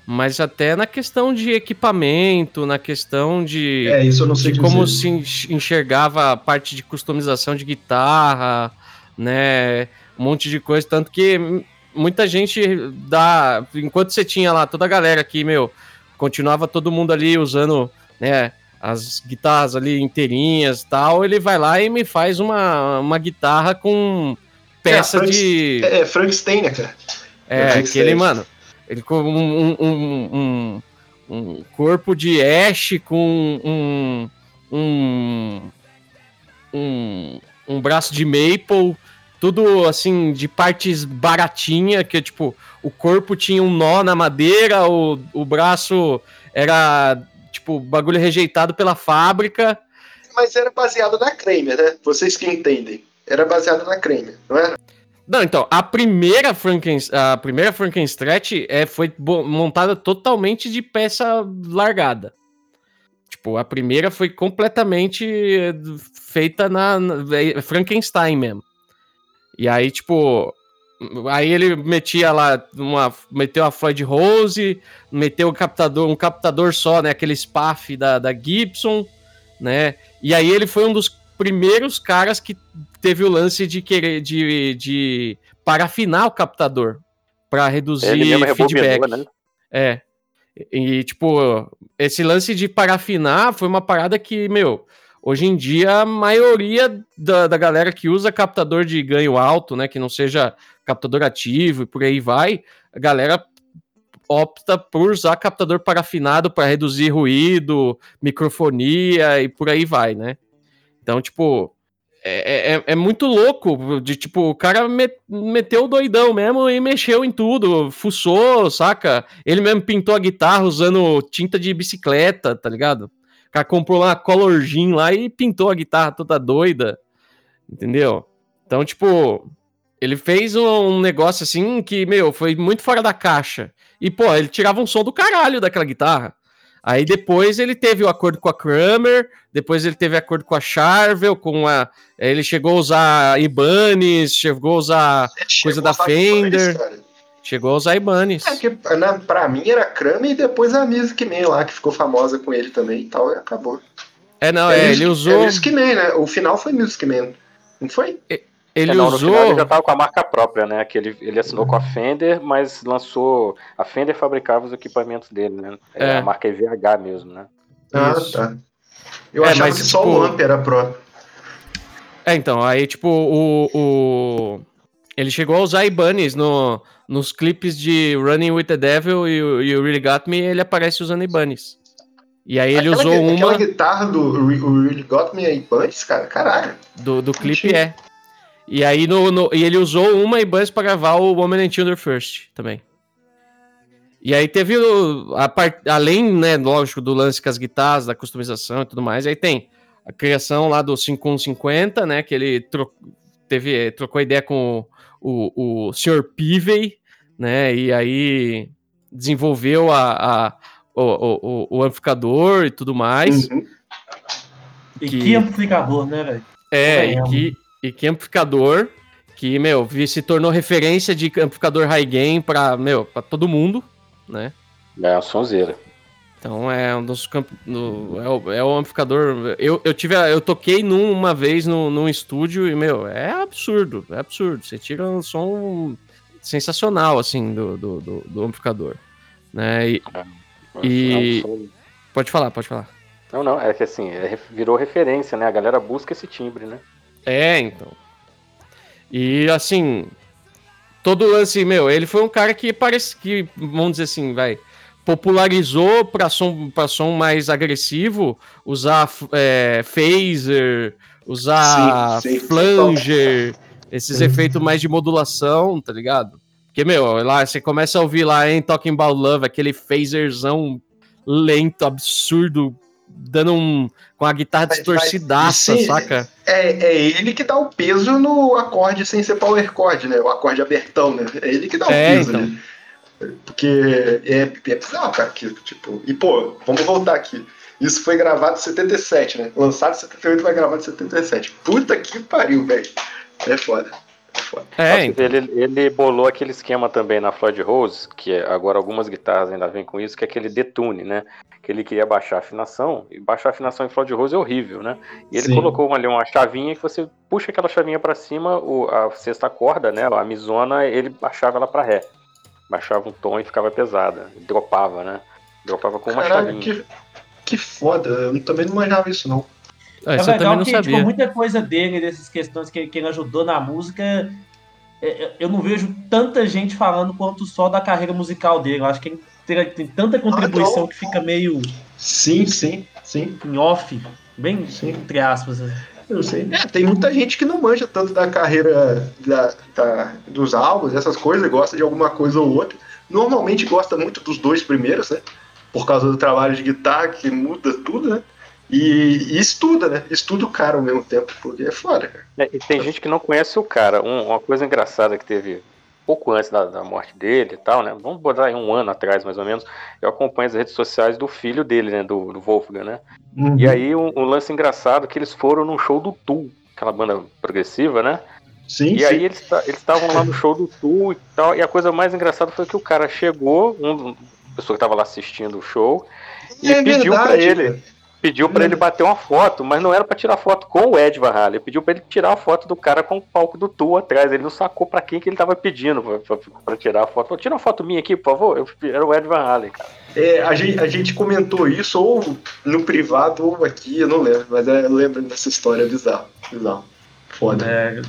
mas até na questão de equipamento, na questão de, É, isso eu não sei de como dizer. se enx- enxergava a parte de customização de guitarra, né? Um monte de coisa. Tanto que muita gente dá. Enquanto você tinha lá toda a galera aqui, meu, continuava todo mundo ali usando, né? As guitarras ali inteirinhas e tal, ele vai lá e me faz uma, uma guitarra com peça Frank- de. É, é né, cara? É, É, aquele, mano. Ele com um, um, um, um, um corpo de Ash com um, um, um, um braço de Maple, tudo assim, de partes baratinha, que tipo, o corpo tinha um nó na madeira, o, o braço era tipo bagulho rejeitado pela fábrica. Mas era baseado na Kramer, né? Vocês que entendem. Era baseado na Kramer, não era? Não, então, a primeira Franken, a primeira Frankenstrat é, foi montada totalmente de peça largada. Tipo, a primeira foi completamente eh, feita na, na- é Frankenstein mesmo. E aí, tipo, aí ele metia lá uma meteu a Floyd Rose, meteu um captador, um captador só, né, aquele SPAF da, da Gibson, né? E aí ele foi um dos primeiros caras que teve o lance de querer de, de parafinar o captador para reduzir Ele feedback. né? É. E, tipo, esse lance de parafinar foi uma parada que, meu, hoje em dia a maioria da, da galera que usa captador de ganho alto, né, que não seja captador ativo e por aí vai, a galera opta por usar captador parafinado para reduzir ruído, microfonia e por aí vai, né? Então, tipo, é, é, é muito louco de tipo, o cara me- meteu o doidão mesmo e mexeu em tudo, fuçou, saca? Ele mesmo pintou a guitarra usando tinta de bicicleta, tá ligado? O cara comprou lá uma Color Jean lá e pintou a guitarra toda doida, entendeu? Então, tipo, ele fez um negócio assim que, meu, foi muito fora da caixa. E, pô, ele tirava um som do caralho daquela guitarra. Aí depois ele teve o acordo com a Kramer, depois ele teve acordo com a Charvel, com a. Ele chegou a usar Ibanez, chegou a usar. Coisa da Fender. Ibanez. Chegou a usar Ibanez. É que na, pra mim era Kramer e depois a Music Man lá, que ficou famosa com ele também e tal, e acabou. É, não, é, é, ele usou. É Music Man, né? O final foi Music Man. Não foi? Ele É, não, no usou. final ele já tava com a marca própria, né? Que ele, ele assinou com a Fender, mas lançou. A Fender fabricava os equipamentos dele, né? É, É. a marca EVH mesmo, né? Ah, Isso. tá. Eu É, achava mas, que só tipo, o Amp era próprio. É, então, aí, tipo, o. o... Ele chegou a usar Ibanez no, nos clipes de Running with the Devil e, o- o Really Got Me, ele aparece usando Ibanez. E aí ele aquela, usou aquela uma guitarra do Re- o Really Got Me aí, Bunch, cara, caralho. do, do clipe, Achei. é. E aí no, no- e ele usou uma Ibanez pra gravar o Woman and Children First também. E aí teve o, a part, além, né, lógico, do lance com as guitarras, da customização e tudo mais, aí tem a criação lá do 5150, né, que ele tro, teve, trocou ideia com o, o Sr. Pivey, né, e aí desenvolveu a, a- o, o, o- o amplificador e tudo mais. Uhum. E Que- que, amplificador, né, velho? É, e Caramba. que, e que amplificador que, meu, vi- se tornou referência de amplificador high gain pra, meu, pra todo mundo, né? É a sonzeira. Então é um dos camp... é, o, é o amplificador. Eu, eu tive, a- eu toquei num uma vez no, num estúdio e meu, é absurdo, é absurdo. Você tira um som sensacional assim do, do, do, do amplificador, né? E- E- É um som- pode falar, pode falar. Não, não, é que assim, é virou referência, né? A galera busca esse timbre, né? É, então. E assim, todo o lance, meu, ele foi um cara que parece que, vamos dizer assim, vai, popularizou para som, pra som mais agressivo, usar é, phaser, usar Sim, sim, flanger, esses efeitos mais de modulação, tá ligado? Porque, meu, lá você começa a ouvir lá em Talking About Love, aquele phaserzão lento, absurdo, dando um. com a guitarra distorcidaça, mas- sim, saca? É, é ele que dá o peso no acorde sem ser power chord, né? O acorde abertão, né? É ele que dá o É, peso então. ali. Porque é, é bizarro, cara, que, tipo... E, pô, vamos voltar aqui. Isso foi gravado em 77, né? Lançado em 78, vai gravado em 77. Puta que pariu, velho. É foda. É, Nossa, ele, ele bolou aquele esquema também na Floyd Rose, que é- agora algumas guitarras ainda vêm com isso, que é aquele detune, né? Que ele queria baixar a afinação, e baixar a afinação em Floyd Rose é horrível, né? E ele Sim. colocou ali uma chavinha que você puxa aquela chavinha pra cima, o- a sexta corda, né? A misona, ele baixava ela pra ré. Baixava um tom e ficava pesada. Dropava, né? Dropava com uma Caralho, chavinha. que, que foda. Eu também não manjava isso, não. Ah, É legal não que, sabia. tipo, muita coisa dele, dessas questões que, que ele ajudou na música, é, é, eu não vejo tanta gente falando quanto só da carreira musical dele. Eu acho que ele tem, tem tanta contribuição então. que fica meio Sim, sim, sim. em off, bem Sim. entre aspas. assim. Eu sei. É, tem muita gente que não manja tanto da carreira da, da- dos álbuns, essas coisas, gosta de alguma coisa ou outra. Normalmente gosta muito dos dois primeiros, né? Por causa do trabalho de guitarra, que muda tudo, né? E, e estuda, né? Estuda o cara ao mesmo tempo, porque é foda, cara. É, e tem gente que não conhece o cara. Um- uma coisa engraçada que teve pouco antes da, da morte dele e tal, né? Vamos botar aí um ano atrás, mais ou menos. Eu acompanho as redes sociais do filho dele, né? Do, do Wolfgang, né? E aí um, um lance engraçado que eles foram num show do Tool, aquela banda progressiva, né? Sim, E sim. aí eles ta- eles estavam lá no show do Tool e tal. E a coisa mais engraçada foi que o cara chegou, um, a pessoa que tava lá assistindo o show, e É pediu pra verdade, ele. Pediu pra ele bater uma foto, mas não era pra tirar foto com o Ed Van Halen. Pediu pra ele tirar a foto do cara com o palco do Tool atrás. Ele não sacou pra quem que ele tava pedindo pra tirar a foto. Falou, tira uma foto minha aqui, por favor. Eu, era o Ed Van Halen, cara. É, a, gente, a gente comentou isso ou no privado ou aqui, eu não lembro, mas é, eu lembro dessa história bizarra. Bizarro. Foda. É,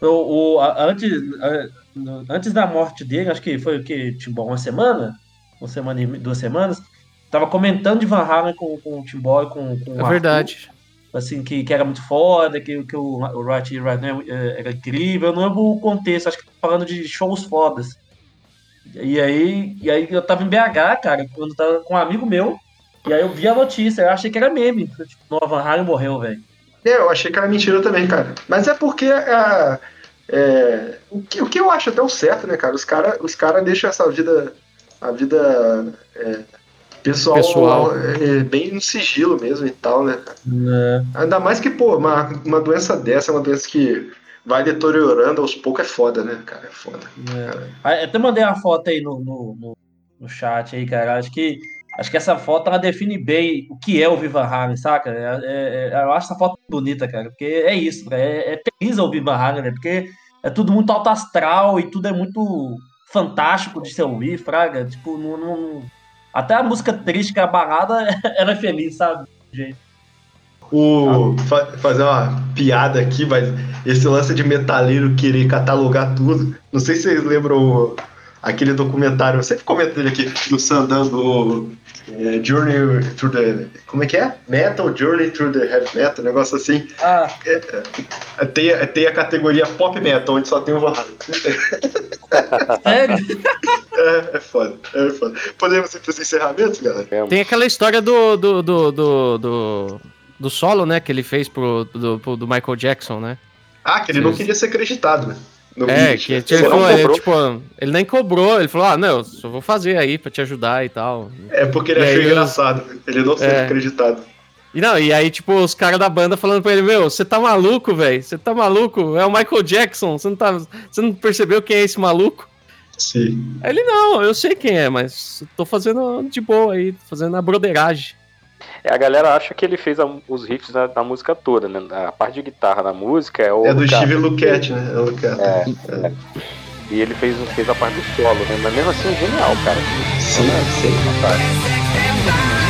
o, o- a- antes, a- antes da morte dele, acho que foi o que, tipo, uma semana? Uma semana e duas semanas. Tava comentando de Van Halen com, com o Timbó e com, com o É Arthur, verdade. assim, que, que era muito foda, que, que o, o Right Here, Right Now eh, era incrível. Eu não lembro o contexto, acho que tá falando de shows fodas. E aí, e aí eu tava em BH, cara, quando eu tava com um amigo meu, e aí eu vi a notícia, eu achei que era meme. Tipo, "Não, Van Halen morreu, velho. É, eu achei que era mentira também, cara. Mas é porque a- é, o, que, o que eu acho até o certo, né, cara? Os caras os cara deixam essa vida, a vida é, pessoal, Pessoal. é, bem no sigilo mesmo e tal, né, cara? Ainda mais que, pô, uma, uma doença dessa é uma doença que vai deteriorando aos poucos, é foda, né, cara? É foda. Aí, Até mandei uma foto aí no, no, no, no chat aí, cara. Acho que, acho que essa foto ela define bem o que é o Viva Halen, saca? É- é- é- eu acho essa foto bonita, cara, porque é isso, cara, é, é feliz ouvir Van Halen, né? Porque é tudo muito alto astral e tudo é muito fantástico de se ouvir, fraga. Tipo, não, não- até a música triste, que é a balada, ela é feliz, sabe? Gente. O, fa- fazer uma piada aqui, mas esse lance de metaleiro querer catalogar tudo. Não sei se vocês lembram aquele documentário, eu sempre comento dele aqui, do Sandan, do é, Journey Through the. Como é que é? Metal Journey Through the Heavy Metal, um negócio assim. Ah, Tem, tem a categoria Pop Metal, onde só tem o Van sério? É, é foda, é foda. Podemos ir pros encerramentos, galera? Tem aquela história do, do, do, do, do, do solo, né? Que ele fez pro, do, pro- do Michael Jackson, né? Ah, que ele não Sim. queria ser acreditado, né? No É, vídeo. que ele, não falou, ele, tipo, ele nem cobrou, ele falou, ah, não, eu só vou fazer aí pra te ajudar e tal. É porque ele E achou engraçado. Ele não ser É. acreditado. E não, e aí, tipo, os caras da banda falando pra ele, meu, você tá maluco, velho? Você tá maluco? É o Michael Jackson, você não, tá, você não percebeu quem é esse maluco? Sim. Aí ele, não, eu sei quem é, mas tô fazendo de boa aí, fazendo a broderagem. É, a galera acha que ele fez a- os riffs da, da música toda, né? A parte de guitarra da música é o. É do cara. Steve Luquette, né? É o Luquette. É, E ele fez, fez a parte do solo, né? Mas mesmo assim é genial, cara. Sim, sim. Fantástico.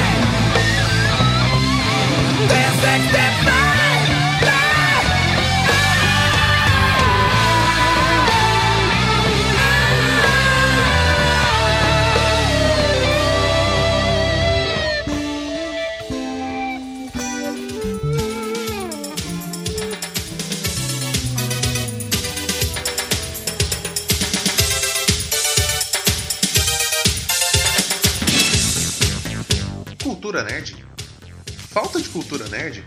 Nerd? Falta de cultura nerd?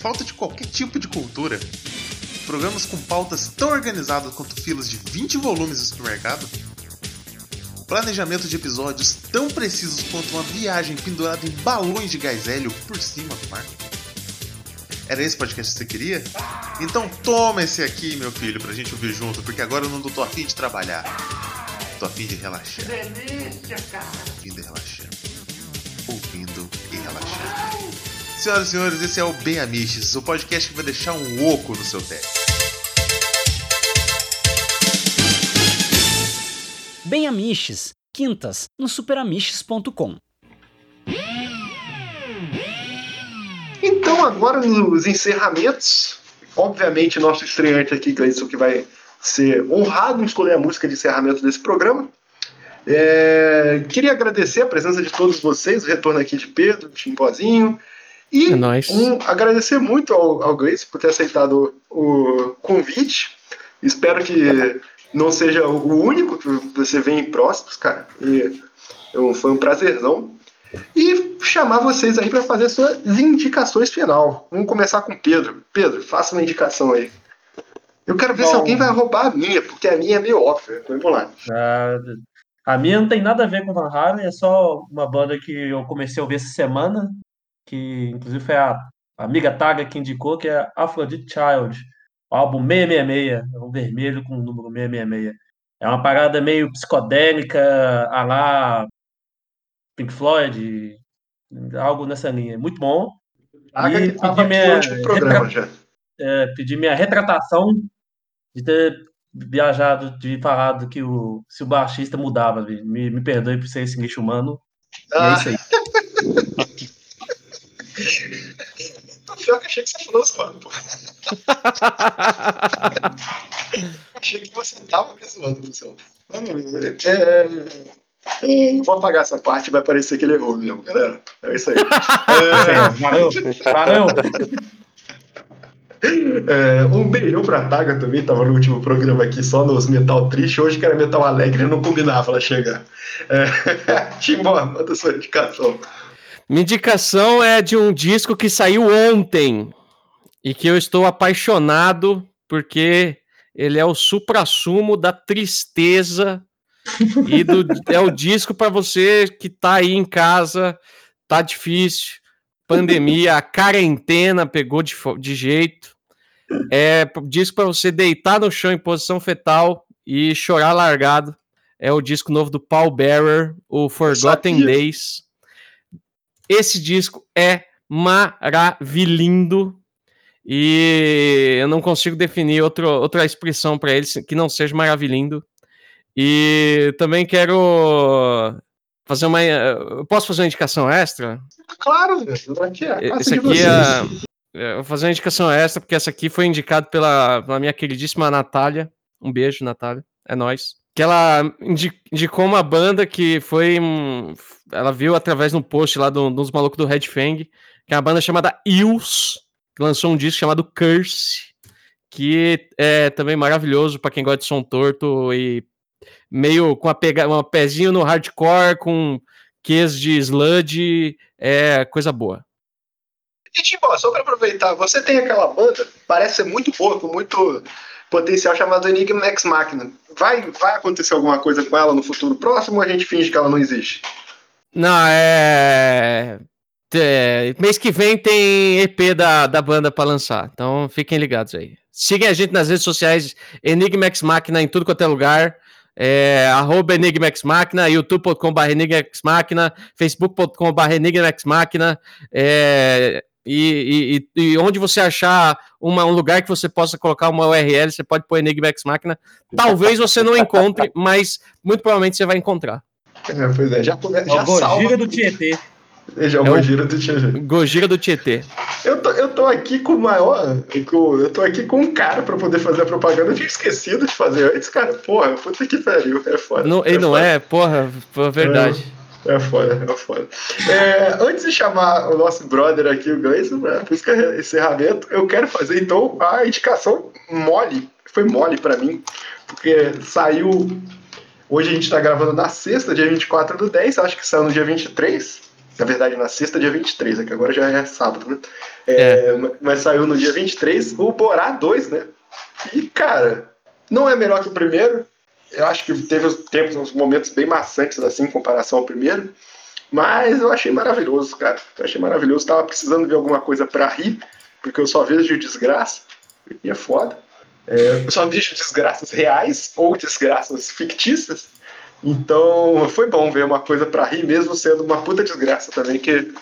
Falta de qualquer tipo de cultura? Programas com pautas tão organizadas quanto filas de 20 volumes do supermercado? Planejamento de episódios tão precisos quanto uma viagem pendurada em balões de gás hélio por cima do mar? Era esse podcast que você queria? Então toma esse aqui, meu filho, pra gente ouvir junto, porque agora eu não tô afim de trabalhar. Tô afim de relaxar. Delícia, cara. Ouvindo e relaxando. Senhoras e senhores, esse é o Bem Amiches, o podcast que vai deixar um oco no seu teto. Bem Amiches, quintas, no superamiches.com. Então, agora nos encerramentos, obviamente, nosso estreante aqui, Gleison, que vai ser honrado em escolher a música de encerramento desse programa. É, queria agradecer a presença de todos vocês, o retorno aqui de Pedro, Timbozinho, e É nóis. um, agradecer muito ao, ao Gleison por ter aceitado o, o convite. Espero que não seja o único que você venha em próximos, cara. E eu- foi um prazerzão. E chamar vocês aí para fazer suas indicações final. Vamos começar com o Pedro. Pedro, faça uma indicação aí. Eu quero ver se Bom. alguém vai roubar a minha, porque a minha é meio óbvia. Vamos lá. Ah, a minha não tem nada a ver com Van Halen, é só uma banda que eu comecei a ouvir essa semana, que inclusive foi a amiga Taga que indicou, que é Aphrodite Child, o álbum 666, é um vermelho com o número 666. É uma parada meio psicodélica, a lá Pink Floyd, algo nessa linha. Muito bom. Taga E que aqui minha programa já. é, pedir minha retratação de ter viajado, de falado que o, se o baixista mudava. Me, me perdoe por ser esse lixo humano. É Ah, isso aí. pior que achei que você falou zoando, pô. achei que você tava me zoando, pessoal. É, é, vou apagar essa parte, vai parecer que ele errou mesmo, galera. É isso aí. É, Valeu, valeu. É, um beijão pra Taga também, tava no último programa aqui só nos metal triste, hoje que era metal alegre, não combinava ela chegar. É, Timbó, manda sua indicação. Minha indicação é de um disco que saiu ontem e que eu estou apaixonado porque ele é o suprassumo da tristeza e do, é o disco para você que tá aí em casa, tá difícil, pandemia, a quarentena pegou de, de jeito. É disco para você deitar no chão em posição fetal e chorar largado. É o disco novo do Paul Bearer, o Forgotten. Days. Esse disco é maravilhindo e eu não consigo definir outro, outra expressão para ele que não seja maravilhindo. E também quero fazer uma. Posso fazer uma indicação extra? Claro, aqui é a casa Esse de aqui é, é, eu vou fazer uma indicação extra, porque essa aqui foi indicada pela, pela minha queridíssima Natália. Um beijo, Natália. É nóis. Que ela indi- indicou uma banda que foi. Ela viu através de um post lá do- dos malucos do Red Fang, que é uma banda chamada Ills, que lançou um disco chamado Curse, que é também maravilhoso para quem gosta de som torto e meio com a pega, um pezinho no hardcore, com queijo de sludge, é coisa boa. E, Timbó, só pra aproveitar, você tem aquela banda, parece ser muito boa, com muito potencial, chamada Enigma Ex Machina. Vai, vai acontecer alguma coisa com ela no futuro próximo ou a gente finge que ela não existe? Não, é. é, Mês que vem tem EP da, da banda pra lançar, então fiquem ligados aí. Sigam a gente nas redes sociais, Enigma Ex Machina em tudo quanto é lugar. É, arroba Enigma Ex Machina, youtube.com.br Enigma Ex Machina, facebook.com.br Enigma Ex Machina, é, e, e- e onde você achar uma- um lugar que você possa colocar uma URL, você pode pôr Enigma Ex Machina. Talvez você não encontre, mas muito provavelmente você vai encontrar. É, pois é, já, come... É já o Gojira salva. do Tietê. Já é o É o- Gojira do Tietê. Gojira do Tietê. Eu tô, eu tô aqui com o maior. Com, eu tô aqui com um cara pra poder fazer a propaganda. Eu tinha esquecido de fazer antes, cara. Porra, puta que pariu. É foda. Não, ele não foda. é, porra, foi verdade. É foda, é foda. É, antes de chamar o nosso brother aqui, o Gleison, para o encerramento, eu quero fazer então a indicação mole. Foi mole pra mim, porque saiu. Hoje a gente tá gravando na sexta, dia 24 do 10, acho que saiu no dia 23. Na verdade, na sexta, dia 23, é que agora já é sábado, né? É, Mas saiu no dia 23 o Borá 2, né? E, cara, não é melhor que o primeiro. Eu acho que teve tempos, uns momentos bem maçantes, assim, em comparação ao primeiro. Mas eu achei maravilhoso, cara. Eu achei maravilhoso. Tava precisando ver alguma coisa pra rir, porque eu só vejo desgraça, e é foda. É, eu só vejo desgraças reais ou desgraças fictícias. Então foi bom ver uma coisa pra rir, mesmo sendo uma puta desgraça também, que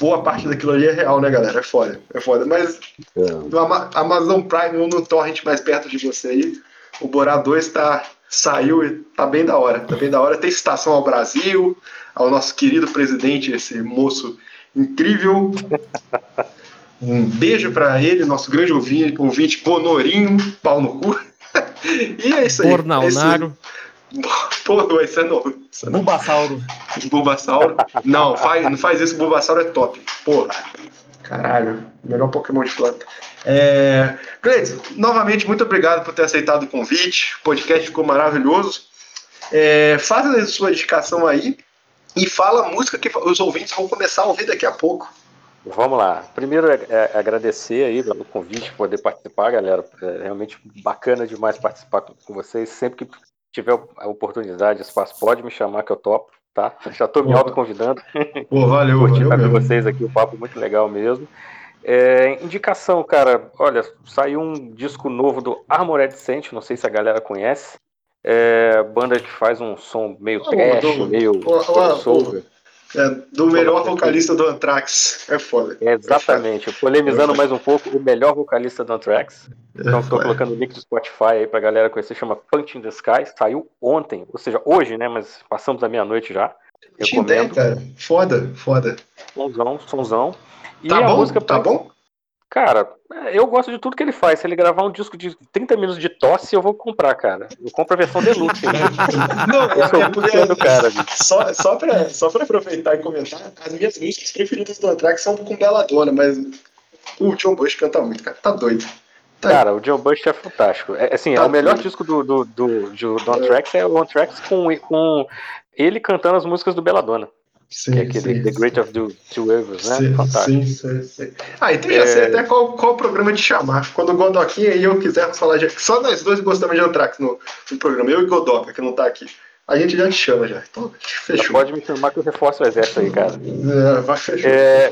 boa parte daquilo ali é real, né, galera? É foda, é foda. Mas no Ama- Amazon Prime ou no Torrent mais perto de você aí, o Borá 2 tá, saiu e tá bem da hora. Tá bem da hora. Tem citação ao Brasil, ao nosso querido presidente, esse moço incrível. Um beijo pra ele, nosso grande ouvinte, ouvinte Bonorinho, pau no cu. E é isso aí. Bornalnaro. Pô, não, isso é novo. Isso é novo. Bulbasauro. Bulbasauro. Não, faz, não faz isso, Bulbasauro é top. Porra. Caralho, melhor Pokémon de planta. É... Cleiton, novamente, muito obrigado por ter aceitado o convite. O podcast ficou maravilhoso. É... Faça a sua indicação aí e fala a música que os ouvintes vão começar a ouvir daqui a pouco. Vamos lá. Primeiro é, é agradecer aí pelo convite, poder participar, galera. É realmente bacana demais participar com, com vocês. Sempre que tiver a oportunidade, espaço, pode me chamar que eu topo, tá? Já estou me autoconvidando. Pô, valeu, Curti valeu mesmo. vocês aqui, o papo muito legal mesmo. É, indicação, cara, olha, saiu um disco novo do Armored Saint, não sei se a galera conhece. É, banda que faz um som meio trash, meio o-. É, do melhor vocalista do Anthrax. É foda. É, exatamente, polemizando mais um pouco, o melhor vocalista do Anthrax. Então É estou foda. colocando o link do Spotify aí pra galera conhecer, chama Punch in the Sky, saiu ontem, ou seja, hoje, né, mas passamos da meia-noite já. Tinha ideia, Recomendo, cara. Foda, foda. sonzão, sonzão. E Tá a bom? música Tá bom? Cara, eu gosto de tudo que ele faz. Se ele gravar um disco de 30 minutos de tosse, eu vou comprar, cara. Eu compro a versão deluxe. hein? Não, Eu é porque do cara, bicho. só, só, pra, só pra aproveitar e comentar, as minhas músicas preferidas do Anthrax são com Belladonna, mas o John Bush canta muito, cara. Tá doido. Tá Cara, o John Bush é fantástico. É, assim, é Tá o melhor tudo. disco do, do, do, do, do Anthrax é o Anthrax com, com ele cantando as músicas do Belladonna. Sim, que é aquele sim, The Great of the Two Evils, né? Sim, Fantástico. sim, sim, sim. Ah, então já É. sei até qual, qual programa te chamar. Quando o Godoquinha e eu quisermos falar de. Só nós dois gostamos de Anthrax no, no programa. Eu e Godoca, que não tá aqui. A gente já te chama já. Então, Já fechou. pode me chamar que eu reforço o exército aí, cara. É, vai, fechou. É,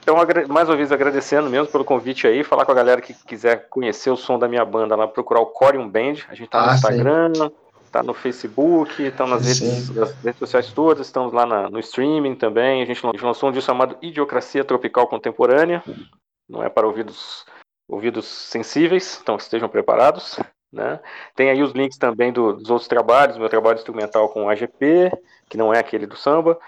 Então, mais uma vez agradecendo mesmo pelo convite aí, falar com a galera que quiser conhecer o som da minha banda lá, procurar o Corium Band. A gente tá no Ah, sim. Tá no Facebook, estão nas Sim. redes, nas redes sociais todas, estamos lá na- no streaming também. A gente, lan- a gente lançou um disco chamado Idiocracia Tropical Contemporânea. Não é para ouvidos, ouvidos sensíveis, então estejam preparados. Né? Tem aí os links também do- dos outros trabalhos, meu trabalho instrumental com o AGP, que não é aquele do samba,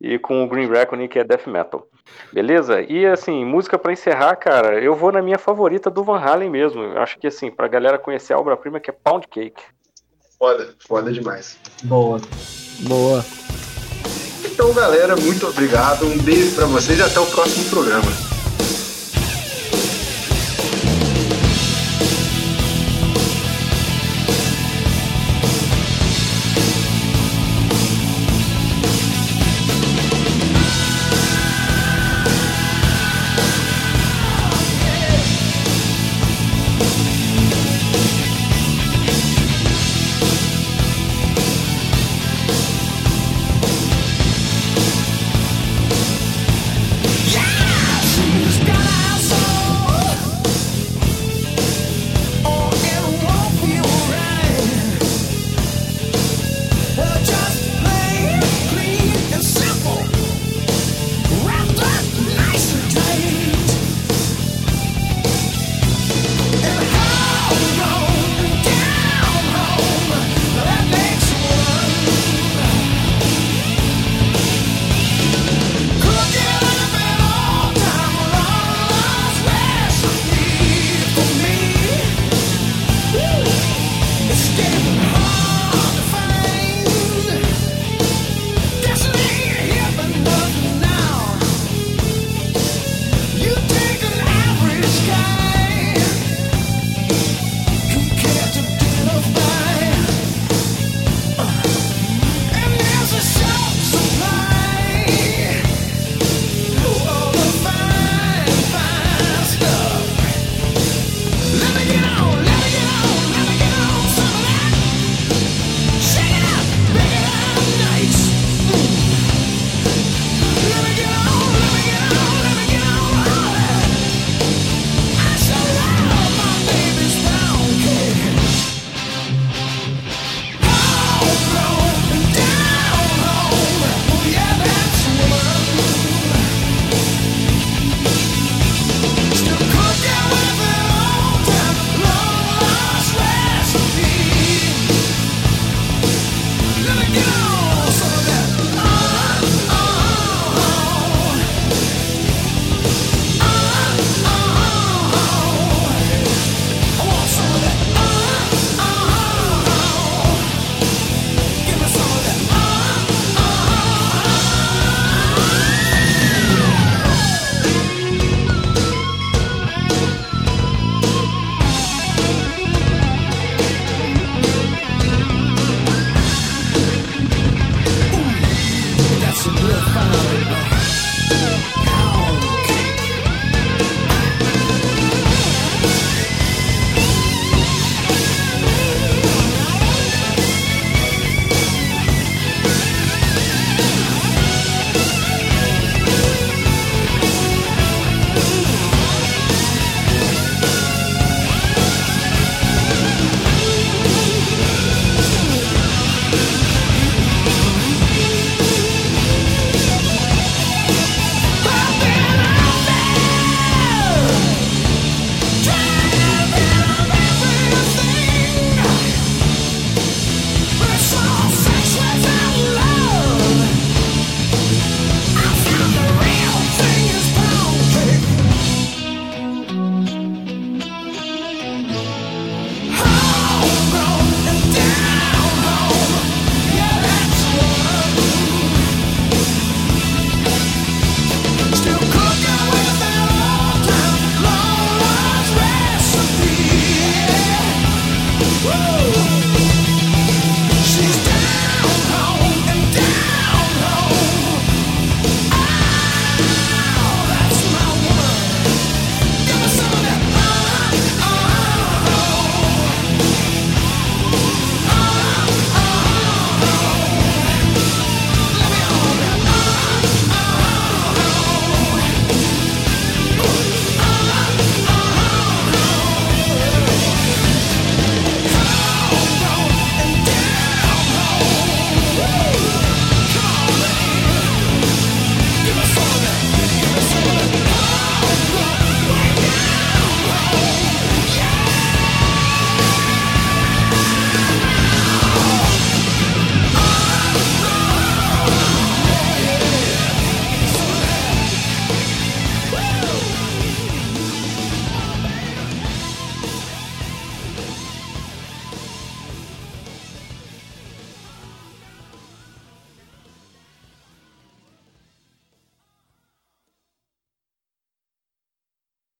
e com o Green Reckoning, que é death metal. Beleza? E assim, música pra encerrar, cara, eu vou na minha favorita do Van Halen mesmo. Eu acho que assim, pra galera conhecer a obra-prima que é Pound Cake. Foda, foda demais. Boa. Boa. Então, galera, muito obrigado. Um beijo pra vocês e até o próximo programa.